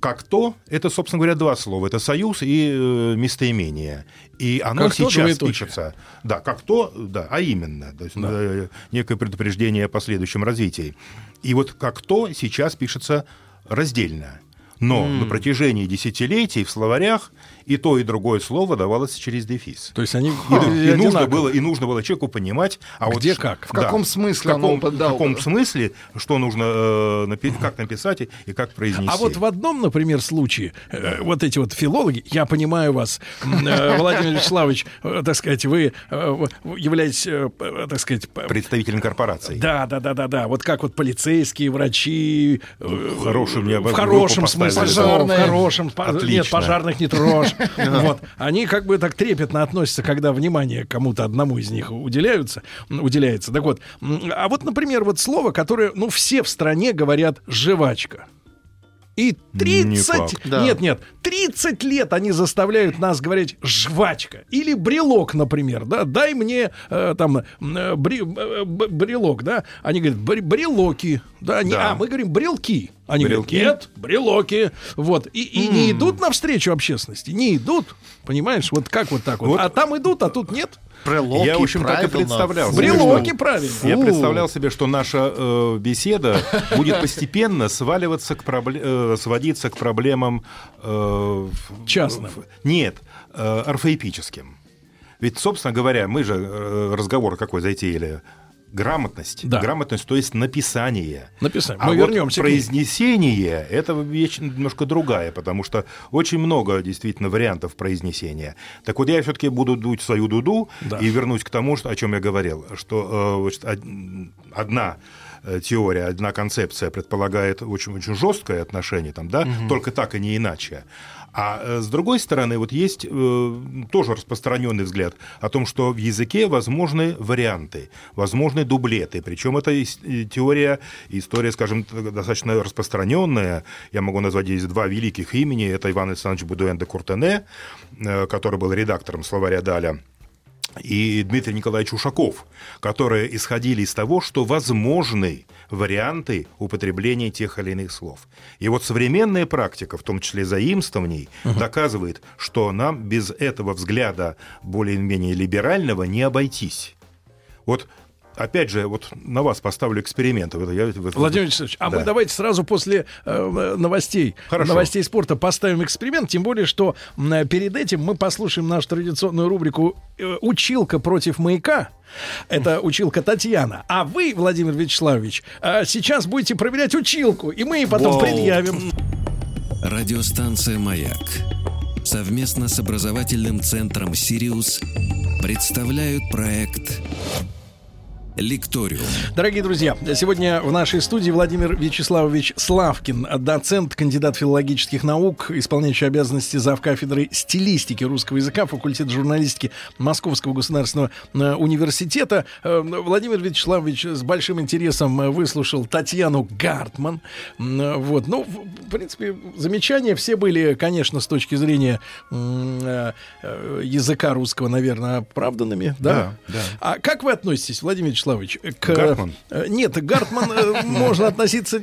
Как-то — это, собственно говоря, два слова. Это союз и э, местоимение. И оно Как-то сейчас двоеточие. пишется. Да, как-то, да, а именно. То есть э, некое предупреждение о последующем развитии. И вот как-то сейчас пишется раздельно. Но на протяжении десятилетий в словарях и то, и другое слово давалось через дефис. То есть они И, выглядели и нужно было, и нужно было человеку понимать, а вот Где ш- как? В каком смысле в каком, в каком да? смысле, что нужно, э, напи- как написать и, и как произнести. А вот в одном, например, случае, э, вот эти вот филологи, я понимаю вас, э, Владимир Вячеславович, э, так сказать, вы э, в- являетесь, э, так сказать, представителем корпорации. да, да, да, да, да. Вот как вот полицейские, врачи. э, Хороший мне в хорошем смысле слова, в Пожарные. хорошем. Нет, пожарных не трожь. Вот. Они как бы так трепетно относятся, когда внимание кому-то одному из них уделяются, уделяется. Так вот, а вот, например, вот слово, которое, ну, все в стране говорят «жвачка». И 30... факт. Да. Нет, нет, 30 лет они заставляют нас говорить «жвачка» или «брелок», например, да, дай мне э, там э, бри- э, брелок, да, они говорят «бр- «брелоки», да, они- Да. а мы говорим «брелки», они Брелки? говорят «нет, брелоки», вот, и, и не идут навстречу общественности, не идут, понимаешь, вот как вот так вот, Вот. а там идут, а тут нет, Брелоки, Я, в общем, так и правильно. представлял. брелоки, правильно. Я представлял себе, что наша э, беседа будет постепенно сваливаться к пробле- э, сводиться к проблемам э, Частным. в- нет, э, орфоэпическим. Ведь, собственно говоря, мы же э, разговор какой затеяли. Грамотность. Да. Грамотность, то есть написание. Написание. А Мы вот вернемся произнесение – это вещь немножко другая, потому что очень много действительно вариантов произнесения. Так вот, я все-таки буду дуть свою дуду Да. и вернусь к тому, что, о чем я говорил, что э, одна э, теория, одна концепция предполагает очень-очень жесткое отношение, там, да, только так и не иначе. А э, с другой стороны, вот есть э, тоже распространенный взгляд о том, что в языке возможны варианты, возможны дублеты. Причем это и теория, история, скажем, достаточно распространенная. Я могу назвать здесь два великих имени. Это Иван Александрович Будуэн де Куртене, э, который был редактором словаря Даля и Дмитрий Николаевич Ушаков, которые исходили из того, что возможны варианты употребления тех или иных слов. И вот современная практика, в том числе заимствований, угу. доказывает, что нам без этого взгляда более-менее либерального не обойтись. Вот опять же, вот на вас поставлю эксперимент. Я, Владимир Вячеславович, а да. мы давайте сразу после э, новостей, Хорошо. новостей спорта поставим эксперимент, тем более, что э, перед этим мы послушаем нашу традиционную рубрику э, «Училка против маяка». Это училка Татьяна. А вы, Владимир Вячеславович, э, сейчас будете проверять училку, и мы потом Воу. предъявим. Радиостанция «Маяк» совместно с образовательным центром «Сириус» представляют проект Лекториум. Дорогие друзья, сегодня в нашей студии Владимир Вячеславович Славкин, доцент, кандидат филологических наук, исполняющий обязанности зав. кафедры стилистики русского языка, факультет журналистики Московского государственного э, университета. Э, Владимир Вячеславович с большим интересом э, выслушал Татьяну Гартман. Вот. Ну, в принципе, замечания все были, конечно, с точки зрения языка русского, наверное, оправданными. Да? Да, да. А как вы относитесь, Владимир Вячеславович, Вячеславович, к... Гартман? Э, нет, Гартман э, можно относиться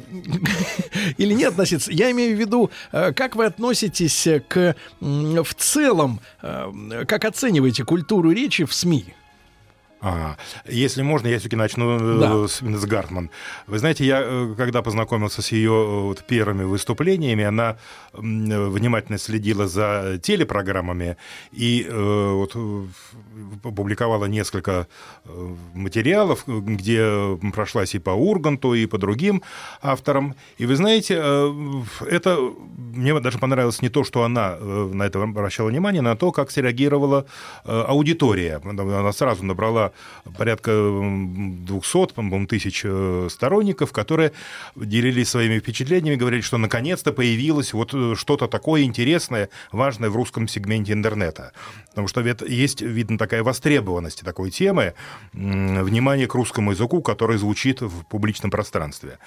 или не относиться. Я имею в виду, э, как вы относитесь к в целом, как оцениваете культуру речи в СМИ? А, если можно, я все-таки начну да. с, с Гартман. Вы знаете, я когда познакомился с ее вот, первыми выступлениями, она внимательно следила за телепрограммами и э, вот, опубликовала несколько э, материалов, где прошлась и по Урганту, и по другим авторам. И вы знаете, э, это мне даже понравилось не то, что она на это обращала внимание, на то, как среагировала аудитория. Она сразу набрала порядка 200, по-моему, тысяч сторонников, которые делились своими впечатлениями, говорили, что наконец-то появилась вот что-то такое интересное, важное в русском сегменте интернета. Потому что есть, видно, такая востребованность такой темы, внимание к русскому языку, который звучит в публичном пространстве.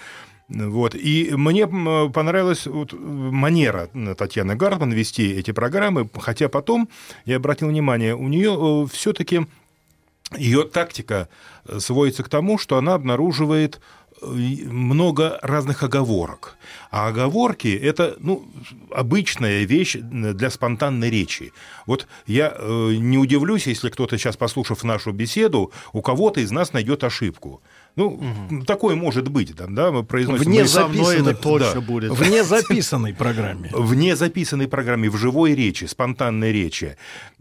Вот. И мне понравилась вот манера Татьяны Гартман вести эти программы, хотя потом, я обратил внимание, у нее э, все-таки ее тактика э, сводится к тому, что она обнаруживает много разных оговорок. А оговорки – это ну, обычная вещь для спонтанной речи. Вот я э, не удивлюсь, если кто-то сейчас, послушав нашу беседу, у кого-то из нас найдет ошибку. Ну, угу. такое может быть, там, да, мы произносим... Вне записанной, это точно да. будет. Вне записанной программе. Вне записанной программе, в живой речи, спонтанной речи.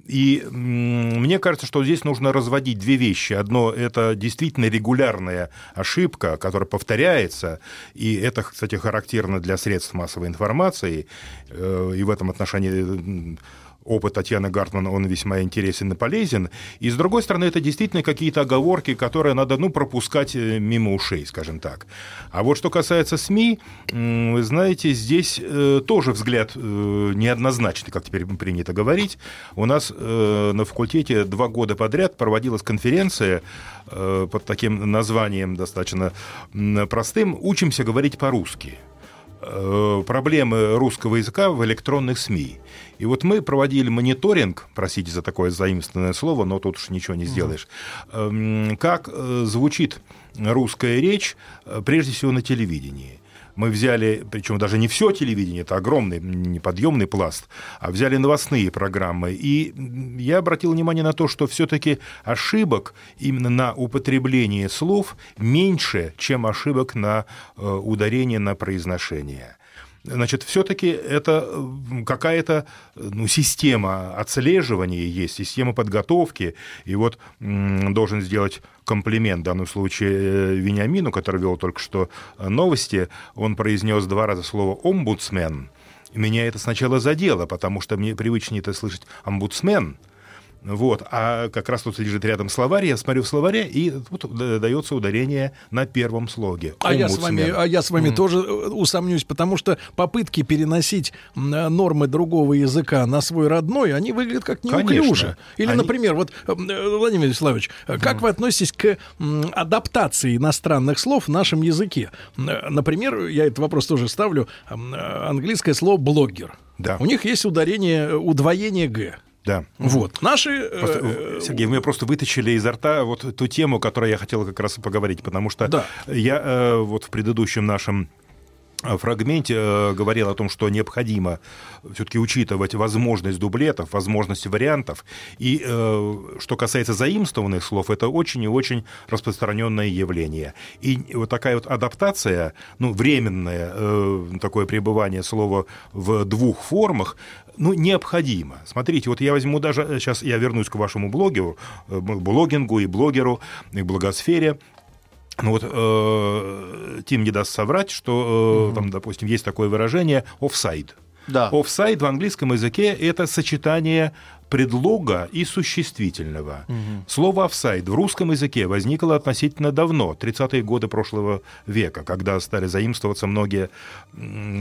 И мне кажется, что здесь нужно разводить две вещи. Одно – это действительно регулярная ошибка, которая повторяется, и это, кстати, характерно для средств массовой информации, э, и в этом отношении опыт Татьяны Гартман, он весьма интересен и полезен. И, с другой стороны, это действительно какие-то оговорки, которые надо, ну, пропускать э, мимо ушей, скажем так. А вот что касается СМИ, вы знаете, здесь э, тоже взгляд э, неоднозначный, как теперь принято говорить. У нас на факультете два года подряд проводилась конференция под таким названием достаточно простым «Учимся говорить по-русски». Проблемы русского языка в электронных СМИ. И вот мы проводили мониторинг, простите за такое заимственное слово, но тут уж ничего не сделаешь, эм, как э, звучит русская речь, э, прежде всего на телевидении. Мы взяли, причем даже не все телевидение, это огромный неподъемный пласт, а взяли новостные программы. И я обратил внимание на то, что все-таки ошибок именно на употребление слов меньше, чем ошибок на э, ударение на произношение значит, все-таки это какая-то ну, система отслеживания есть, система подготовки. И вот должен сделать комплимент в данном случае э, Вениамину, который вел только что новости. Он произнес два раза слово «омбудсмен». Меня это сначала задело, потому что мне привычнее это слышать «омбудсмен», вот. А как раз тут лежит рядом словарь, я смотрю в словаре, и тут дается ударение на первом слоге. А я с вами, а я с вами mm. тоже э, усомнюсь, потому что попытки переносить нормы другого языка на свой родной, они выглядят как неуклюже. Конечно. Или, они... например, вот, э, Владимир Вячеславович, mm. как вы относитесь к адаптации иностранных слов в нашем языке? Например, я этот вопрос тоже ставлю, английское слово «блогер». Да. У них есть ударение, удвоение «г». Да. Вот. Наши... э, Просто, э, Сергей, вы просто вытащили изо рта вот ту тему, которую я хотел как раз и поговорить, потому что Да. я э, вот в предыдущем нашем э, фрагменте э, говорил о том, что необходимо все-таки учитывать возможность дублетов, возможность вариантов. И э, что касается заимствованных слов, это очень и очень распространенное явление. И вот такая вот адаптация, ну, временное э, такое пребывание слова в двух формах, ну, необходимо. Смотрите, вот я возьму даже, сейчас я вернусь к вашему блогеру, э, блогингу и блогеру, и блогосфере. Ну вот э, Тим не даст соврать, что э, там, допустим, есть такое выражение offside. Да. Offside в английском языке это сочетание предлога и существительного. Слово offside в русском языке возникло относительно давно, 30-е годы прошлого века, когда стали заимствоваться многие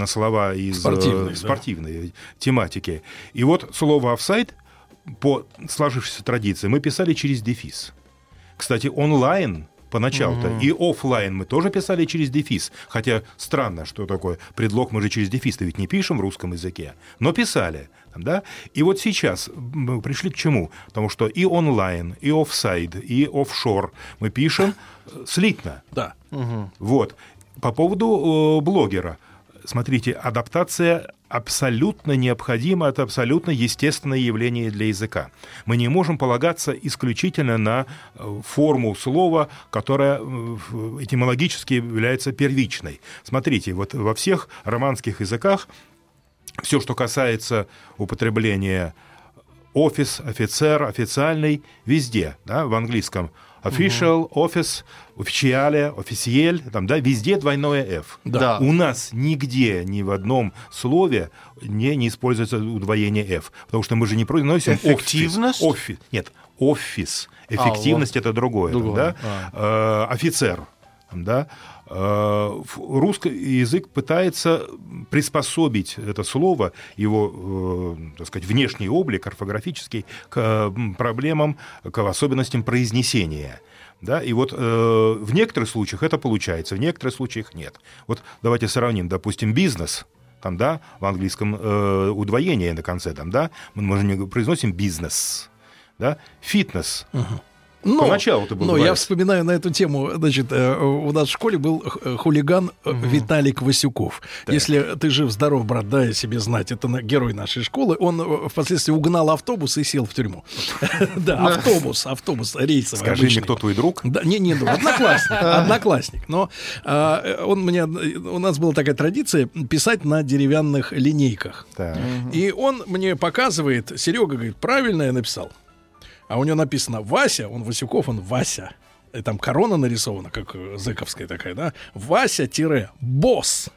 слова из э, Спортивные, да. спортивной тематики. И вот слово offside по сложившейся традиции мы писали через дефис. Кстати, онлайн поначалу-то Мгм. и оффлайн мы тоже писали через дефис. Хотя странно, что такое предлог мы же через дефис-то ведь не пишем в русском языке, но писали. Да? И вот сейчас мы пришли к чему? Потому что и онлайн, и офсайд, и офшор мы пишем э, слитно. Да. Вот. По поводу э, блогера. Смотрите, адаптация абсолютно необходима, это абсолютно естественное явление для языка. Мы не можем полагаться исключительно на э, форму слова, которая э, этимологически является первичной. Смотрите, вот во всех романских языках все, что касается употребления офис, офицер, официальный, везде, да, в английском. Official, office, officiale, officiel, там, да, везде двойное F. Да. У нас нигде, ни в одном слове не, не используется удвоение F, потому что мы же не произносим Эффективность? Офис. Нет, офис. Эффективность это другое. там, Другое, да? Э, офицер. там, Да? Э, Русский язык пытается приспособить это слово, его, э, так сказать, внешний облик, орфографический, к проблемам, к особенностям произнесения. Да? И вот э, в некоторых случаях это получается, в некоторых случаях нет. Вот давайте сравним, допустим, бизнес. Там, да, в английском э, удвоение на конце, там, да, мы, же не произносим бизнес, да, фитнес. Но, Поначалу это был но я вспоминаю на эту тему, значит, э, у нас в школе был э, хулиган э, Виталик Васюков. Если ты жив-здоров, брат, дай себе знать, это герой нашей школы. Он впоследствии угнал автобус и сел в тюрьму. Да, автобус, автобус рейсовый Скажи мне, кто твой друг? Да, не, не, друг, одноклассник, одноклассник. Но а, он мне, у нас была такая традиция писать на деревянных линейках. Так. И он мне показывает, Серега говорит, правильно я написал. А у него написано Вася, он Васюков, он Вася. И там корона нарисована, как э, зыковская такая, да? Вася-босс.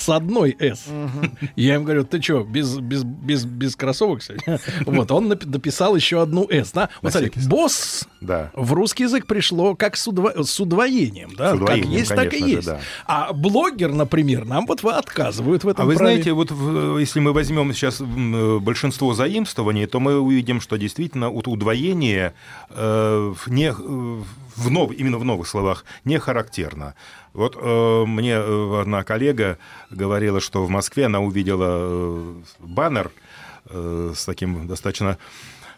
С одной «С». Я им говорю, ты что, без, без, без, без кроссовок сегодня? Вот, он дописал еще одну «С», да? Вот смотри, «босс» Да. в русский язык пришло как с, удво- с удвоением, да? С удвоением, как есть, так и есть. да. А блогер, например, нам вот отказывают в этом А вы праве. знаете, вот в- если мы возьмем сейчас большинство заимствований, то мы увидим, что действительно вот удвоение э, не, э, в нов- именно в новых словах не характерно. Вот э, мне э, одна коллега говорила, что в Москве она увидела э, баннер э, с таким достаточно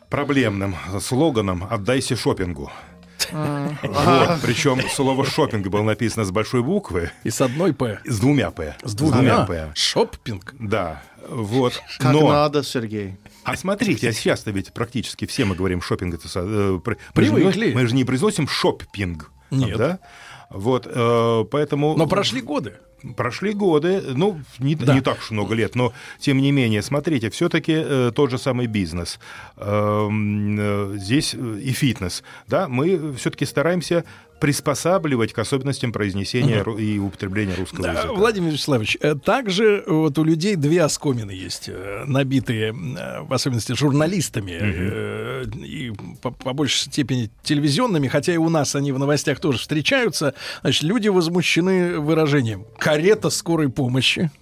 проблемным слоганом «Отдайся шопингу». Вот, причем слово шопинг было написано с большой буквы. И с одной П. С двумя П. С двумя. П. Шоппинг. Да, вот. Как Но, надо, Сергей. А смотрите, а сейчас-то ведь практически все мы говорим шопинг. Это, э, при- Привыкли. Мы же, не- произносим шоппинг. Нет. Да? Вот, э, поэтому... Но прошли годы. Прошли годы, ну, не, Да. не так уж много лет, но тем не менее, смотрите, все-таки тот же самый бизнес, эм, э, здесь э, и фитнес, да, мы все-таки стараемся приспосабливать к особенностям произнесения ру- и употребления русского Да, языка. Владимир Вячеславович, э, также вот у людей две оскомины есть, э, набитые, э, в особенности журналистами, э, и по, по большей степени телевизионными, хотя и у нас они в новостях тоже встречаются. Значит, люди возмущены выражением «карета скорой помощи».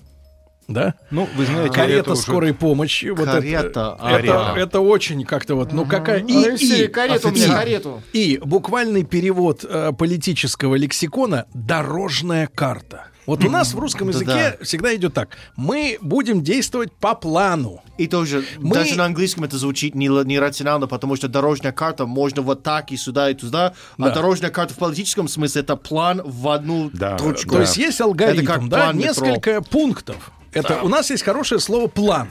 Да? Ну, вы знаете, карета это уже- скорой помощи. Вот это- Карета, это, карета. это очень как-то вот, ну какая... И, Алексей, и- карету мне, и- карету. и буквальный перевод э, политического лексикона «дорожная карта». Вот у нас в русском Да, языке всегда идет так. Мы будем действовать по плану. И тоже, Мы- даже на английском это звучит не- нерационально, потому что дорожная карта можно вот так и сюда и туда, Да. а дорожная карта в политическом смысле это план в одну точку. То есть есть Это алгоритм, как да, план метро. несколько пунктов. Это у нас есть хорошее слово план.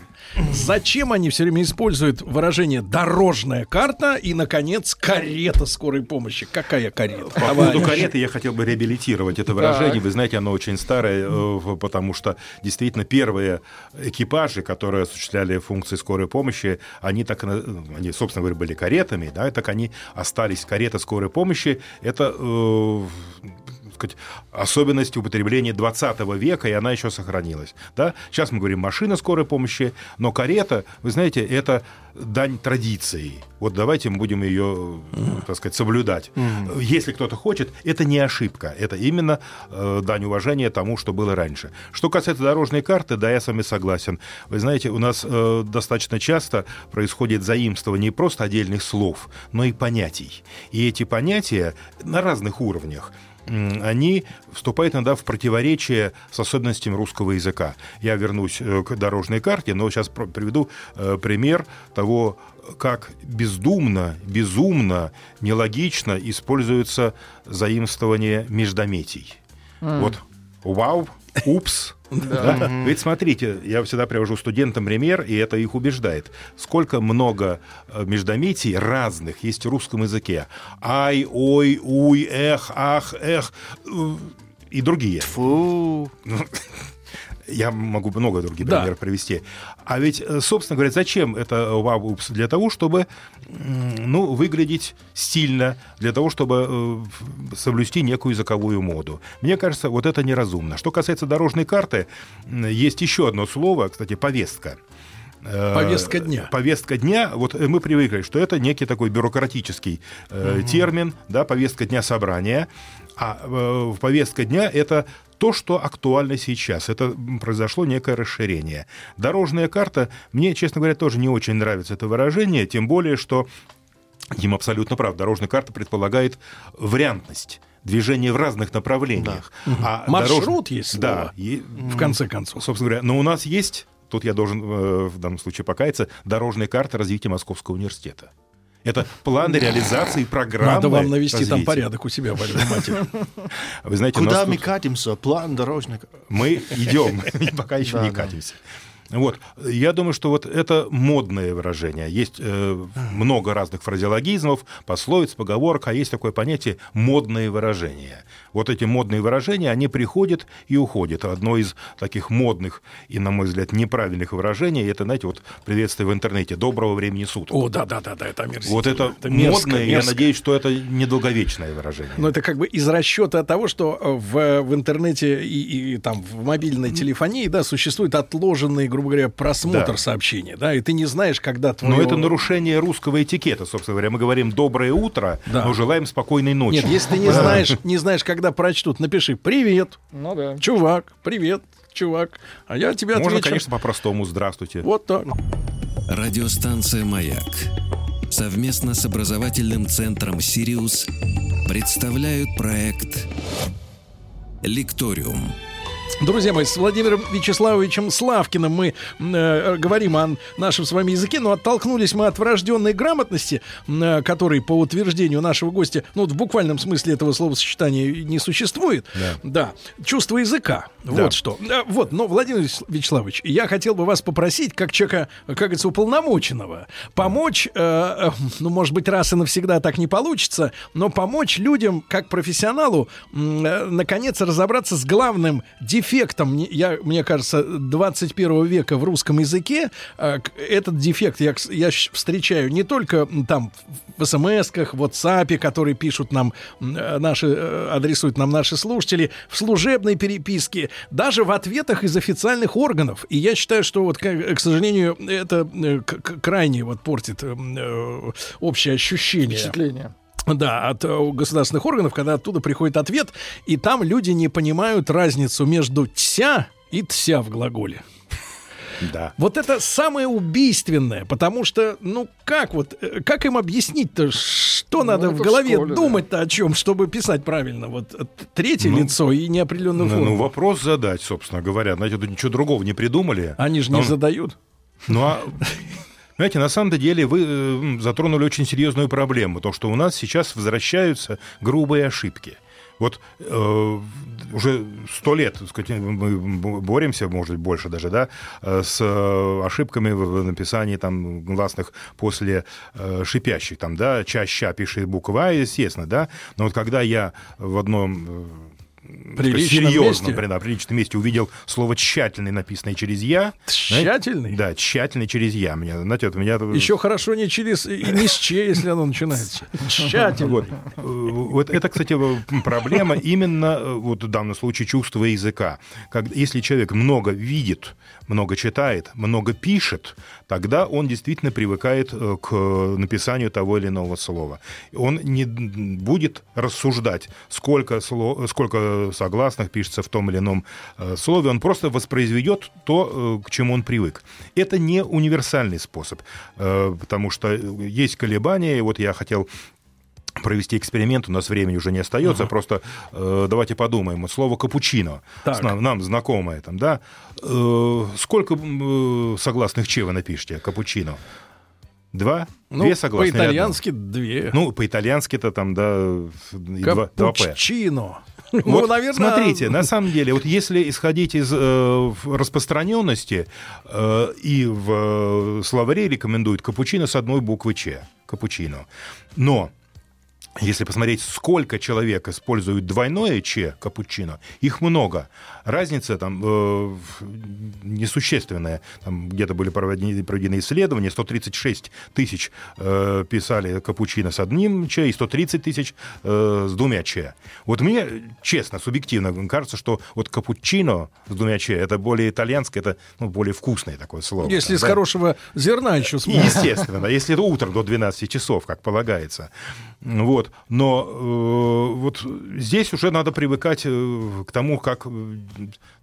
Зачем они все время используют выражение дорожная карта и, наконец, карета скорой помощи? Какая карета? По поводу кареты я хотел бы реабилитировать это выражение. Вы знаете, оно очень старое, э, потому что действительно первые экипажи, которые осуществляли функции скорой помощи, они так, на- они, собственно говоря, были каретами, да, так они остались. Карета скорой помощи – это э, так сказать, особенность употребления 20 века, и она еще сохранилась. Да? Сейчас мы говорим машина скорой помощи, но карета, вы знаете, это дань традиции. Вот давайте мы будем ее, так сказать, соблюдать. Если кто-то хочет, это не ошибка, это именно э, дань уважения тому, что было раньше. Что касается дорожной карты, да, я с вами согласен. Вы знаете, у нас э, достаточно часто происходит заимствование не просто отдельных слов, но и понятий. И эти понятия на разных уровнях они вступают иногда в противоречие с особенностями русского языка. Я вернусь э, к дорожной карте, но сейчас приведу э, пример того, как бездумно, безумно, нелогично используется заимствование междометий. М. Вот вау, упс. Да. Ведь смотрите, я всегда привожу студентам пример, и это их убеждает. Сколько много э, междометий разных есть в русском языке. Ай, ой, уй, эх, ах, эх э, и другие. Фу. Я могу много других Да. примеров привести. А ведь, э, собственно говоря, зачем это вау, упс? Для того, чтобы ну, выглядеть стильно, для того, чтобы э, соблюсти некую языковую моду. Мне кажется, вот это неразумно. Что касается дорожной карты, есть еще одно слово, кстати, повестка. Э, Повестка дня. Повестка дня, вот мы привыкли, что это некий такой бюрократический э, Мгм. термин, да, повестка дня собрания, а э, повестка дня это то, что актуально сейчас. Это произошло некое расширение. Дорожная карта, мне, честно говоря, тоже не очень нравится это выражение, тем более, что Дим абсолютно прав. Дорожная карта предполагает вариантность движение в разных направлениях. А Маршрут дорож- есть Да. слово, и- в конце концов. Собственно говоря, но у нас есть, тут я должен э, в данном случае покаяться, дорожная карта развития Московского университета. Это план реализации программы Надо вам навести там развития. порядок у себя в Альма-Матере. Вы знаете, Куда мы тут- катимся? План дорожный. мы идем, пока еще Да, не катимся. Вот. Я думаю, что вот это модное выражение. Есть э, много разных фразеологизмов, пословиц, поговорок, а есть такое понятие модные выражения. Вот эти модные выражения, они приходят и уходят. Одно из таких модных и, на мой взгляд, неправильных выражений, это, знаете, вот приветствие в интернете «доброго времени суток». О, да-да-да, это омерзительно. Вот это, Это мерзко, модное, я мерзко. надеюсь, что это недолговечное выражение. Но это как бы из расчета того, что э, в, в интернете и, и там в мобильной телефонии, да, существует отложенный, грубо говоря, просмотр Да. сообщения, да, и ты не знаешь, когда твое... Но это нарушение русского этикета, собственно говоря. Мы говорим «доброе утро», Да. но желаем спокойной ночи. Нет, если ты не знаешь, не знаешь, когда прочтут, напиши «Привет, Ну да. чувак, привет, чувак», а я тебе Можно, отвечу. конечно, по-простому «здравствуйте». Вот так. Радиостанция «Маяк» совместно с образовательным центром «Сириус» представляют проект «Лекториум». Друзья мои, с Владимиром Вячеславовичем Славкиным мы э, говорим о нашем с вами языке, но оттолкнулись мы от врожденной грамотности, э, которой, по утверждению нашего гостя, ну, вот в буквальном смысле этого словосочетания не существует. Да. Чувство языка. Да. Вот что. Э, Вот, но, Владимир Вячеславович, я хотел бы вас попросить, как человека, как говорится, уполномоченного, помочь, э, э, ну, может быть, раз и навсегда так не получится, но помочь людям, как профессионалу, э, наконец разобраться с главным дефектом, я, мне кажется, 21 века в русском языке. Э, Этот дефект я, я встречаю не только там в смс-ках, в WhatsApp, которые пишут нам э, наши, э, адресуют нам наши слушатели, в служебной переписке, даже в ответах из официальных органов. И я считаю, что вот, к, сожалению, это крайне вот портит э, э, общее ощущение. Впечатление. Да, от э, государственных органов, когда оттуда приходит ответ, и там люди не понимают разницу между «тся» и «тся» в глаголе. Да. Вот это самое убийственное, потому что, ну как вот, э, как им объяснить-то, что надо это в в голове школе, да. думать-то о чем, чтобы писать правильно? Вот э, третье Ну, лицо и неопределенную Ну, форму. ну, вопрос задать, собственно говоря. Знаете, тут ничего другого не придумали. Они же не Он- задают. Ну, а, знаете, на самом деле вы э, затронули очень серьезную проблему. То, что у нас сейчас возвращаются грубые ошибки. Вот э, уже сто лет, так сказать, мы боремся, может быть, больше даже, да, э, с э, ошибками в написании там гласных после э, шипящих, там, да, чаща пишет буква А, естественно, да, но вот когда я в одном Приличном серьезном, месте. да, приличном месте увидел слово «тщательный», написанное через «я». Тщательный? Да, «тщательный» через «я». Меня, знаете, вот меня... Еще хорошо не через и не с че, если оно начинается. Тщательно. Вот. Э, Вот это, кстати, в- проблема именно э, вот в данном случае чувства языка. Как, если человек много видит, много читает, много пишет, тогда он действительно привыкает э, к написанию того или иного слова. Он не будет рассуждать, сколько, сло- сколько согласных пишется в том или ином э, слове, он просто воспроизведет то, э, к чему он привык. Это не универсальный способ, э, потому что есть колебания, и вот я хотел провести эксперимент, у нас времени уже не остается, просто э, давайте подумаем. Слово капучино, Так. нам, нам знакомое там, да? Э, сколько э, согласных че вы напишите капучино? Два? Ну, Две согласные? по-итальянски две. Ну, по-итальянски-то там, да, два, два П. Ну, Вот наверное... смотрите, на самом деле, вот если исходить из э, распространенности, э, и в э, словаре рекомендуют капучино с одной буквы Ч. Капучино. Но если посмотреть, сколько человек используют двойное Ч, капучино, их много. Разница там э, несущественная. Там где-то были проведены, проведены исследования, 136 тысяч э, писали капучино с одним Ч и 130 тысяч э, с двумя Ч. Вот мне, честно, субъективно кажется, что вот капучино с двумя Ч, это более итальянское, это ну, более вкусное такое слово. Если там, из да. хорошего зерна еще смотрят. Естественно, да, если это утром до 12 часов, как полагается. Вот. Но э, вот здесь уже надо привыкать э, к тому, как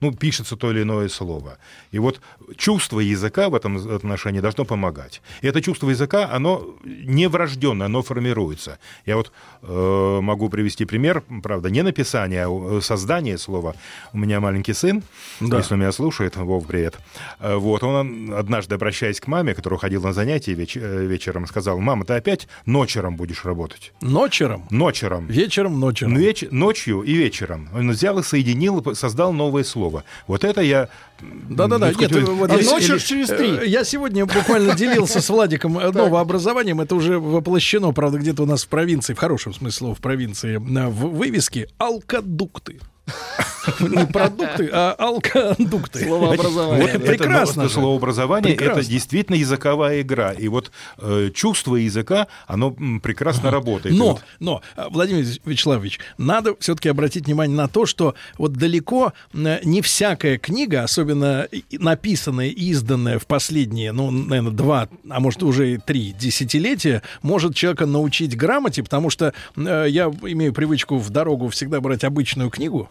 ну, пишется то или иное слово. И вот чувство языка в этом отношении должно помогать. И это чувство языка, оно не врожденное, оно формируется. Я вот э, могу привести пример, правда, не написание, а э, создание слова. У меня маленький сын, Да. если он меня слушает, Вов, привет. Э, Вот, он однажды, обращаясь к маме, которая ходила на занятия веч- э, вечером, сказал, мама, ты опять ночером будешь работать? Ночером? Ночером. Вечером, ночером. Веч- ночью и вечером. Он взял и соединил, создал новое слово. Вот это я... Да-да-да, нет, вот А я- ночью ж через э, три. Я сегодня буквально делился с Владиком э, новообразованием. Это уже воплощено, правда, где-то у нас в провинции, в хорошем смысле слова, в провинции, в вывеске «Алкодукты». Не продукты, а алкодукты. Словообразование. Вот Это это, прекрасно это словообразование, Прекрасно. это действительно языковая игра. И вот э, чувство языка, оно прекрасно работает. И Но, вот но, а, Владимир Вячеславович, надо все-таки обратить внимание на то, что вот далеко э, не всякая книга, особенно и- написанная и изданная в последние, ну, наверное, два, а может уже и три десятилетия, может человека научить грамоте, потому что э, я имею привычку в дорогу всегда брать обычную книгу,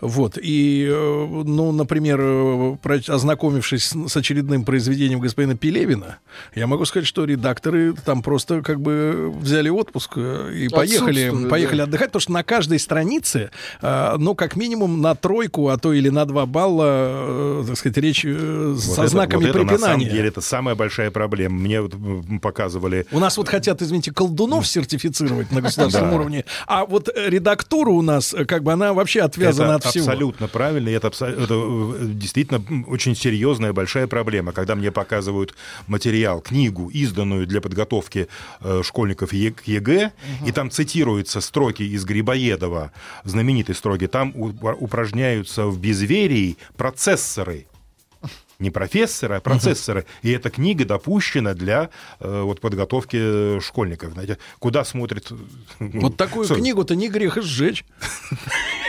вот, и, э, ну, например, э, ознакомившись с, очередным произведением господина Пелевина, я могу сказать, что редакторы там просто как бы взяли отпуск э, и поехали, поехали да. отдыхать, потому что на каждой странице, ну, как минимум на тройку, а то или на два балла, так сказать, речь вот со это- знаками вот это, на самом препинания. деле, это самая большая проблема. Мне вот показывали... У нас вот хотят, извините, колдунов сертифицировать на государственном Да. уровне, а вот редактура у нас, как бы она вообще отвязана это от всего. абсолютно правильно, и это, это, э, действительно очень серьезная большая проблема, когда мне показывают материал, книгу, изданную для подготовки э, школьников Е- к ЕГЭ, и там цитируются строки из Грибоедова, знаменитые строки, там упражняются в безверии процессоры. Не профессоры, а процессоры. И эта книга допущена для э, вот, подготовки школьников. Знаете, куда смотрит... Вот такую книгу-то не грех сжечь.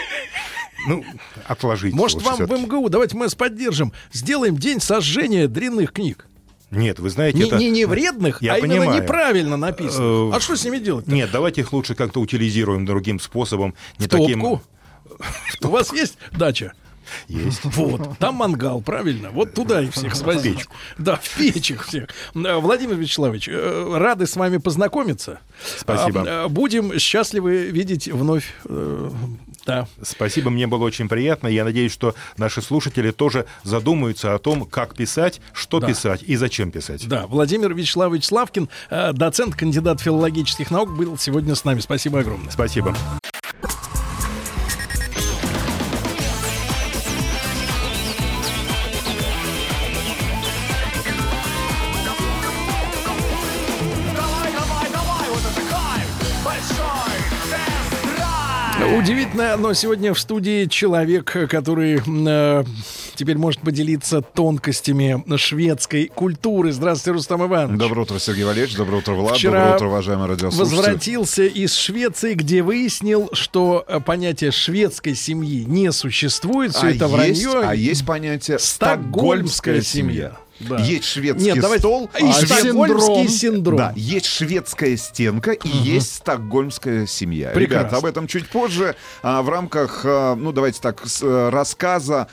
Ну, отложите. Может, вам в МГУ, давайте мы вас поддержим, сделаем день сожжения дрянных книг. Нет, вы знаете, Не, это... не, не вредных, Я а именно понимаю. неправильно написано. Э, А что с ними делать? Нет, давайте их лучше как-то утилизируем другим способом. Не В таким... топку? У вас есть дача? Есть. Вот, там мангал, правильно? Вот туда их всех свозить. Да, в печь их всех. Э, Владимир Вячеславович, э, рады с вами познакомиться. Спасибо. Будем счастливы видеть вновь. Да. Спасибо, мне было очень приятно. Я надеюсь, что наши слушатели тоже задумаются о том, как писать, что Да. писать и зачем писать. Да, Владимир Вячеславович Славкин, э, доцент, кандидат филологических наук, был сегодня с нами. Спасибо огромное. Спасибо. Удивительно, но сегодня в студии человек, который э, теперь может поделиться тонкостями шведской культуры. Здравствуйте, Рустам Иванович. Доброе утро, Сергей Валерьевич. Доброе утро, Влад. Вчера Доброе утро, уважаемые радиослушатели. Возвратился из Швеции, где выяснил, что э, понятие шведской семьи не существует. Все а это есть, вранье. а есть понятие Стокгольмская стокгольмская семья. Да. Есть шведский Нет, давайте- стол, И стокгольмский синдром. Да, есть шведская стенка и есть стокгольмская семья. Прекрасно. Ребята, об этом чуть позже а, в рамках, а, ну давайте так, с, э, рассказа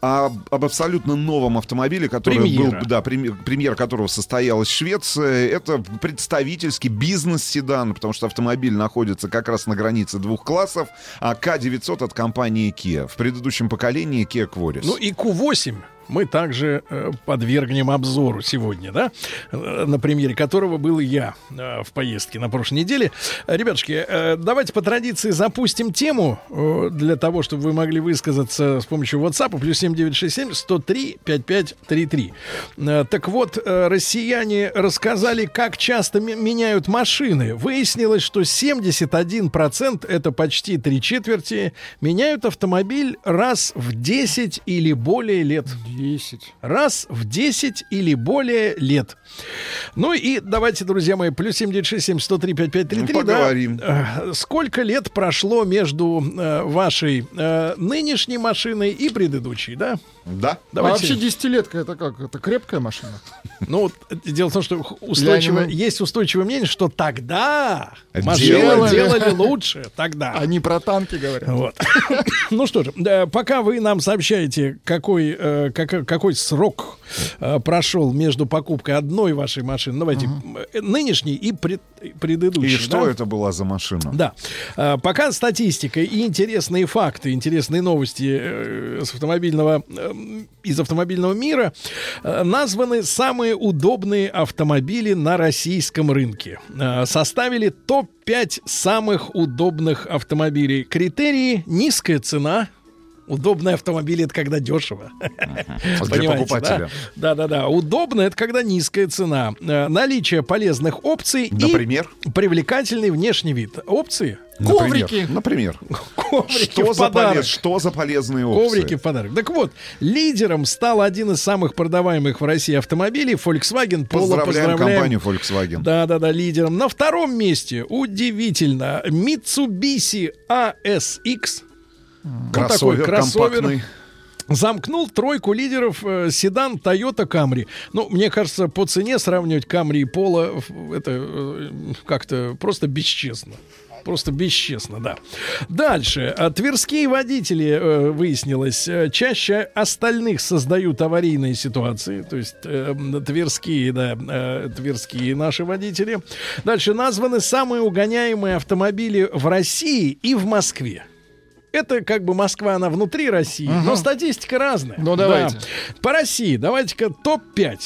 об, об абсолютно новом автомобиле, который Премьера. был, да, прем- премьера которого состоялась в Швеции. Это представительский бизнес-седан, потому что автомобиль находится как раз на границе двух классов. А К-900 от компании Kia. В предыдущем поколении Kia Quaris. Ну и Q8 мы также э, подвергнем обзору сегодня, да, э, на примере которого был я э, в поездке на прошлой неделе. Ребятушки, э, давайте по традиции запустим тему э, для того, чтобы вы могли высказаться с помощью WhatsApp плюс 7967 103 5533. Э, Так вот, э, россияне рассказали, как часто ме- меняют машины. Выяснилось, что 71% это почти три четверти меняют автомобиль раз в 10 или более лет. 10. Раз в 10 или более лет. Ну и давайте, друзья мои, плюс 7967 103 5533. Ну, поговорим. Да, Э, сколько лет прошло между э, вашей э, нынешней машиной и предыдущей, да? Да. Давайте. А вообще десятилетка это как? Это крепкая машина? Ну, дело в том, что устойчивое, есть устойчивое мнение, что тогда машины Делали. делали лучше. Тогда. Они про танки говорят. Вот. Ну что же, пока вы нам сообщаете, какой, э, как- какой срок э, прошел между покупкой одной вашей машины, давайте, э, нынешней и пред- предыдущей. И что да? это была за машина? Да. А, Пока статистика и интересные факты, интересные новости с автомобильного, из автомобильного мира э, названы самые удобные автомобили на российском рынке. Э, Составили топ-5 самых удобных автомобилей. Критерии низкая цена. Удобный автомобиль это когда дешево. Для Понимаете, покупателя. Да, да, да. Удобно это когда низкая цена. Э, Наличие полезных опций Например? и привлекательный внешний вид. Опции. Например, Например. Коврики Что за, подарок. полез- что за полезные опции? Коврики в подарок. Так вот, лидером стал один из самых продаваемых в России автомобилей Volkswagen Polo. Поздравляем компанию Volkswagen. Да, да, да, лидером. На втором месте, удивительно, Mitsubishi ASX. Вот Кроссовер такой кроссовер. компактный. Замкнул тройку лидеров э, седан Toyota Camry. Ну, мне кажется, по цене сравнивать Camry и Polo это э, как-то просто бесчестно. Просто бесчестно, да. Дальше. А, Тверские водители, э, выяснилось, э, чаще остальных создают аварийные ситуации. То есть э, тверские, да, э, тверские наши водители. Дальше названы самые угоняемые автомобили в России и в Москве. Это как бы Москва, она внутри России, но статистика разная. Ну, давайте. Да. По России давайте-ка топ-5.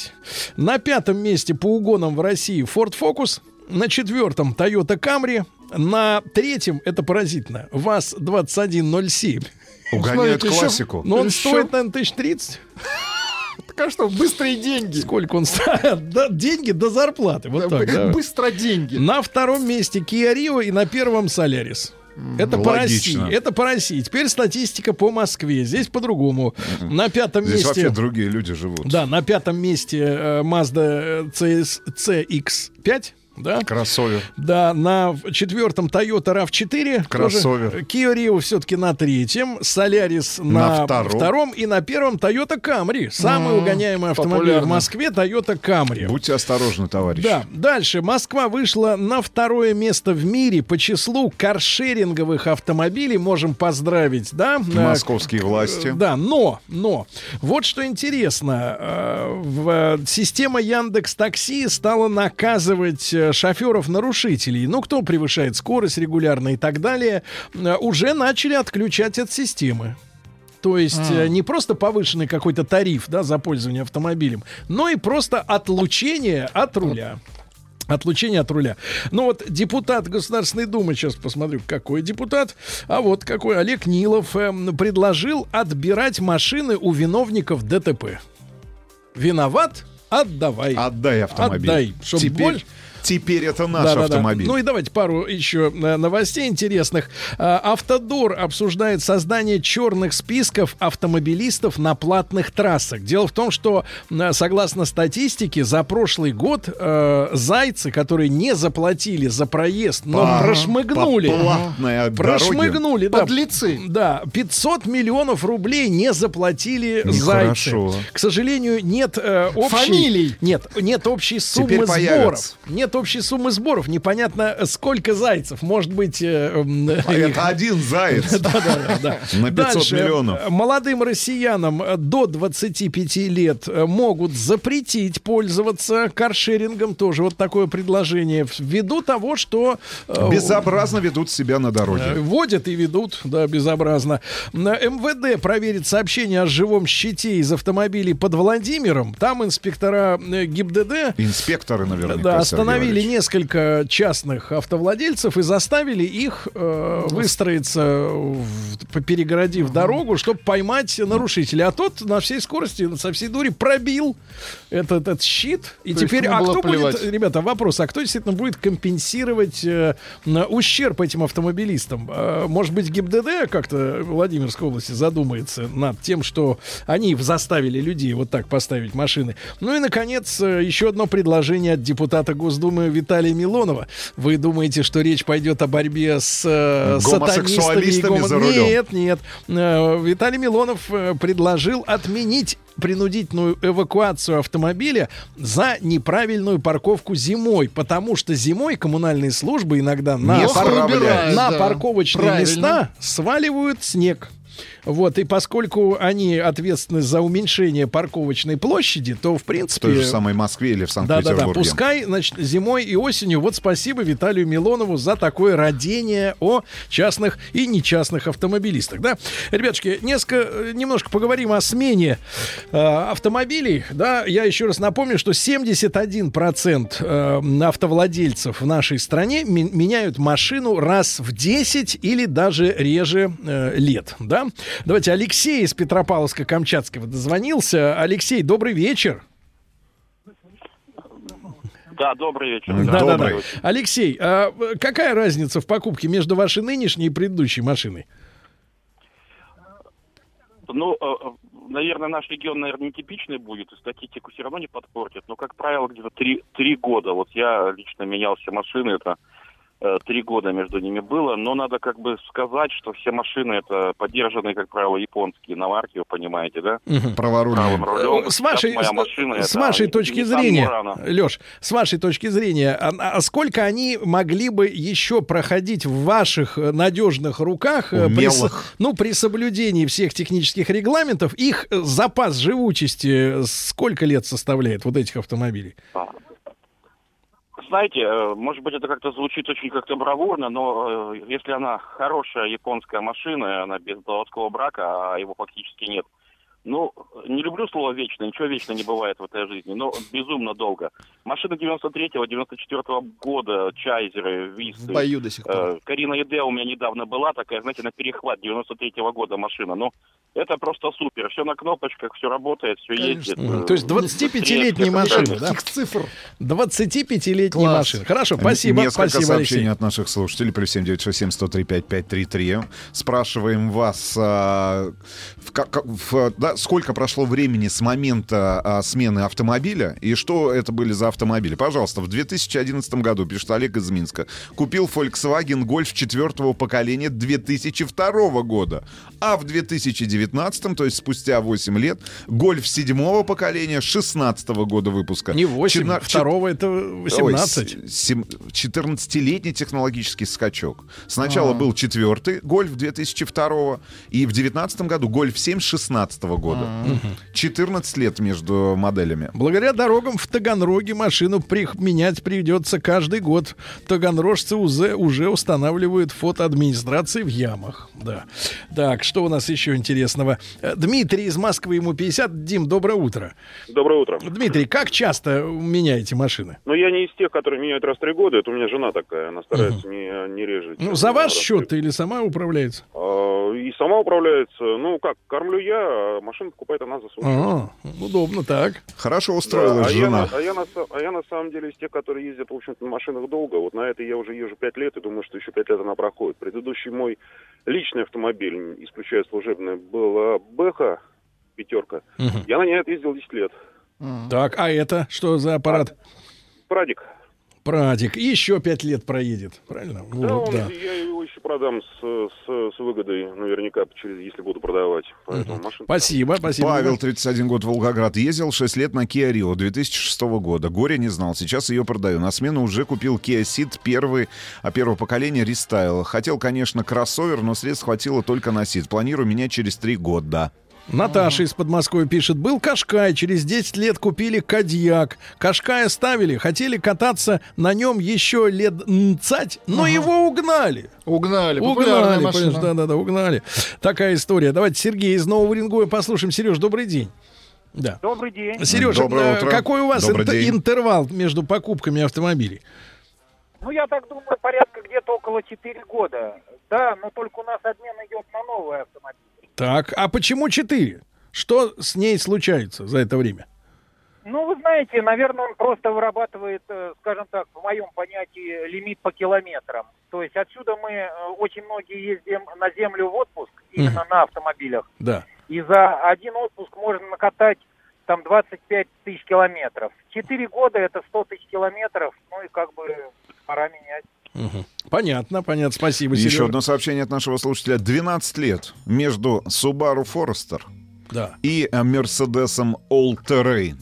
На пятом месте по угонам в России Ford Focus. На четвертом Toyota Camry. На третьем, это поразительно, ВАЗ-2107. Угоняют Смотрите, еще- классику. Но он Еще- стоит, наверное, тысяч тридцать. Так а что, быстрые деньги. Сколько он стоит? Да, деньги до зарплаты. Вот так, да. Быстро деньги. На втором месте Kia Rio и на первом Солярис. Это по. России. Это по России. Теперь статистика по Москве. Здесь по-другому. На пятом Здесь месте. вообще другие люди живут. Да, на пятом месте э, Mazda CS, CX5. Да? Кроссовер. Да, на четвертом Toyota RAV4. Кроссовер. тоже. Kia Rio все-таки на третьем. Solaris на, На втором. втором. И на первом Toyota Camry. Самый М, угоняемый автомобиль в популярно. Москве Toyota Camry. Будьте осторожны, товарищи. Да, дальше. Москва вышла на второе место в мире по числу каршеринговых автомобилей. Можем поздравить, да? Московские власти. Э, Да, но, но, вот что интересно, э, в, э, система Яндекс Такси стала наказывать э, шоферов-нарушителей. Ну, кто превышает скорость регулярно и так далее, э, уже начали отключать от системы. То есть А. э, не просто повышенный какой-то тариф да, за пользование автомобилем, но и просто отлучение от руля. Отлучение от руля. Ну вот депутат Государственной Думы, сейчас посмотрю, какой депутат, а вот какой Олег Нилов эм, предложил отбирать машины у виновников ДТП. Виноват? Отдавай. Отдай автомобиль. Отдай. Чтоб теперь, боль- теперь это наш Да-да-да. автомобиль. Ну и давайте пару еще э, новостей интересных. А, Автодор обсуждает создание черных списков автомобилистов на платных трассах. Дело в том, что э, согласно статистике за прошлый год э, зайцы, которые не заплатили за проезд, но По- прошмыгнули, по прошмыгнули, да, Подлецы. да, 500 миллионов рублей не заплатили Нехорошо. зайцы. К сожалению, нет э, общей... Фамилий. Нет, нет общей суммы сборов. появятся. Нет общей суммы сборов. Непонятно, э, сколько зайцев. Может быть... э, А это один заяц на 500 Дальше. миллионов. Э, Молодым россиянам э, до 25 лет э, могут запретить пользоваться каршерингом. Тоже вот такое предложение. Ввиду того, что... э, Безобразно ведут себя на Э, дороге. Водят и ведут, да, безобразно. МВД проверит сообщение о живом щите из автомобилей под Владимиром. Там инспектора э, ГИБДД Инспекторы наверняка. да, Сергей Валерьевич. несколько частных автовладельцев и заставили их э, выстроиться, в- перегородив дорогу, чтобы поймать нарушителя. А тот на всей скорости, со всей дури пробил этот, этот щит. И То теперь, а кто плевать. будет, ребята, вопрос, а кто действительно будет компенсировать э, ущерб этим автомобилистам? Э, может быть, ГИБДД как-то Владимирской области задумается над тем, что они заставили людей вот так поставить машины. Ну и, наконец, э, еще одно предложение от депутата Госдумы Виталия Милонова. Вы думаете, что речь пойдет о борьбе с э, сатанистами и гомо- за рулем. Нет, нет. Э, Виталий Милонов э, предложил отменить принудительную эвакуацию автомобиля за неправильную парковку зимой, потому что зимой коммунальные службы иногда на, пар- на Да, парковочные правильно. места сваливают снег. Вот, и поскольку они ответственны за уменьшение парковочной площади, то, в В принципе... той же самой Москве или в Да-да-да, Санкт-Петербурге. пускай, значит, зимой и осенью. Вот спасибо Виталию Милонову за такое родение о частных и нечастных автомобилистах, да. Ребятушки, несколько, э, немножко поговорим о смене э, автомобилей, да. Я еще раз напомню, что 71% э, автовладельцев в нашей стране меняют машину раз в 10 или даже реже э, лет, да. Давайте Алексей из Петропавловска-Камчатского дозвонился. Алексей, добрый вечер. Да, добрый вечер. Да, да, да. Добрый. Алексей, а э, какая разница в покупке между вашей нынешней и предыдущей машиной? Ну, э, э, наверное, наш регион, наверное, нетипичный будет, и статистику все равно не подпортит. Но, как правило, где-то три, три года. Вот я лично менял все машины, это три года между ними было. Но надо как бы сказать, что все машины это поддержанные, как правило, японские иномарки, вы понимаете, да? Праворульные. Правым рулем. Э, С вашей, моя машина, с это вашей Nissan точки зрения. Леш, с вашей точки зрения, а, а сколько они могли бы еще проходить в ваших э, надежных руках, э, при, ну, при соблюдении всех технических регламентов, их э, запас живучести э, сколько лет составляет вот этих автомобилей? Знаете, э, может быть, это как-то звучит очень как-то бравурно, но э, если она хорошая японская машина, она без заводского брака, а его фактически нет, ну, не люблю слово «вечно», ничего вечно не бывает в этой жизни, но безумно долго. Машины 93-го, 94-го года, Чайзеры, Висты. В бою до сих пор. э, Карина Еде у меня недавно была такая, знаете, на перехват 93-го года машина. Ну, это просто супер. Все на кнопочках, все работает, все ездит. Мгм. э, То есть 25-летние быстрее, машины, всех да? Цифр. 25-летние Класс. машины. Хорошо, спасибо, Несколько спасибо, сообщений Алексей. от наших слушателей. Плюс 7967-103-5533. Спрашиваем вас, а, в ка- в- да, сколько прошло времени с момента а, смены автомобиля и что это были за автомобиля. Пожалуйста, в 2011 году, пишет Олег из Минска, купил Volkswagen Golf четвертого поколения 2002 года. А в 2019, то есть спустя 8 лет, Golf седьмого поколения 16 года выпуска. Не 8, Четна- второго это 18. Ой, с- сем- 14-летний технологический скачок. Сначала А. был четвертый Гольф 2002 и в 2019 году Гольф 7 16 года. А. 14 лет между моделями. Благодаря дорогам в Таганроге машину при- менять придется каждый год. Таганрожцы уже, уже устанавливают фотоадминистрации в ямах. Да. Так, что у нас еще интересного? Э, Дмитрий из Москвы, ему 50. Дим, доброе утро. Доброе утро. Дмитрий, как часто меняете машины? Но я не из тех, которые меняют раз в три года. Это у меня жена такая. Она старается не, не реже. Ну, за ваш счет или сама управляется? А, И сама управляется. Ну, как, кормлю я, а машину покупает она за свой. А, удобно так. Хорошо Да, а, я, на- а, я на, а я на самом деле из тех, которые ездят, в общем-то, на машинах долго. Вот на этой я уже езжу пять лет и думаю, что еще пять лет она проходит. Предыдущий мой личный автомобиль, исключая служебный, была Бэха, пятерка. Я на ней отъездил 10 лет. Так, а это что за аппарат? Прадик. Прадик. И еще пять лет проедет. Правильно? Да, Вот, он- да. я его еще продам с, с, с выгодой, наверняка, через, если буду продавать. Поэтому машина... Спасибо, спасибо. Павел, 31 год, Волгоград. Ездил 6 лет на Kia Rio 2006 года. Горе не знал. Сейчас ее продаю. На смену уже купил Kia Ceed первый, а первого поколения рестайл. Хотел, конечно, кроссовер, но средств хватило только на Ceed. Планирую менять через 3 года. Наташа из Подмосковья пишет. Был Кашкай, через 10 лет купили Кадьяк. Кашкая ставили, хотели кататься на нем еще лет цать, но его угнали. Угнали, Угнали, машина. понимаешь, да-да-да, угнали. Такая история. Давайте Сергей из Нового Уренгоя послушаем. Сереж, добрый день. Да. Добрый день. Сережа, Доброе утро. какой у вас Добрый день. интервал между покупками автомобилей? Ну, я так думаю, порядка где-то около 4 года. Да, но только у нас обмен идет на новый автомобиль. Так, а почему 4? Что с ней случается за это время? Ну, вы знаете, наверное, он просто вырабатывает, э, скажем так, в моем понятии, лимит по километрам. То есть отсюда мы э, очень многие ездим на землю в отпуск, именно Мгм. на автомобилях. Да. И за один отпуск можно накатать там 25 тысяч километров. Четыре года это 100 тысяч километров, ну и как бы пора менять. Понятно, понятно. Спасибо, Еще Сережа. одно сообщение от нашего слушателя. 12 лет между Subaru Forester Да. и э, Мерседесом All Terrain.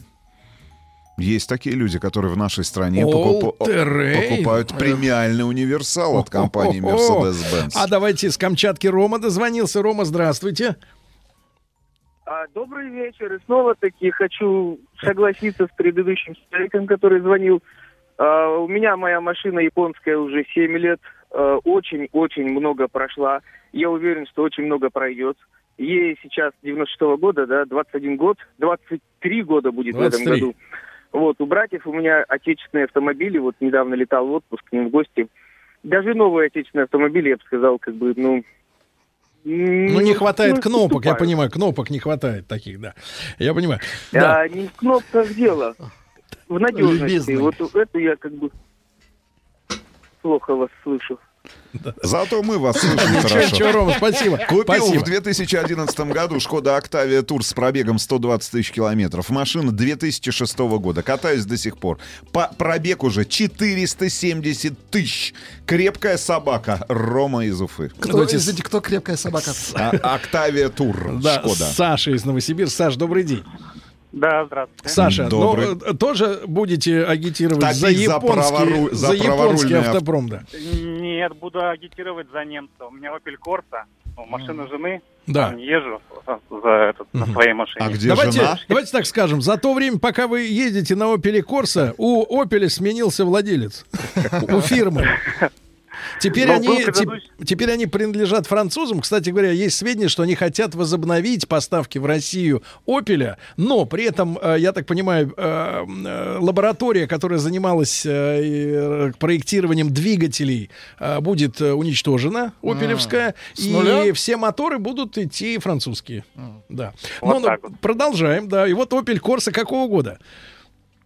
Есть такие люди, которые в нашей стране All-Terrain? покупают премиальный универсал от компании. Mercedes-Benz. А давайте с Камчатки Рома дозвонился. Рома, здравствуйте. А, добрый вечер. И снова таки хочу согласиться с предыдущим человеком, который звонил. А, у меня моя машина японская уже 7 лет. а, Очень-очень много прошла. Я уверен, что очень много пройдет. Ей сейчас 96 года, да, 21 год, 23 года будет в 23. этом году. Вот, у братьев у меня отечественные автомобили, вот недавно летал в отпуск к ним в гости. Даже новые отечественные автомобили, я бы сказал, как бы, ну... Ну, не хватает ну, кнопок, я понимаю, кнопок не хватает таких, да. Я понимаю. А, Да. не в кнопках дело. В надежности. Любезный. Вот это я как бы плохо вас слышу. Зато мы вас слышим хорошо. ничего, Рома, спасибо. Купил Спасибо. в 2011 году Шкода Октавия Тур с пробегом 120 тысяч километров. Машина 2006 года. Катаюсь до сих пор. По пробег уже 470 тысяч. Крепкая собака. Рома из Уфы. Кто, извините, кто крепкая собака? А- Октавия Тур. Да, Шкода. Саша из Новосибирска. Саш, добрый день. Да, здравствуйте. Саша, Добрый. ну, э, тоже будете агитировать Топить за за японский, правору- за за японский автопром, да. Нет, буду агитировать за немца. У меня Opel Corsa, машина жены. Да. Езжу за этот, на своей машине. А давайте, давайте так скажем, за то время, пока вы едете на Opel Corsa, у Opel сменился владелец. У фирмы. Теперь Но они, предыдущий- теперь они принадлежат французам. Кстати говоря, есть сведения, что они хотят возобновить поставки в Россию Опеля, но при этом, э, я так понимаю, э, э, лаборатория, которая занималась проектированием двигателей, будет уничтожена, опелевская, и все моторы будут идти французские. Да. Вот Ну, ну, так вот. продолжаем, да. И вот Opel Corsa какого года?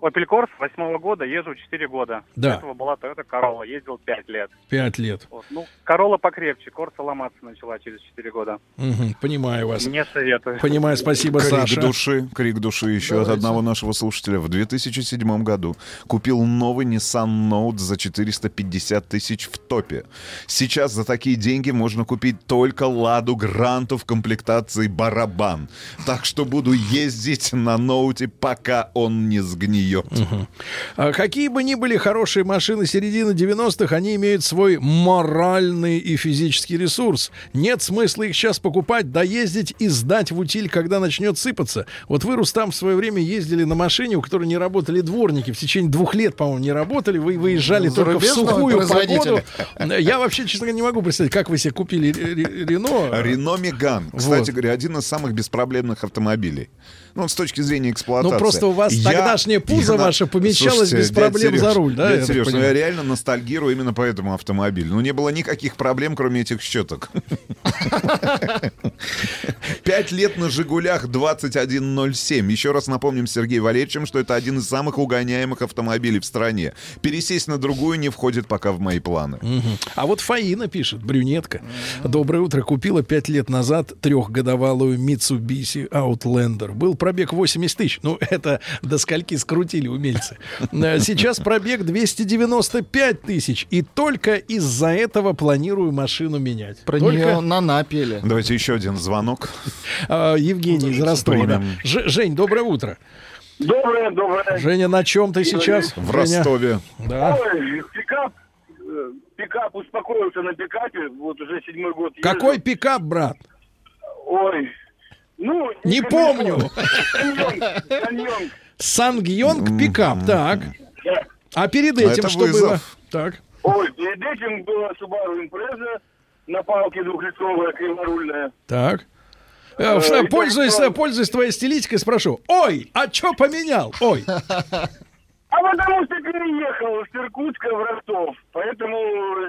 Opel Corsa восьмого года, езжу 4 года. Да. До этого была Toyota Corolla, ездил 5 лет. Пять лет. Вот. Ну, Corolla покрепче, Corsa ломаться начала через 4 года. Мгм, понимаю вас. Не советую. Понимаю, спасибо, крик Саша. души, крик души еще от одного нашего слушателя. В 2007 году купил новый Nissan Note за 450 тысяч в топе. Сейчас за такие деньги можно купить только Ладу Гранту в комплектации барабан. Так что буду ездить на ноуте, пока он не сгниет. А Какие бы ни были хорошие машины середины 90-х, они имеют свой моральный и физический ресурс. Нет смысла их сейчас покупать, доездить и сдать в утиль, когда начнет сыпаться. Вот вы, Рустам, в свое время ездили на машине, у которой не работали дворники. В течение двух лет, по-моему, не работали. Вы выезжали только в сухую погоду. Я вообще, честно говоря, не могу представить, как вы себе купили Ре- Ре- Рено. Рено Меган, кстати Вот. говоря, один из самых беспроблемных автомобилей. Ну, с точки зрения эксплуатации. Ну, просто у вас Я- тогдашнее пузо я ваше помещалось Слушайте, без проблем Серёж, за руль, да, я Дядя так Серёж, ну я реально ностальгирую именно по этому автомобилю. Ну, не было никаких проблем, кроме этих щеток. Пять лет на «Жигулях» 2107. Еще раз напомним Сергею Валерьевичем, что это один из самых угоняемых автомобилей в стране. Пересесть на другую не входит пока в мои планы. А вот Фаина пишет, брюнетка. Доброе утро. Купила пять лет назад трехгодовалую Mitsubishi Outlander. Был пробег 80 тысяч. Ну, это до скольки скрутили умельцы. Э, Сейчас пробег 295 тысяч. И только из-за этого планирую машину менять. Про Только- нее на напели. Давайте еще один звонок. А, Евгений из Ростова. да. Жень, доброе утро. Доброе, доброе. Женя, на чем ты сейчас? В Женя? Ростове. Да. Ой, пикап, э, пикап успокоился на пикапе, вот уже седьмой год. езжу. Какой пикап, брат? Ой, ну... Не помню. Сангьонг пикап, так. А перед А этим что было? Так. Ой, перед этим была Subaru Impreza на палке двухлитровая, криворульная. Так. Э, Э, Пользуясь, так, пользуясь твоей стилистикой, спрошу. Ой, а что поменял? Ой. А потому что переехал с Иркутска в Ростов. Поэтому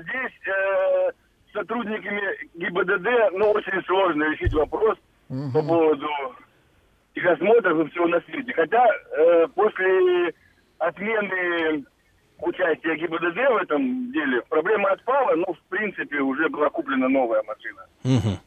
здесь э, сотрудниками ГИБДД ну, очень сложно решить вопрос по поводу техосмотров и всего на свете. Хотя э, после отмены участия ГИБДД в этом деле проблема отпала, но в принципе уже была куплена новая машина.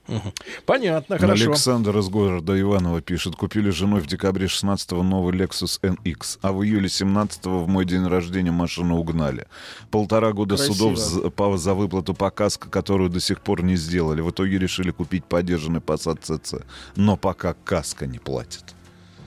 Понятно, хорошо. Александр из города Иваново пишет. Купили женой в декабре 16-го новый Lexus NX, а в июле 17-го в мой день рождения машину угнали. Полтора года Красиво. судов за, по- за выплату по каско, которую до сих пор не сделали. В итоге решили купить подержанный Passat CC. Но пока каска не платит.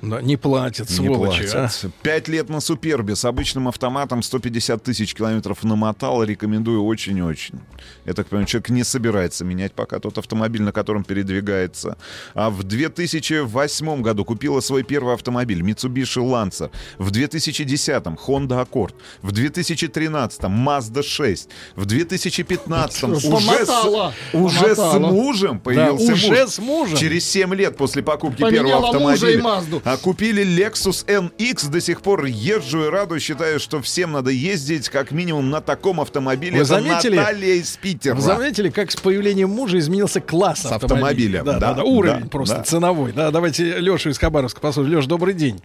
Да, не платят, Не сволочи. а. платят. Пять лет на Супербе с обычным автоматом 150 тысяч километров намотал. Рекомендую очень-очень. Я так понимаю, человек не собирается менять пока тот автомобиль, на котором передвигается. А в 2008 году купила свой первый автомобиль Mitsubishi Lancer. В 2010 Honda Accord. В 2013 Mazda 6. В 2015 уже, с, уже с мужем появился Да, уже муж. с мужем. Через 7 лет после покупки Поменяла первого мужа и автомобиля. Мазду. А купили Lexus NX, до сих пор езжу и радуюсь, считаю, что всем надо ездить как минимум на таком автомобиле. Вы Это заметили? Наталья из Питера. Вы заметили, как с появлением мужа изменился класс С автомобиля, Да, да, да, да, уровень да, просто да. ценовой. Да, давайте Лешу из Хабаровска послушаем. Леш, добрый день.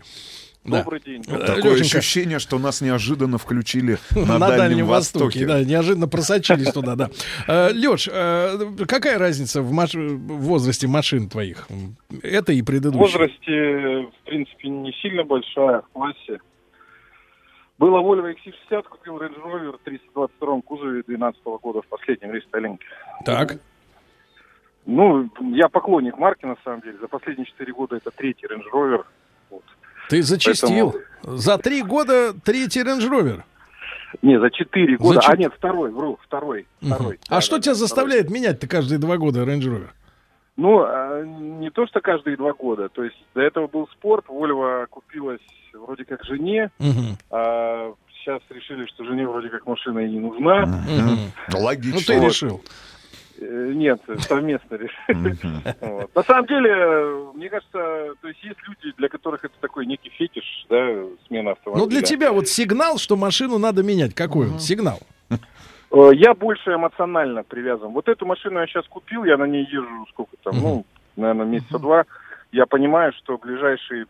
Да. Добрый день. Э, Такое Лёшенька, ощущение, что нас неожиданно включили на, на, Дальнем Востоке. Да, неожиданно просочились туда, да. Леш, какая разница в, маш- в возрасте машин твоих? Это и В предыдущие. возрасте, в принципе, не сильно большая, в классе. Было Volvo XC60, купил Range Rover в 322 кузове 2012 года в последнем рестайлинге. Так. Ну, я поклонник марки, на самом деле. За последние 4 года это третий Range Rover. Ты зачистил. За три года третий Range Rover. Не, за 4 года. чет- А нет, второй, вру, второй. второй. А что тебя заставляет менять-то каждые два года Range Rover? Ну, а, не то, что каждые два года. То есть до этого был спорт, Volvo купилась вроде как жене, Мгм. а сейчас решили, что жене вроде как машина и не нужна. Мгм. Логично. Ну ты Вот. решил. Э, Нет, совместно решили. Вот. На самом деле, мне кажется, то есть есть люди, для которых это такой некий фетиш, да, смена автомобиля. Ну для тебя вот сигнал, что машину надо менять. Какой он сигнал? Э, Я больше эмоционально привязан. Вот эту машину я сейчас купил, я на ней езжу сколько там, ну, наверное, месяца два. я понимаю, что ближайшие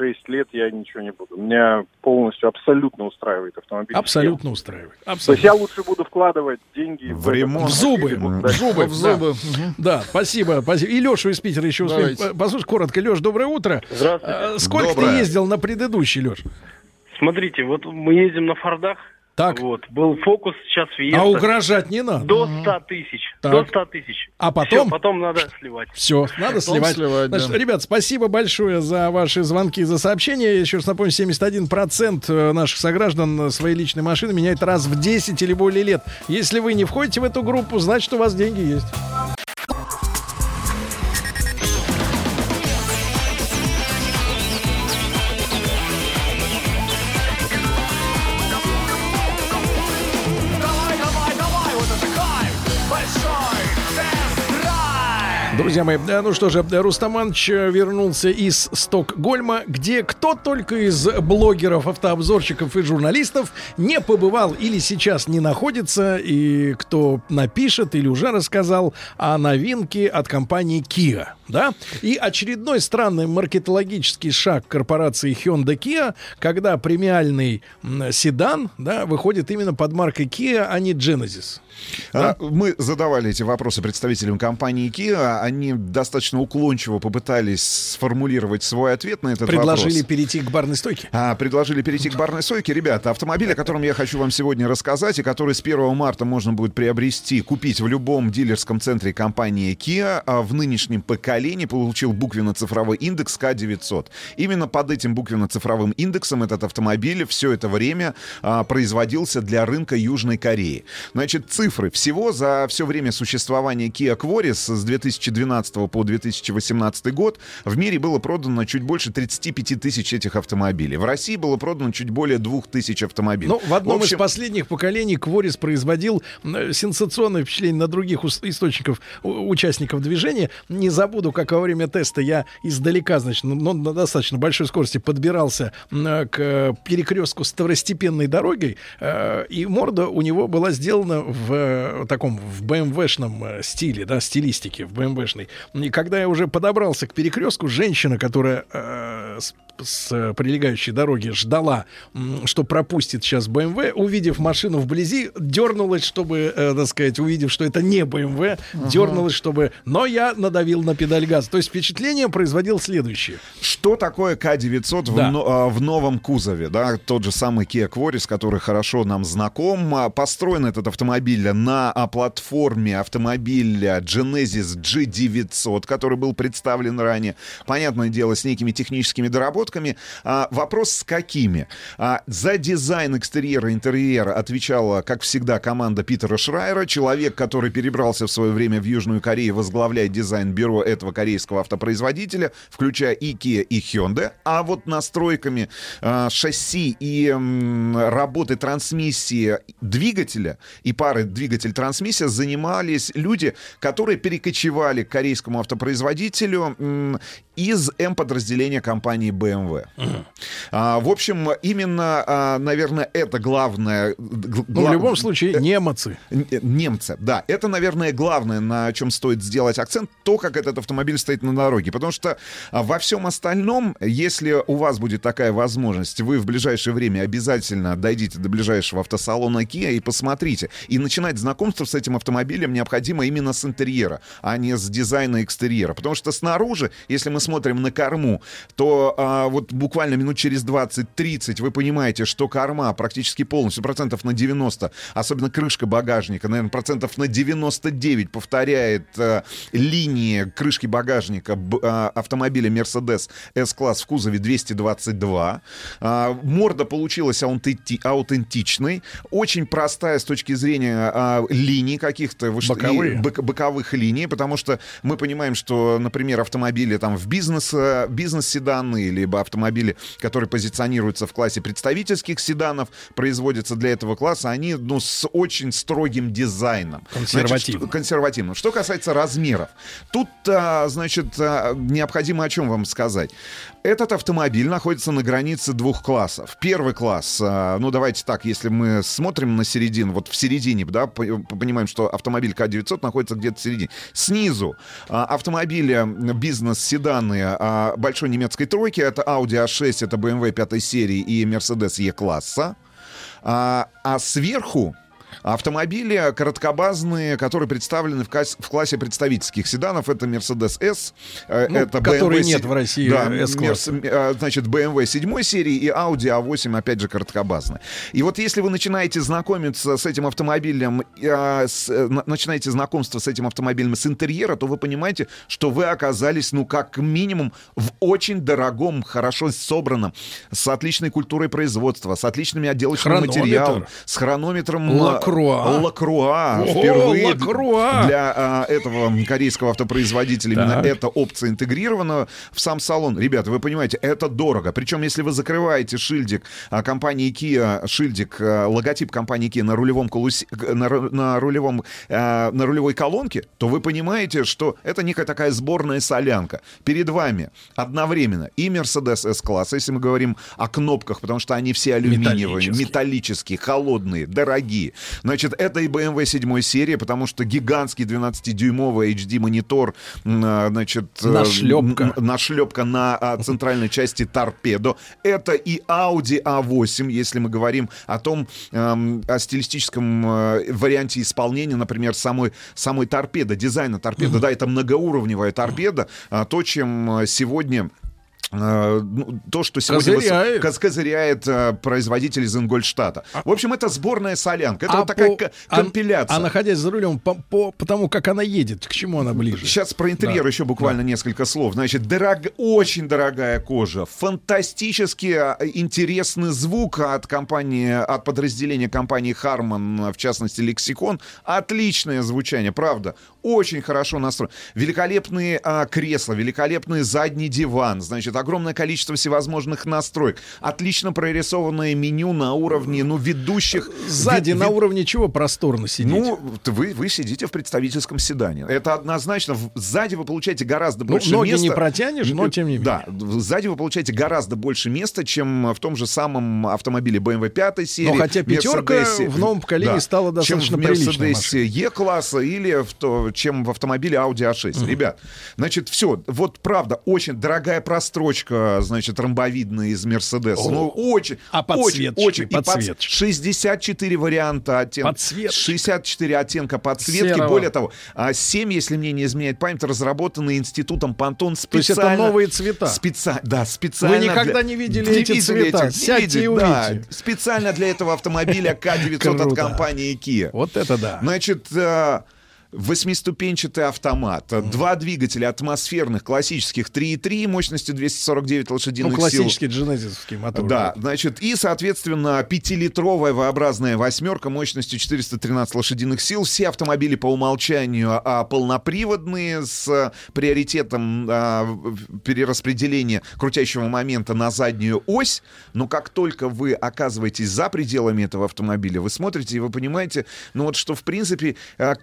5-6 лет я ничего не буду. Меня полностью, абсолютно устраивает автомобиль. Абсолютно устраивает. То есть Абсолютно. я лучше буду вкладывать деньги В ремонт. В зубы, в зубы, В зубы. Да, спасибо. И Лешу из Питера еще успеем. Послушай, коротко, Леш, доброе утро. Здравствуйте. А, Сколько ты ездил на предыдущий, Леш? Смотрите, вот мы ездим на Фордах. Так. Вот, был фокус, сейчас Фиеста. А угрожать не надо. До 100 тысяч. Так. До 100 тысяч. А потом? Всё, потом надо сливать. Все, надо Потом сливать. сливать, да. Значит, ребят, спасибо большое за ваши звонки, за сообщения. Еще раз напомню, 71% э, наших сограждан э, свои личные машины меняют раз в 10 или более лет. Если вы не входите в эту группу, значит, у вас деньги есть. Друзья мои, ну что же, Рустаманович э, вернулся из Стокгольма, где кто только из блогеров, автообзорщиков и журналистов не побывал или сейчас не находится, и кто напишет или уже рассказал о новинке от компании Kia. Да? И очередной странный маркетологический шаг корпорации Hyundai Kia, когда премиальный седан да, выходит именно под маркой Kia, а не Genesis. А, Мы задавали эти вопросы представителям компании Kia. Они достаточно уклончиво попытались сформулировать свой ответ на этот Предложили вопрос. перейти к барной стойке. А, предложили перейти к барной стойке. Ребята, автомобиль, о котором я хочу вам сегодня рассказать, и который с 1 марта можно будет приобрести, купить в любом дилерском центре компании Kia, а в нынешнем поколении получил буквенно-цифровой индекс К900. Именно под этим буквенно-цифровым индексом этот автомобиль все это время а, производился для рынка Южной Кореи. Значит, цифры. Всего за все время существования Kia Quaris с 2012 по 2018 год в мире было продано чуть больше 35 тысяч этих автомобилей. В России было продано чуть более 2 тысяч автомобилей. Ну, в одном общем, из последних поколений Кворис производил сенсационное впечатление на других источников, участников движения. Не забуду, как во время теста я издалека, значит, ну, на достаточно большой скорости подбирался к перекрестку с второстепенной дорогой, э, и морда у него была сделана в э, таком, в БМВшном э, стиле, да, стилистике, в БМВшной. И когда я уже подобрался к перекрестку, женщина, которая э, с э, прилегающей дороги ждала, что пропустит сейчас БМВ, увидев машину вблизи, дернулась, чтобы, э, так сказать, увидев, что это не БМВ, дернулась, чтобы... Но я надавил на педаль газа. То есть впечатление производил следующее. Что такое К-900 Да. в, но- а, в новом кузове? Да? Тот же самый Kia Quaris, который хорошо нам знаком. А, Построен этот автомобиль на а, платформе автомобиля Genesis G900, который был представлен ранее. Понятное дело, с некими техническими доработками. А, вопрос с какими? А, за дизайн экстерьера интерьера отвечала, как всегда, команда Питера Шрайера, человек, который перебрался в свое время в Южную Корею, возглавляет дизайн-бюро этого корейского автопроизводителя, включая и Kia, и Hyundai. А вот настройками а, шасси и м, работы трансмиссии двигателя и пары двигатель-трансмиссия занимались люди, которые перекочевали к корейскому автопроизводителю м, из М-подразделения компании BMW. А, в общем, именно, а, наверное, это главное... г- Ну, в гла- любом случае, немцы. Н- э, Немцы, да. Это, наверное, главное, на чем стоит сделать акцент, то, как этот автомобиль стоит на дороге. Потому что а, во всем остальном, если у вас будет такая возможность, вы в ближайшее время обязательно дойдите до ближайшего автосалона Kia и посмотрите. И начинать знакомство с этим автомобилем необходимо именно с интерьера, а не с дизайна экстерьера. Потому что снаружи, если мы смотрим на корму, то а, вот буквально минут через 20-30 вы понимаете, что корма практически полностью, процентов на 90, особенно крышка багажника, наверное, процентов на 99 повторяет а, линии крышки багажника б- а, автомобиля Mercedes S-класс в кузове 222. А, морда получилась аутенти- аутентичной, очень простая с точки зрения а, линий каких-то, Боковые. и бок- боковых линий, потому что мы понимаем, что, например, автомобили там в бизнес, э, бизнес-седаны, либо автомобили, которые позиционируются в классе представительских седанов, производятся для этого класса, они ну, с очень строгим дизайном. Консервативным. Значит, консервативным. Что касается размеров, тут, а, значит, а, необходимо о чем вам сказать. Этот автомобиль находится на границе двух классов. Первый класс, а, ну давайте так, если мы смотрим на середину, вот в середине, да, по- понимаем, что автомобиль К900 находится где-то в середине. Снизу а, автомобили бизнес-седаны седаны а, большой немецкой тройки. Это Audi A6, это BMW 5 серии и Mercedes E-класса. А сверху автомобили короткобазные, которые представлены в, кас- в классе представительских седанов. Это Mercedes S, э, Ну, это который BMW нет в России, да. Мерс- э, значит, BMW 7 серии и Audi A8, опять же, короткобазная. И вот если вы начинаете знакомиться с этим автомобилем, э, с- на- начинаете знакомство с этим автомобилем с интерьера, то вы понимаете, что вы оказались, ну, как минимум, в очень дорогом, хорошо собранном, с отличной культурой производства, с отличными отделочными Хронометр. материалами, с хронометром э, Лакруа. Лакруа. О, Впервые Лакруа. для а, этого корейского автопроизводителя именно Так. эта опция интегрирована в сам салон. Ребята, вы понимаете, это дорого. Причем, если вы закрываете шильдик а, компании Kia, шильдик, а, логотип компании Kia на рулевом колусе, на, на рулевом, а, на рулевой колонке, то вы понимаете, что это некая такая сборная солянка. Перед вами одновременно и Mercedes S-класс, если мы говорим о кнопках, потому что они все алюминиевые, Металлические. металлические, холодные, дорогие. Значит, это и BMW 7 серии, потому что гигантский 12-дюймовый HD-монитор, а, значит... э, Нашлепка. Нашлепка на а, центральной части торпедо. Это и Audi A8, если мы говорим о том, о стилистическом э, варианте исполнения, например, самой, самой торпеды, дизайна торпеды. Да, это многоуровневая торпеда, а, то, чем э, сегодня то, что сегодня выс- Козыряет. коз- козыряет э, производитель из Ингольштата. В общем, это сборная солянка. Это А вот такая по- а- компиляция. А, находясь за рулем, по, по потому как она едет, к чему она ближе? Сейчас про интерьер Да. еще буквально несколько слов. Значит, дорог... очень дорогая кожа, фантастически а, интересный звук от компании, от подразделения компании Harman, в частности Lexicon. Отличное звучание, правда. Очень хорошо настроен. Великолепные а, кресла, великолепный задний диван. Значит, огромное количество всевозможных настроек. Отлично прорисованное меню на уровне, ну, ведущих... Сзади вид- на уровне чего просторно сидеть? ну, вы, вы сидите в представительском седане. Это однозначно. Сзади вы получаете гораздо Ну, больше ноги места. не протянешь, но тем не менее. Да, сзади вы получаете гораздо больше места, чем в том же самом автомобиле BMW 5 серии. Но хотя пятерка Мерседесе. в новом поколении стала достаточно чем в Мерседесе Е-класса или в то, чем в автомобиле Audi A6. Ребят, значит, все, вот правда, очень дорогая прострочка, значит, ромбовидная из Мерседеса. О. Ну, очень, А очень, очень. И под- подсветочки. 64 варианта оттенка. Подсветочки. 64 оттенка подсветки. Серого. Более того, а, 7, если мне не изменяет память, разработаны институтом Пантон То есть специально. это новые цвета. Специ- Да, специально. Вы никогда для- не видели Не эти видели цвета. этих, не Сядьте видели, и да. Специально для этого автомобиля К900 от компании Kia. Вот это да. Значит, э, восьмиступенчатый автомат, два двигателя атмосферных, классических 3.3 мощностью 249 Ну, лошадиных сил. классический дженезисовский мотор. Да, значит, и, соответственно, пятилитровая V-образная восьмерка мощностью 413 лошадиных сил. Все автомобили по умолчанию а, полноприводные с приоритетом а, перераспределения крутящего момента на заднюю ось. Но как только вы оказываетесь за пределами этого автомобиля, вы смотрите и вы понимаете, ну вот что, в принципе, а,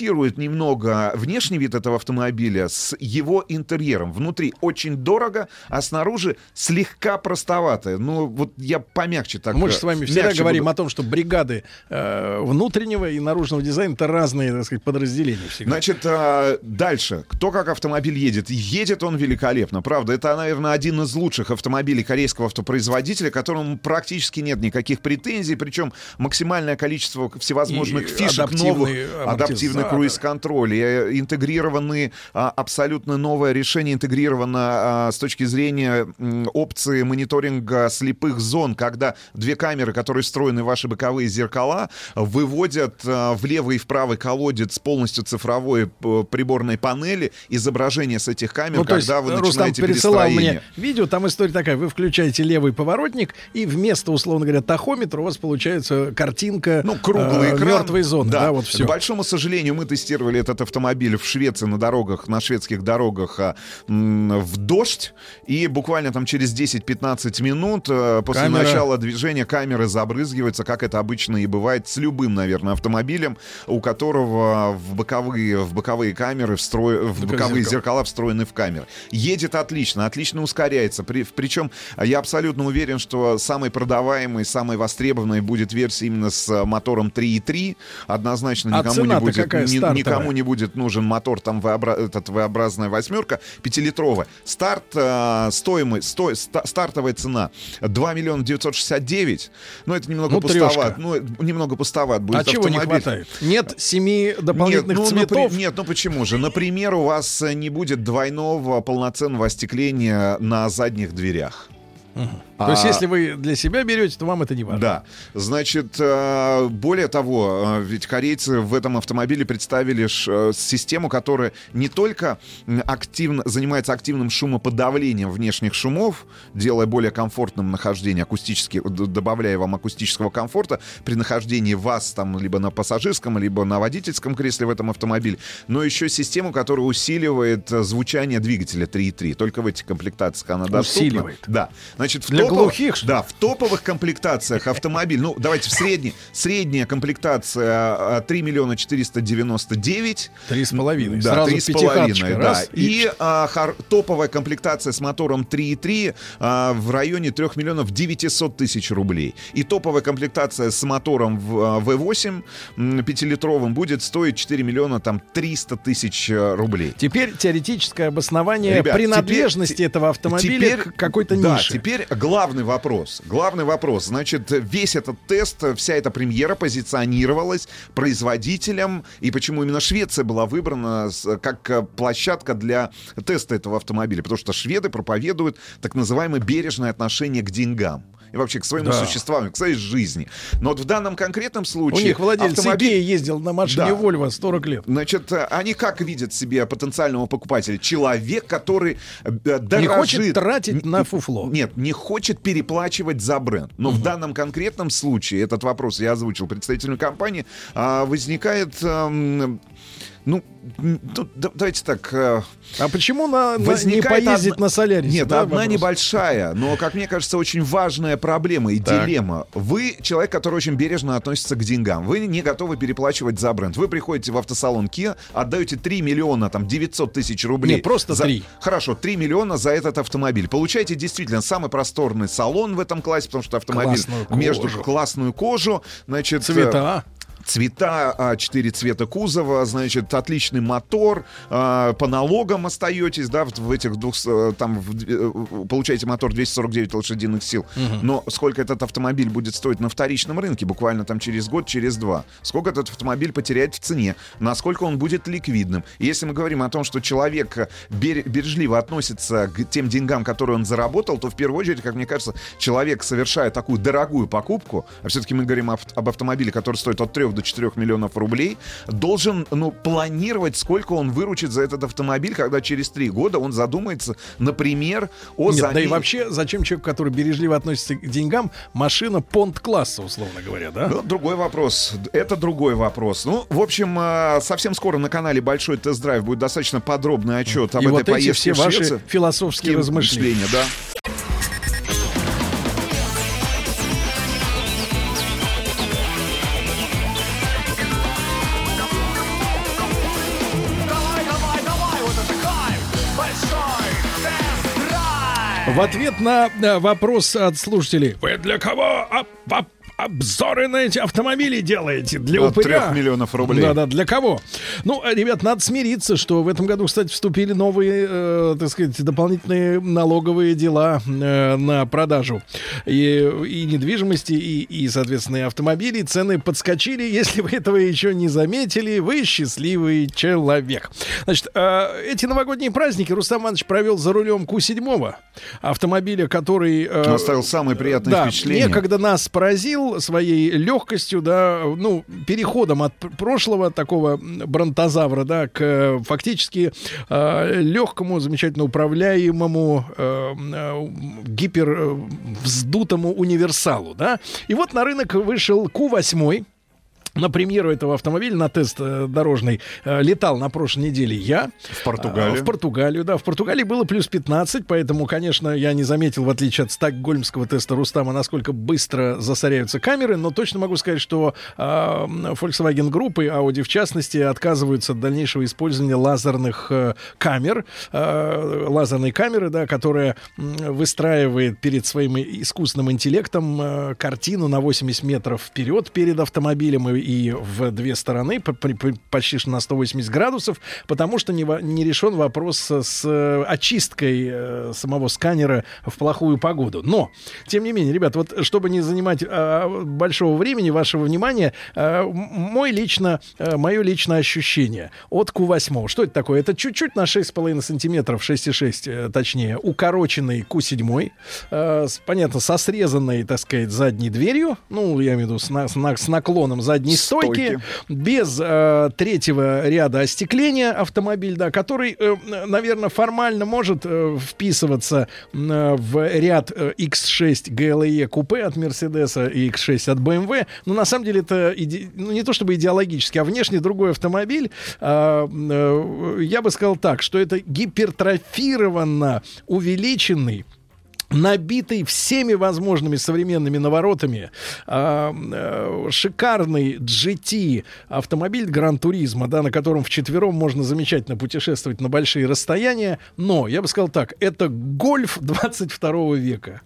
контрастирует немного внешний вид этого автомобиля с его интерьером. Внутри очень дорого, а снаружи слегка простовато. Ну, вот я помягче так... Мы же э, с вами всегда говорим буду. о том, что бригады э, внутреннего и наружного дизайна это разные, так сказать, подразделения всегда. Значит, а, дальше. Кто как автомобиль едет? Едет он великолепно, правда. Это, наверное, один из лучших автомобилей корейского автопроизводителя, которому практически нет никаких претензий, причем максимальное количество всевозможных И фишек новых, амортизатор. Круиз-контроль, э, интегрированы а, абсолютно новое решение, интегрировано а, с точки зрения опции мониторинга слепых зон, когда две камеры, которые встроены в ваши боковые зеркала, выводят а, в левый и в правый колодец полностью цифровой приборной панели изображение с этих камер, Ну, когда вы Рустам начинаете пересылал мне видео, там история такая, вы включаете левый поворотник, и вместо, условно говоря, тахометра у вас получается картинка Ну, круглый э, экран. мертвой зоны. Да, вот все. К большому сожалению, мы тестировали этот автомобиль в Швеции на дорогах, на шведских дорогах а, в дождь. И буквально там через 10-15 минут э, после Камера. начала движения камеры забрызгиваются, как это обычно и бывает с любым, наверное, автомобилем, у которого в боковые, в боковые камеры, встро... в боковые зеркало. зеркала встроены в камеры. Едет отлично, отлично ускоряется. При... Причем я абсолютно уверен, что самой продаваемой, самой востребованной будет версия именно с мотором 3.3. Однозначно А никому не будет, какая ни- никому не будет нужен мотор, там V-обра- этот V-образная восьмерка, пятилитровая. Старт, э, стоимость, сто- ста- стартовая цена 2 миллиона 969. Ну, это немного Ну, пустоват. Ну, немного пустоват будет А чего не автомобиль. хватает? Нет семи дополнительных нет, ну, цветов? напри- нет, ну почему же? Например, у вас э, не будет двойного полноценного остекления на задних дверях. То есть, А- если вы для себя берете, то вам это не важно. Да. Значит, э, более того, э, ведь корейцы в этом автомобиле представили э, систему, которая не только активно, занимается активным шумоподавлением внешних шумов, делая более комфортным нахождение акустически, добавляя вам акустического комфорта при нахождении вас там либо на пассажирском, либо на водительском кресле в этом автомобиле, но еще систему, которая усиливает звучание двигателя 3.3. Только в этих комплектациях она доступна. Усиливает. Да. Значит, в Для топовых- глухих, что? Да, в топовых комплектациях автомобиль, ну, давайте в средней, средняя комплектация а, 3 миллиона 499. Три с половиной. Да, Сразу три с пятихаточка. половиной, да. Раз, И, и- а, хар- топовая комплектация с мотором 3.3 а, в районе 3 миллионов 900 тысяч рублей. И топовая комплектация с мотором в, а, V8 м, пятилитровым будет стоить 4 миллиона там 300 тысяч э, рублей. Теперь теоретическое обоснование Ребят, принадлежности теперь- этого автомобиля теперь- к какой-то да, нише. теперь главный вопрос. Главный вопрос. Значит, весь этот тест, вся эта премьера позиционировалась производителем. И почему именно Швеция была выбрана как э, площадка для теста этого автомобиля? Потому что шведы проповедуют так называемое бережное отношение к деньгам. И вообще к своему Да. существованию, к своей жизни. Но вот в данном конкретном У случае... них владелец автомобиль- Икеи ездил на машине Да. Вольво 40 лет. Значит, э, они как видят себе потенциального покупателя? Человек, который э, дорожит... Не хочет тратить на фуфло. Нет, не хочет переплачивать за бренд. Но в данном конкретном случае, этот вопрос я озвучил представителю компании, а, возникает... ну, давайте так... э, А почему на, не поездить одна- на Солярисе? Нет, да, одна вопрос? небольшая, но, как мне кажется, очень важная проблема и Так. дилемма. Вы человек, который очень бережно относится к деньгам. Вы не готовы переплачивать за бренд. Вы приходите в автосалон Kia, отдаете 3 миллиона, там, 900 тысяч рублей. Нет, просто за- 3. Хорошо, 3 миллиона за этот автомобиль. Получаете действительно самый просторный салон в этом классе, потому что автомобиль Классную между кожу. классную кожу, значит... э, Цвета. Цвета, а, четыре цвета кузова, значит, отличный мотор, а, по налогам остаетесь, да, в, в этих двух, э, там, в э, получаете мотор 249 лошадиных сил, Мгм. но сколько этот автомобиль будет стоить на вторичном рынке, буквально там через год, через два, сколько этот автомобиль потеряет в цене, насколько он будет ликвидным. И если мы говорим о том, что человек э, бер- бережливо относится к тем деньгам, которые он заработал, то в первую очередь, как мне кажется, человек, совершая такую дорогую покупку, а все-таки мы говорим об, об автомобиле, который стоит от 3 до 4 миллионов рублей, должен ну, планировать, сколько он выручит за этот автомобиль, когда через 3 года он задумается, например, о Нет, да и замене- вообще, зачем человеку, который бережливо относится к деньгам, машина понт-класса, условно говоря, да? Ну, другой вопрос. Это другой вопрос. Ну, в общем, э, совсем скоро на канале Большой тест-драйв будет достаточно подробный отчет об И этой вот эти поездке все в ваши философские размышления. да. В ответ на э, вопрос от слушателей. Вы для кого об- об- обзоры на эти автомобили делаете? Для От упыря? 3 миллионов рублей. Да-да, для кого? Ну, э, ребят, надо смириться, что в этом году, кстати, вступили новые, э, так сказать, дополнительные налоговые дела э, на продажу и, и недвижимости, и, и, соответственно, и автомобилей. Цены подскочили. Если вы этого еще не заметили, вы счастливый человек. Значит, э, эти новогодние праздники Рустам Иванович провел за рулем Ку-7, автомобиля, который... э, Оставил самые приятные да, впечатления. некогда нас поразил своей легкостью, да, ну, переходом от пр- прошлого такого бронтозавра, да, к э, фактически э, легкому, замечательно управляемому, э, э, гипер э, вздутому универсалу, да. И вот на рынок вышел Q8, на премьеру этого автомобиля, на тест э, дорожный, э, летал на прошлой неделе я. В Португалию. А, в Португалию, да. В Португалии было плюс 15, поэтому, конечно, я не заметил, в отличие от стокгольмского теста Рустама, насколько быстро засоряются камеры, но точно могу сказать, что э, Volkswagen Group и Audi, в частности, отказываются от дальнейшего использования лазерных э, камер, э, лазерной камеры, да, которая выстраивает перед своим искусственным интеллектом э, картину на 80 метров вперед перед автомобилем и и в две стороны, почти на 180 градусов, потому что не, решен вопрос с, с, э, очисткой э, самого сканера в плохую погоду. Но, тем не менее, ребят, вот чтобы не занимать э, большого времени, вашего внимания, э, мой лично, э, мое личное ощущение от Q8. Что это такое? Это чуть-чуть на 6,5 сантиметров, 6,6 э, точнее, укороченный Q7, э, с, понятно, со срезанной, так сказать, задней дверью, ну, я имею в виду с на- с наклоном задней стойки, Стойки. без э, третьего ряда остекления автомобиль, да, который, наверное, формально может э, вписываться э, в ряд э, X6 GLE купе от Мерседеса и X6 от BMW, но на самом деле это иде- ну, не то чтобы идеологически, а внешне другой автомобиль. А, э, я бы сказал так, что это гипертрофированно увеличенный набитый всеми возможными современными наворотами, а, э, шикарный GT автомобиль Гран Туризма, да, на котором вчетвером можно замечательно путешествовать на большие расстояния, но, я бы сказал так, это гольф 22 века.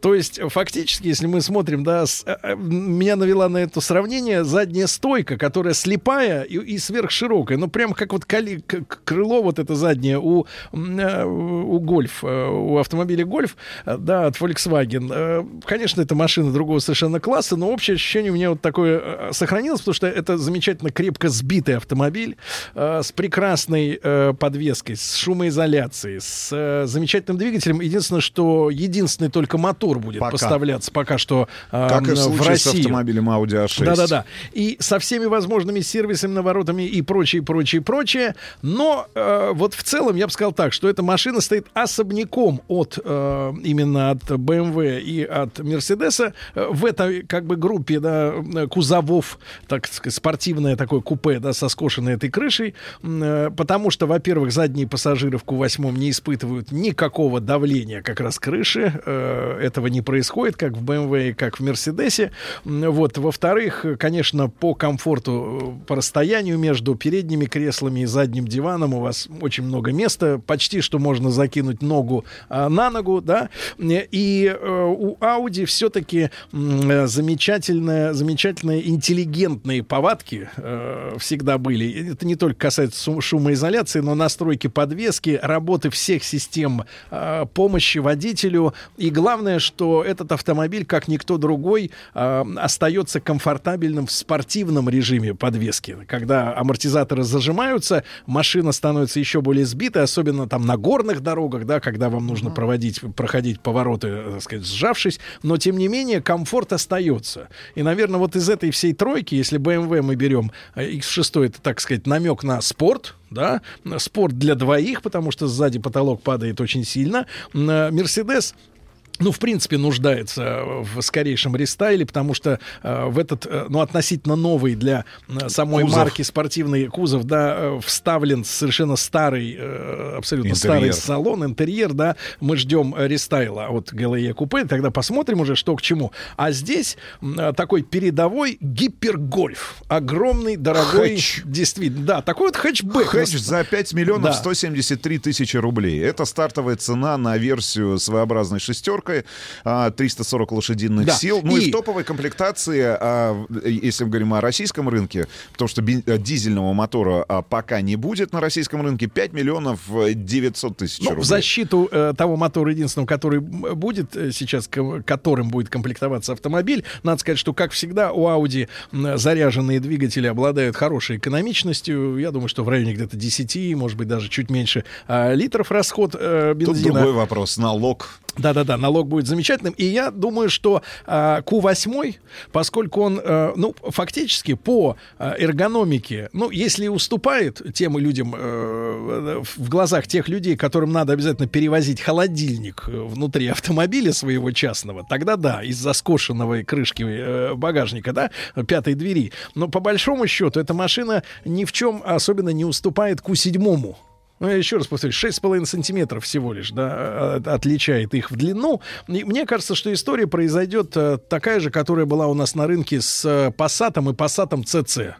То есть, фактически, если мы смотрим, да, с- э, э, меня навела на это сравнение задняя стойка, которая слепая и, и сверхширокая, ну, прям как вот коли- крыло вот это заднее у, у гольф, у автомобиля гольф, да, от Volkswagen. Э, Конечно, это машина другого совершенно класса, но общее ощущение у меня вот такое э, сохранилось, потому что это замечательно крепко сбитый автомобиль э, с прекрасной э, подвеской, с шумоизоляцией, с э, замечательным двигателем. Единственное, что единственный только мотор будет Пока. поставляться пока что э, Как и в в случае с Россию. автомобилем Audi A6. Да-да-да. И со всеми возможными сервисами, наворотами и прочее, прочее, прочее. Но э, вот в целом я бы сказал так, что эта машина стоит особняком от э, именно от BMW и от Мерседеса э, в этой как бы группе да, кузовов, так сказать, спортивное такое купе, да, со скошенной этой крышей, э, потому что, во-первых, задние пассажиры в Q8 не испытывают никакого давления как раз крыши, э, этого не происходит, как в BMW и как в. М, Вот, во-вторых, конечно, по комфорту, по расстоянию между передними креслами и задним диваном у вас очень много места, почти что можно закинуть ногу а, на ногу, да, и э, у Audi все-таки замечательные, замечательные интеллигентные повадки э, всегда были. Это не только касается шумоизоляции, но настройки подвески, работы всех систем э, помощи водителю. И главное, что этот автомобиль, как никто другой, э, остается комфортабельным в спортивном режиме подвески. Когда амортизаторы зажимаются, машина становится еще более сбитой, особенно там на горных дорогах, да, когда вам нужно проводить, проходить повороты, э, так сказать, сжавшись. Но, тем не менее, комфорт остается. И, наверное, вот из этой всей тройки, если BMW мы берем э, X6, это, так сказать, намек на спорт, да, спорт для двоих, потому что сзади потолок падает очень сильно. Э, Мерседес ну, в принципе, нуждается в скорейшем рестайле, потому что э, в этот, э, ну, относительно новый для э, самой Кузов. марки спортивный кузов, да, э, вставлен совершенно старый, э, абсолютно Интерьер. старый салон, интерьер, да, мы ждем э, рестайла от GLE купе, тогда посмотрим уже, что к чему. А здесь э, такой передовой гипергольф, огромный, дорогой, Хэтч. действительно, да, такой вот хэтчбэк. Хэтч за 5 миллионов Да. 173 тысячи рублей. Это стартовая цена на версию своеобразной шестеркой, а, 340 лошадиных Да. сил. Ну и... И- в топовой комплектации, а, если мы говорим о российском рынке, потому что э, дизельного мотора а, пока не будет на российском рынке, 5 миллионов э, 900 тысяч Ну, рублей. в защиту э, того мотора единственного, который будет э, сейчас, ко- которым будет комплектоваться автомобиль, надо сказать, что, как всегда, у Audi заряженные двигатели обладают хорошей экономичностью. Я думаю, что в районе где-то 10, может быть, даже чуть меньше а, литров расход э, Тут бензина. другой вопрос. Налог. Да-да-да, налог будет замечательным. И я думаю, что а, Q8, поскольку он, э, ну, фактически по а, эргономике, ну, если уступает тем людям, э, в глазах тех людей, которым надо обязательно перевозить холодильник э, внутри автомобиля своего частного, тогда да, из-за скошенного крышки э, багажника, да, пятой двери. Но по большому счету эта машина ни в чем особенно не уступает Q7. Ну, я еще раз повторюсь, 6,5 сантиметров всего лишь, да, от- отличает их в длину. И мне кажется, что история произойдет э, такая же, которая была у нас на рынке с э, Passat и Passat CC.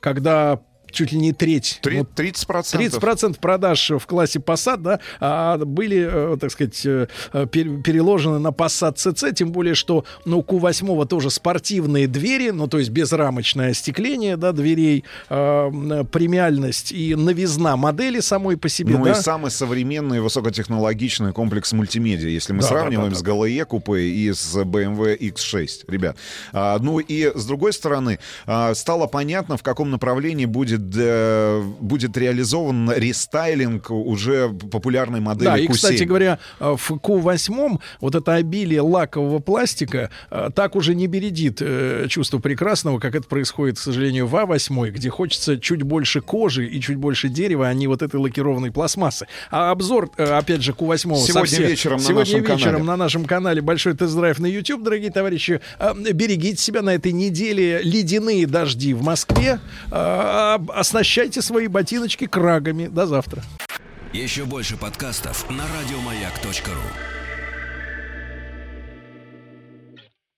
Когда чуть ли не треть. Три- ну, 30%. 30% продаж в классе Passat, да, а, были, э, так сказать, э, э, пер- переложены на Passat CC, тем более, что ну, у Q8 тоже спортивные двери, ну, то есть безрамочное остекление, да, дверей, э, м, премиальность и новизна модели самой по себе, Ну да. и самый современный высокотехнологичный комплекс мультимедиа, если мы Да, сравниваем да, да, с GLE купе и с BMW X6, ребят. А, ну и с другой стороны, а, стало понятно, в каком направлении будет, э, будет реализован рестайлинг уже популярной модели Да, и, Q7. кстати говоря, э, в Q8 вот это обилие лакового пластика э, так уже не бередит э, чувство прекрасного, как это происходит, к сожалению, в А8, где хочется чуть больше кожи и чуть больше дерева, а не вот этой лакированной пластмассы. А обзор, э, опять же, Q8 Сегодня вечером на сегодня нашем вечером канале. на нашем канале большой тест-драйв на YouTube, дорогие товарищи. Э, Берегите себя на этой неделе. Ледяные дожди в Москве. Э, Оснащайте свои ботиночки крагами. До завтра. Еще больше подкастов на радиомаяк.ру.